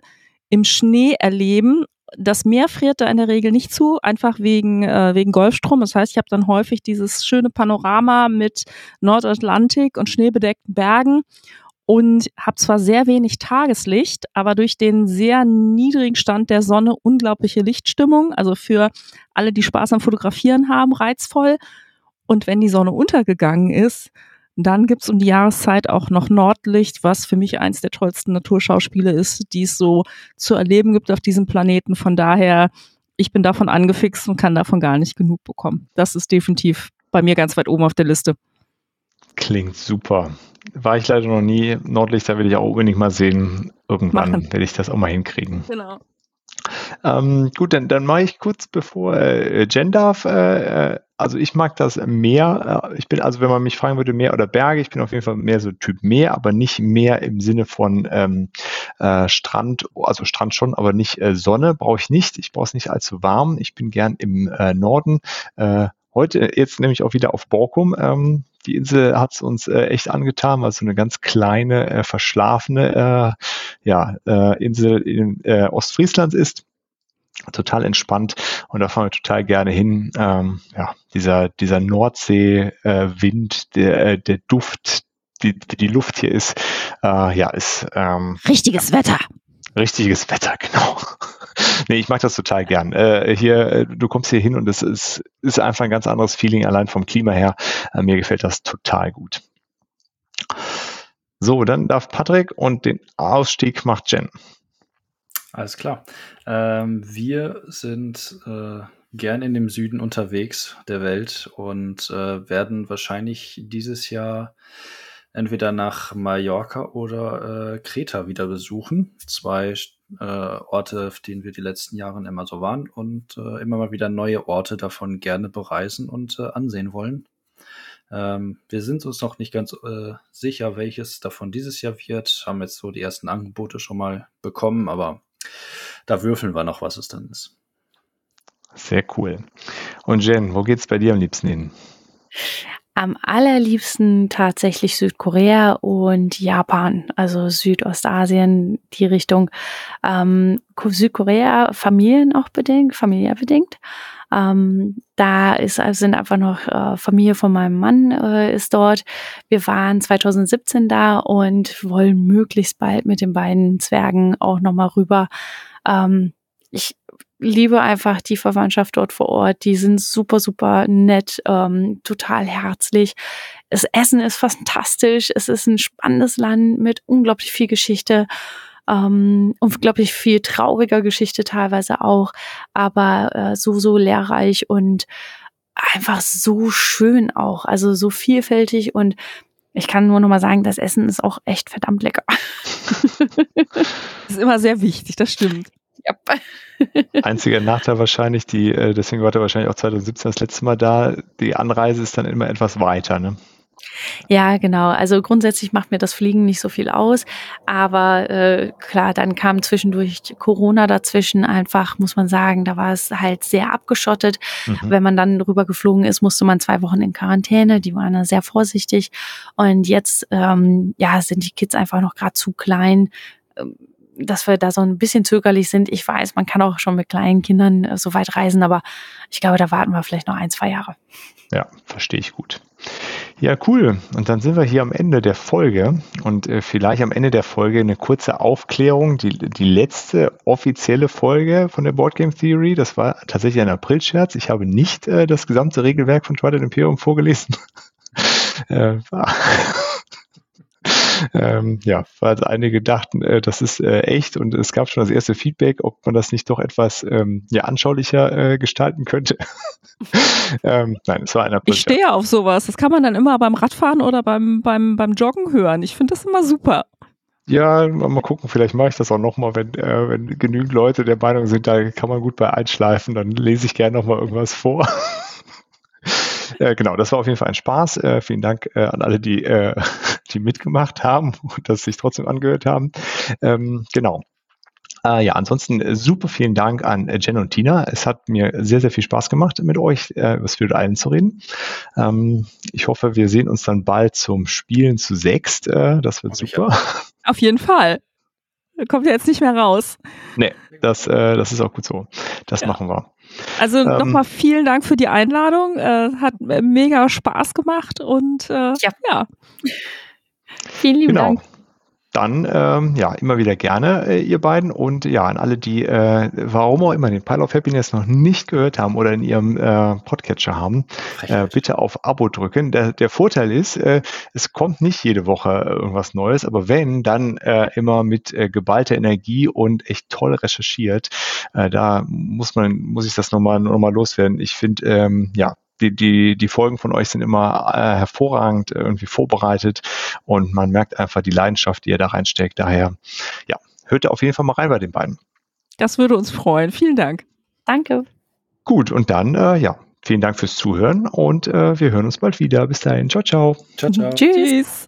im Schnee erleben. Das Meer friert da in der Regel nicht zu, einfach wegen, äh, wegen Golfstrom. Das heißt, ich habe dann häufig dieses schöne Panorama mit Nordatlantik und schneebedeckten Bergen und habe zwar sehr wenig Tageslicht, aber durch den sehr niedrigen Stand der Sonne unglaubliche Lichtstimmung. Also für alle, die Spaß am Fotografieren haben, reizvoll. Und wenn die Sonne untergegangen ist, dann gibt's um die Jahreszeit auch noch Nordlicht, was für mich eins der tollsten Naturschauspiele ist, die es so zu erleben gibt auf diesem Planeten. Von daher, ich bin davon angefixt und kann davon gar nicht genug bekommen. Das ist definitiv bei mir ganz weit oben auf der Liste. Klingt super. War ich leider noch nie. Nordlichter will ich auch unbedingt mal sehen. Irgendwann Machen. werde ich das auch mal hinkriegen. Genau. Ähm, gut, dann, dann mache ich kurz bevor äh, Jen darf. Äh, äh, also ich mag das Meer. Äh, ich bin also, wenn man mich fragen würde, Meer oder Berge, ich bin auf jeden Fall mehr so Typ Meer, aber nicht Meer im Sinne von ähm, äh, Strand, also Strand schon, aber nicht äh, Sonne brauche ich nicht. Ich brauche es nicht allzu warm. Ich bin gern im äh, Norden. Äh, heute jetzt nämlich auch wieder auf Borkum. Ähm, die Insel hat es uns äh, echt angetan, weil es so eine ganz kleine, äh, verschlafene äh, ja, äh, Insel in äh, Ostfriesland ist. Total entspannt und da fahren wir total gerne hin. Ähm, ja, dieser, dieser Nordsee-Wind, äh, der, äh, der Duft, die, die Luft hier ist, äh, ja, ist ähm, richtiges Wetter. Richtiges Wetter, genau. nee, ich mag das total gern. Äh, hier, äh, du kommst hier hin und es ist, ist einfach ein ganz anderes Feeling, allein vom Klima her. Äh, mir gefällt das total gut. So, dann darf Patrick und den Ausstieg macht Jen. Alles klar. Ähm, wir sind äh, gern in dem Süden unterwegs der Welt und äh, werden wahrscheinlich dieses Jahr entweder nach Mallorca oder äh, Kreta wieder besuchen. Zwei äh, Orte, auf denen wir die letzten Jahre immer so waren und äh, immer mal wieder neue Orte davon gerne bereisen und äh, ansehen wollen. Ähm, wir sind uns noch nicht ganz äh, sicher, welches davon dieses Jahr wird. Haben jetzt so die ersten Angebote schon mal bekommen, aber da würfeln wir noch, was es dann ist. Sehr cool. Und Jen, wo geht's bei dir am liebsten hin? Am allerliebsten tatsächlich Südkorea und Japan, also Südostasien, die Richtung. Ähm, Südkorea Familien auch bedingt, familiär bedingt. Ähm, da ist, also sind einfach noch äh, Familie von meinem Mann äh, ist dort. Wir waren 2017 da und wollen möglichst bald mit den beiden Zwergen auch nochmal rüber. Ähm, ich liebe einfach die Verwandtschaft dort vor Ort. Die sind super, super nett, ähm, total herzlich. Das Essen ist fantastisch. Es ist ein spannendes Land mit unglaublich viel Geschichte. Ähm, unglaublich viel trauriger Geschichte teilweise auch, aber äh, so, so lehrreich und einfach so schön auch, also so vielfältig und ich kann nur noch mal sagen, das Essen ist auch echt verdammt lecker. ist immer sehr wichtig, das stimmt. Yep. Einziger Nachteil wahrscheinlich, die, äh, deswegen war er wahrscheinlich auch 2017 das letzte Mal da, die Anreise ist dann immer etwas weiter, ne? Ja, genau. Also grundsätzlich macht mir das Fliegen nicht so viel aus. Aber äh, klar, dann kam zwischendurch Corona dazwischen. Einfach, muss man sagen, da war es halt sehr abgeschottet. Mhm. Wenn man dann rüber geflogen ist, musste man zwei Wochen in Quarantäne. Die waren sehr vorsichtig. Und jetzt, ähm, ja, sind die Kids einfach noch gerade zu klein ähm, dass wir da so ein bisschen zögerlich sind. Ich weiß, man kann auch schon mit kleinen Kindern äh, so weit reisen, aber ich glaube, da warten wir vielleicht noch ein, zwei Jahre. Ja, verstehe ich gut. Ja, cool. Und dann sind wir hier am Ende der Folge und äh, vielleicht am Ende der Folge eine kurze Aufklärung. Die, die letzte offizielle Folge von der Board Game Theory, das war tatsächlich ein April-Scherz. Ich habe nicht äh, das gesamte Regelwerk von Twilight Imperium vorgelesen. äh, ähm, ja, weil einige dachten, äh, das ist äh, echt und es gab schon das erste Feedback, ob man das nicht doch etwas ähm, ja, anschaulicher äh, gestalten könnte. ähm, nein, es war einer. Ich stehe auf sowas. Das kann man dann immer beim Radfahren oder beim, beim, beim Joggen hören. Ich finde das immer super. Ja, mal gucken, vielleicht mache ich das auch nochmal, wenn, äh, wenn genügend Leute der Meinung sind, da kann man gut bei einschleifen, dann lese ich gerne nochmal irgendwas vor. äh, genau, das war auf jeden Fall ein Spaß. Äh, vielen Dank äh, an alle, die, äh, die mitgemacht haben und das sich trotzdem angehört haben. Ähm, genau. Äh, ja, ansonsten äh, super vielen Dank an äh, Jen und Tina. Es hat mir sehr, sehr viel Spaß gemacht, mit euch äh, über Spirit Island zu reden. Ähm, ich hoffe, wir sehen uns dann bald zum Spielen zu sechst. Äh, das wird super. Auf jeden Fall. Kommt ja jetzt nicht mehr raus. Nee, das, äh, das ist auch gut so. Das ja. machen wir. Also ähm, nochmal vielen Dank für die Einladung. Äh, hat mega Spaß gemacht und äh, ja. ja. Vielen lieben genau. Dank dann ähm, ja immer wieder gerne, äh, ihr beiden. Und ja, an alle, die äh, warum auch immer den Pile of Happiness noch nicht gehört haben oder in ihrem äh, Podcatcher haben, äh, bitte auf Abo drücken. Der, der Vorteil ist, äh, es kommt nicht jede Woche äh, irgendwas Neues, aber wenn, dann äh, immer mit äh, geballter Energie und echt toll recherchiert. Äh, da muss man, muss ich das nochmal noch mal loswerden. Ich finde, ähm, ja, die, die, die Folgen von euch sind immer äh, hervorragend irgendwie vorbereitet und man merkt einfach die Leidenschaft, die ihr da reinsteckt. Daher, ja, hört auf jeden Fall mal rein bei den beiden. Das würde uns freuen. Vielen Dank. Danke. Gut, und dann, äh, ja, vielen Dank fürs Zuhören und äh, wir hören uns bald wieder. Bis dahin. Ciao, ciao. Ciao, ciao. Tschüss.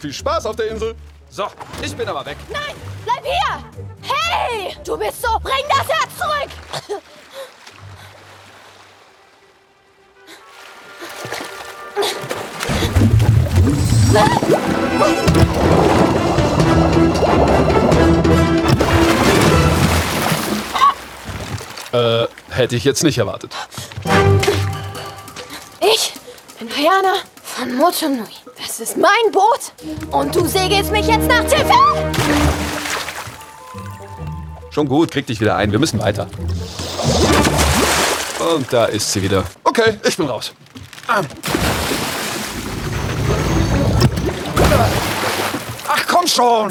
Viel Spaß auf der Insel. So, ich bin aber weg. Nein, bleib hier! Hey! Du bist so... Bring das Herz zurück! Äh, hätte ich jetzt nicht erwartet. Ich bin Ayana von Motonui. Das ist mein Boot und du segelst mich jetzt nach Tefel? Schon gut, krieg dich wieder ein. Wir müssen weiter. Und da ist sie wieder. Okay, ich bin raus. Ach komm schon!